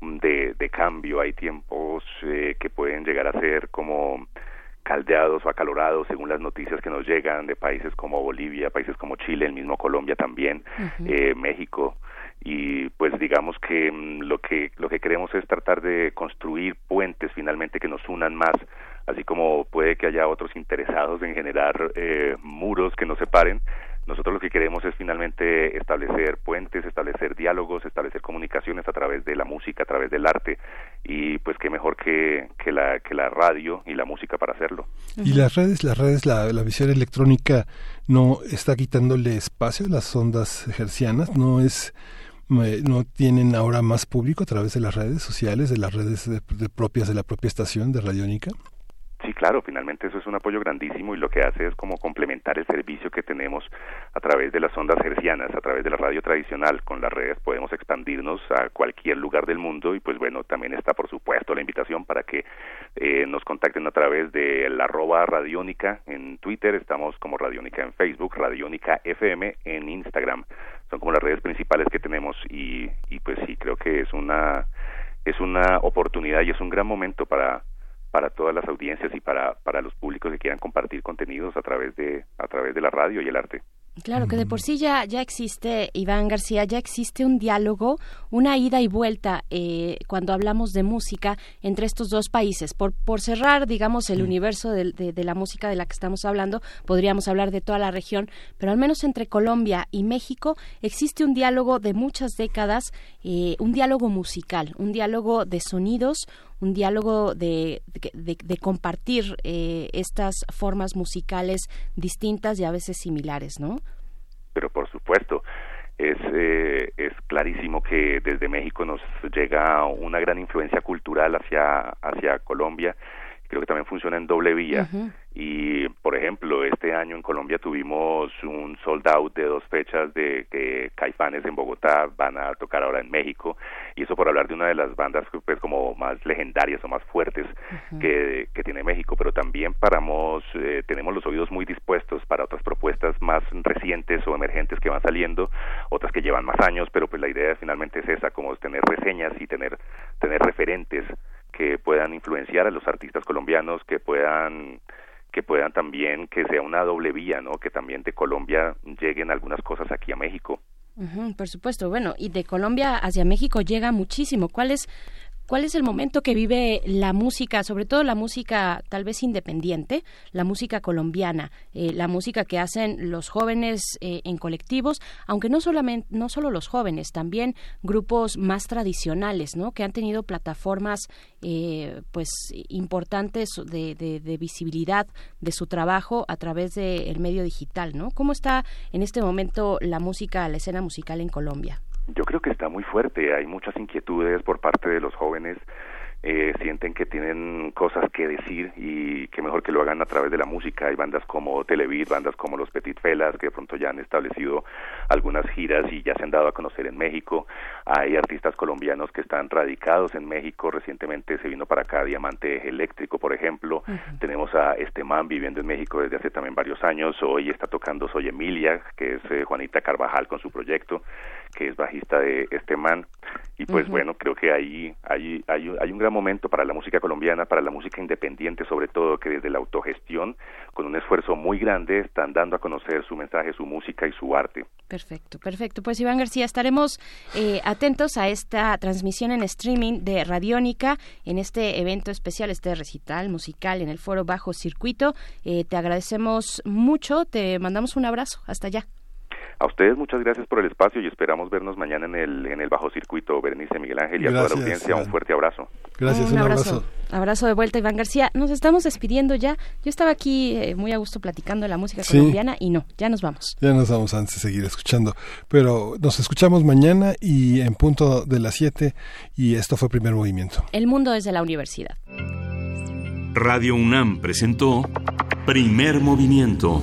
de, de, cambio, hay tiempos eh, que pueden llegar a ser como caldeados o acalorados según las noticias que nos llegan de países como Bolivia, países como Chile, el mismo Colombia también, eh, México. Y pues digamos que mm, lo que lo que queremos es tratar de construir puentes finalmente que nos unan más así como puede que haya otros interesados en generar eh, muros que nos separen nosotros lo que queremos es finalmente establecer puentes, establecer diálogos, establecer comunicaciones a través de la música, a través del arte y pues qué mejor que, la, radio y la música para hacerlo. Y las redes, las redes, la, la visión electrónica no está quitándole espacio a las ondas hercianas, no es eh, no tienen ahora más público a través de las redes sociales, de las redes de propias de la propia estación de Radiónica. Sí, claro, finalmente eso es un apoyo grandísimo y lo que hace es como complementar el servicio que tenemos a través de las ondas hercianas, a través de la radio tradicional. Con las redes podemos expandirnos a cualquier lugar del mundo y pues bueno, también está por supuesto la invitación para que eh, nos contacten a través de la arroba radiónica en Twitter, estamos como radiónica en Facebook, radiónica FM en Instagram. Son como las redes principales que tenemos y, y pues sí, creo que es una es una oportunidad y es un gran momento para para todas las audiencias y para, para los públicos que quieran compartir contenidos a través de a través de la radio y el arte. Claro que de por sí ya, ya existe, Iván García, ya existe un diálogo, una ida y vuelta eh, cuando hablamos de música entre estos dos países. Por, por cerrar, digamos, el universo de, de, la música de la que estamos hablando, podríamos hablar de toda la región, pero al menos entre Colombia y México existe un diálogo de muchas décadas, eh, un diálogo musical, un diálogo de sonidos, un diálogo de, de, compartir eh, estas formas musicales distintas y a veces similares, ¿no? Pero por supuesto, es, eh, es clarísimo que desde México nos llega una gran influencia cultural hacia, hacia Colombia. Creo que también funciona en doble vía. Y, por ejemplo, este año en Colombia tuvimos un sold out de dos fechas de que Caifanes en Bogotá van a tocar ahora en México. Y eso por hablar de una de las bandas pues como más legendarias o más fuertes que, que, tiene México. Pero también paramos, eh, tenemos los oídos muy dispuestos para otras propuestas más recientes o emergentes que van saliendo, otras que llevan más años, pero pues la idea finalmente es esa, como tener reseñas y tener, tener referentes que puedan influenciar a los artistas colombianos, que puedan que puedan también que sea una doble vía, ¿no? Que también de Colombia lleguen algunas cosas aquí a México. por supuesto, bueno, y de Colombia hacia México llega muchísimo. ¿Cuál es ¿Cuál es el momento que vive la música, sobre todo la música tal vez independiente, la música colombiana, eh, la música que hacen los jóvenes eh, en colectivos, aunque no solamente no solo los jóvenes, también grupos más tradicionales, ¿no? Que han tenido plataformas eh, pues importantes de, de, visibilidad de su trabajo a través del medio digital, ¿no? ¿Cómo está en este momento la música, la escena musical en Colombia? Yo creo que está muy fuerte, hay muchas inquietudes por parte de los jóvenes eh, sienten que tienen cosas que decir y que mejor que lo hagan a través de la música. Hay bandas como Televid, bandas como Los Petit Felas, que de pronto ya han establecido algunas giras y ya se han dado a conocer en México. Hay artistas colombinos que están radicados en México. Recientemente se vino para acá Diamante Eléctrico, por ejemplo. Tenemos a este man viviendo en México desde hace también varios años. Hoy está tocando Soy Emilia, que es eh, Juanita Carvajal con su proyecto, que es bajista de este man. Y pues bueno, creo que ahí hay, hay, hay un gran momento para la música colombiana, para la música independiente, sobre todo que desde la autogestión, con un esfuerzo muy grande, están dando a conocer su mensaje, su música y su arte. Perfecto, perfecto. Pues Iván García, estaremos eh, atentos a esta transmisión en streaming de Radiónica en este evento especial, este recital musical en el foro Bajo Circuito. Eh, te agradecemos mucho, te mandamos un abrazo. Hasta allá. A ustedes muchas gracias por el espacio y esperamos vernos mañana en el, en el Bajo Circuito, Berenice Miguel Ángel y a toda la audiencia un fuerte abrazo. Gracias, un, abrazo. abrazo. de vuelta, Iván García. Nos estamos despidiendo ya. Yo estaba aquí eh, muy a gusto platicando de la música colombiana y no, ya nos vamos. Ya nos vamos antes de seguir escuchando. Pero nos escuchamos mañana y en punto de las 7 y esto fue Primer Movimiento. El mundo desde la universidad. Radio UNAM presentó Primer Movimiento.